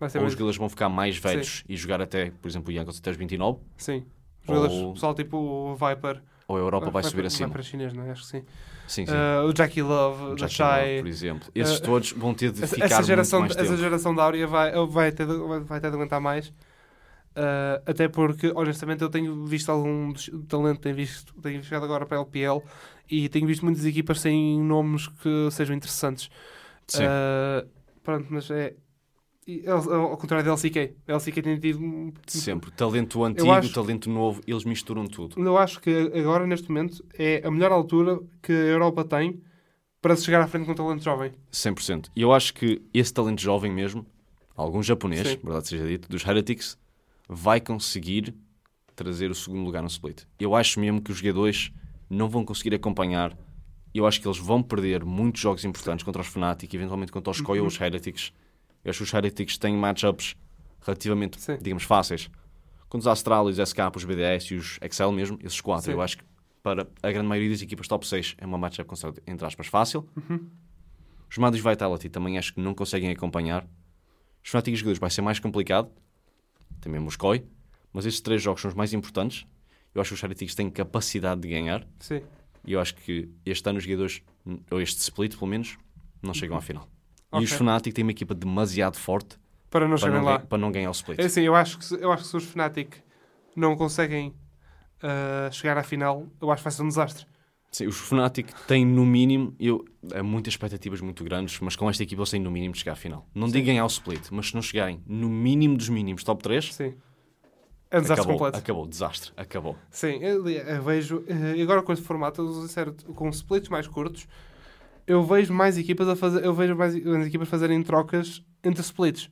Vai ou os jogadores vão ficar mais velhos e jogar até, por exemplo, o Yankos até os 29, Sim. Jogadores, Ou- pessoal tipo o Viper. ou a Europa vai, para- subir vai acima. para chinês, não é? Acho que sim. Sim, sim. Uh, o Jackie Love, O Jackie Love, Shy. por exemplo. Esses Uh, todos vão ter de Essa, ficar essa geração, muito mais essa tempo. geração da Áurea vai, vai, ter, de- vai, vai ter de aguentar mais. Uh, até porque, honestamente, eu tenho visto algum talento, tenho, visto, tenho chegado agora para a LPL e tenho visto muitas equipas sem nomes que sejam interessantes. Sim. Uh, pronto, mas é. ao, contrário da LCK, a LCK tem tido. um- Sempre. Talento antigo, acho- talento novo, eles misturam tudo. Eu acho que agora, neste momento, é a melhor altura que a Europa tem para se chegar à frente com um talento jovem. 100%. E eu acho que esse talento jovem mesmo, algum japonês, Sim. verdade seja dito, dos Heretics, vai conseguir trazer o segundo lugar no split. Eu acho mesmo que os G2 não vão conseguir acompanhar. Eu acho que eles vão perder muitos jogos importantes contra os Fnatic, eventualmente contra os Uhum. Koi ou os Heretics. Eu acho que os Heretics têm matchups relativamente, Sim. digamos, fáceis. Contra os Astral, os SK, os BDS e os Excel mesmo, esses quatro. Sim. Eu acho que para a grande maioria das equipas top 6 é uma matchup entre aspas, fácil. Uhum. Os Madis Vitality também acho que não conseguem acompanhar. Os Fnatic e os jogadores vai ser mais complicado. Mesmo os Koi. Mas estes três jogos são os mais importantes. Eu acho que os Heretics têm capacidade de ganhar. Sim. E eu acho que este ano os jogadores, ou este split pelo menos, não chegam à final. E os. Fnatic têm uma equipa demasiado forte Para não para não, lá. para não ganhar o split. É assim, eu acho que se, eu acho que se os Fnatic não conseguem ah, chegar à final, eu acho que vai ser um desastre. Sim, os Fnatic têm no mínimo, eu, há muitas expectativas muito grandes, mas com esta equipa eles têm no mínimo de chegar à final. Não Sim. digo ganhar o split, mas se não chegarem no mínimo dos mínimos top 3, Sim. É um desastre acabou, completo. acabou, desastre, acabou. Sim, eu, eu vejo. eh, E agora com este formato, eu sincero, com splits mais curtos, eu vejo mais equipas a fazer. Eu vejo mais as equipas fazerem trocas entre splits.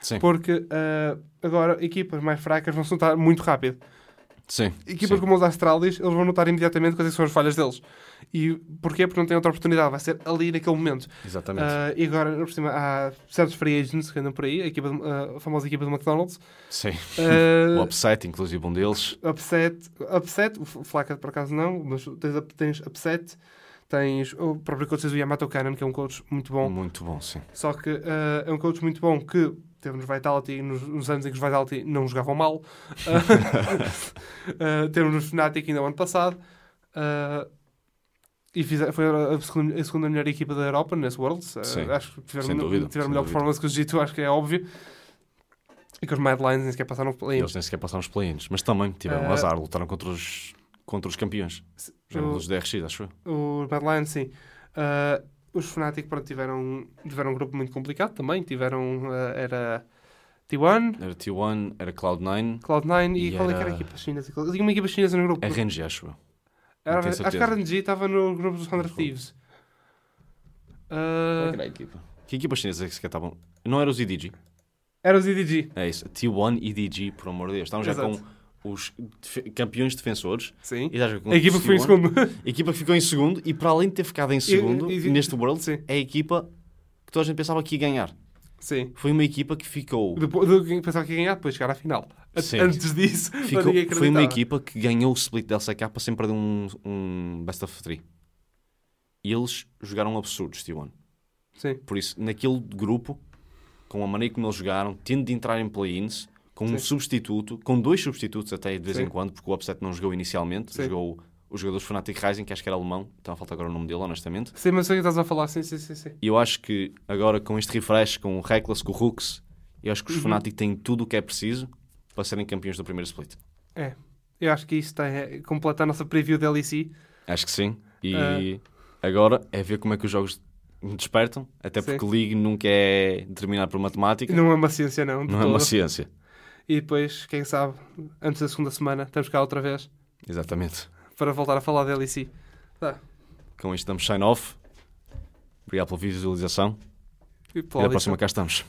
Sim, Porque ah, agora equipas mais fracas vão se notar muito rápido. Sim. Equipas sim. como os Astralis, eles vão notar imediatamente quais é são as falhas deles. E porquê? Porque não têm outra oportunidade. Vai ser ali naquele momento. Exatamente. Ah, e agora, por cima, há certos free agents que andam por aí. A, equipa de- ah, a famosa equipa do McDonald's. sim. Ah, [laughs] O Upset, inclusive, um deles. upset, upset, o Flaca por acaso não, mas tens, tens Upset, tens o próprio coach o Yamato Kanan, que é um coach muito bom. Muito bom, sim. Só que ah, é um coach muito bom que teve nos Vitality, nos, nos anos em que os Vitality não jogavam mal. [laughs] Ah, temos nos Fnatic ainda o ano passado. Ah, e fizer, foi a segunda, a segunda melhor equipa da Europa nesse Worlds. Ah, Sim, acho que tiveram, sem dúvida, tiveram melhor performance que o G2, acho que é óbvio. E que os Mad Lions nem sequer passaram por play Eles nem sequer passaram os play-ins. Mas também tiveram Ah. azar, lutaram contra os, contra os campeões. Jogaram os DRX, acho eu. Os Mad Lions, sim. Ah, os Fnatic pronto, tiveram, tiveram um grupo muito complicado também. Tiveram. ah, era T1, Era T1, era Cloud9, Cloud9 e, E qual é era- era a equipa chinesa? Tinha uma equipa chinesa no grupo. RNG, acho eu. Era, acho que a RNG estava no grupo dos Thunder Thieves. Ah, a equipa? Que equipas chinesas é que sequer estavam? Não era os EDG? era os EDG, É isso. T1 EDG, por amor de Deus. Estavam já com os campeões defensores. sim. E A equipa que foi em T1. segundo. A equipa que ficou em segundo e para além de ter ficado em segundo e- neste World, Sim. é a equipa que toda a gente pensava que ia ganhar. sim. Foi uma equipa que ficou. Depois, que pensava que ia ganhar, depois chegar à final. Sim. Antes disso, [laughs] ficou foi uma equipa que ganhou o split da LCK sem perder um, um best of three. E eles jogaram absurdos, T1. Sim, Por isso, naquele grupo, com a maneira como eles jogaram, tendo de entrar em play-ins, com um Sim. substituto, com dois substitutos até de vez Sim. em quando, porque o Upset não jogou inicialmente, Sim. jogou o jogador dos Fnatic Rising, que acho que era alemão, então falta agora o nome dele, honestamente. sim, mas sei o que estás a falar. Sim, sim, sim. sim. E eu acho que agora com este refresh, com o Reckless, com o Hooks, eu acho que os Uhum. Fnatic têm tudo o que é preciso para serem campeões do primeiro split. É. Eu acho que isto é, completa a nossa preview da LEC. Acho que sim. E Ah. agora é ver como é que os jogos despertam, até Sim. porque League nunca é determinado por matemática, Não é uma ciência, não. não é uma ciência. E depois, quem sabe, antes da segunda semana, estamos cá outra vez Exatamente. para voltar a falar da LEC. Tá. Com isto damos sign off. Obrigado pela visualização. E E na próxima cá estamos.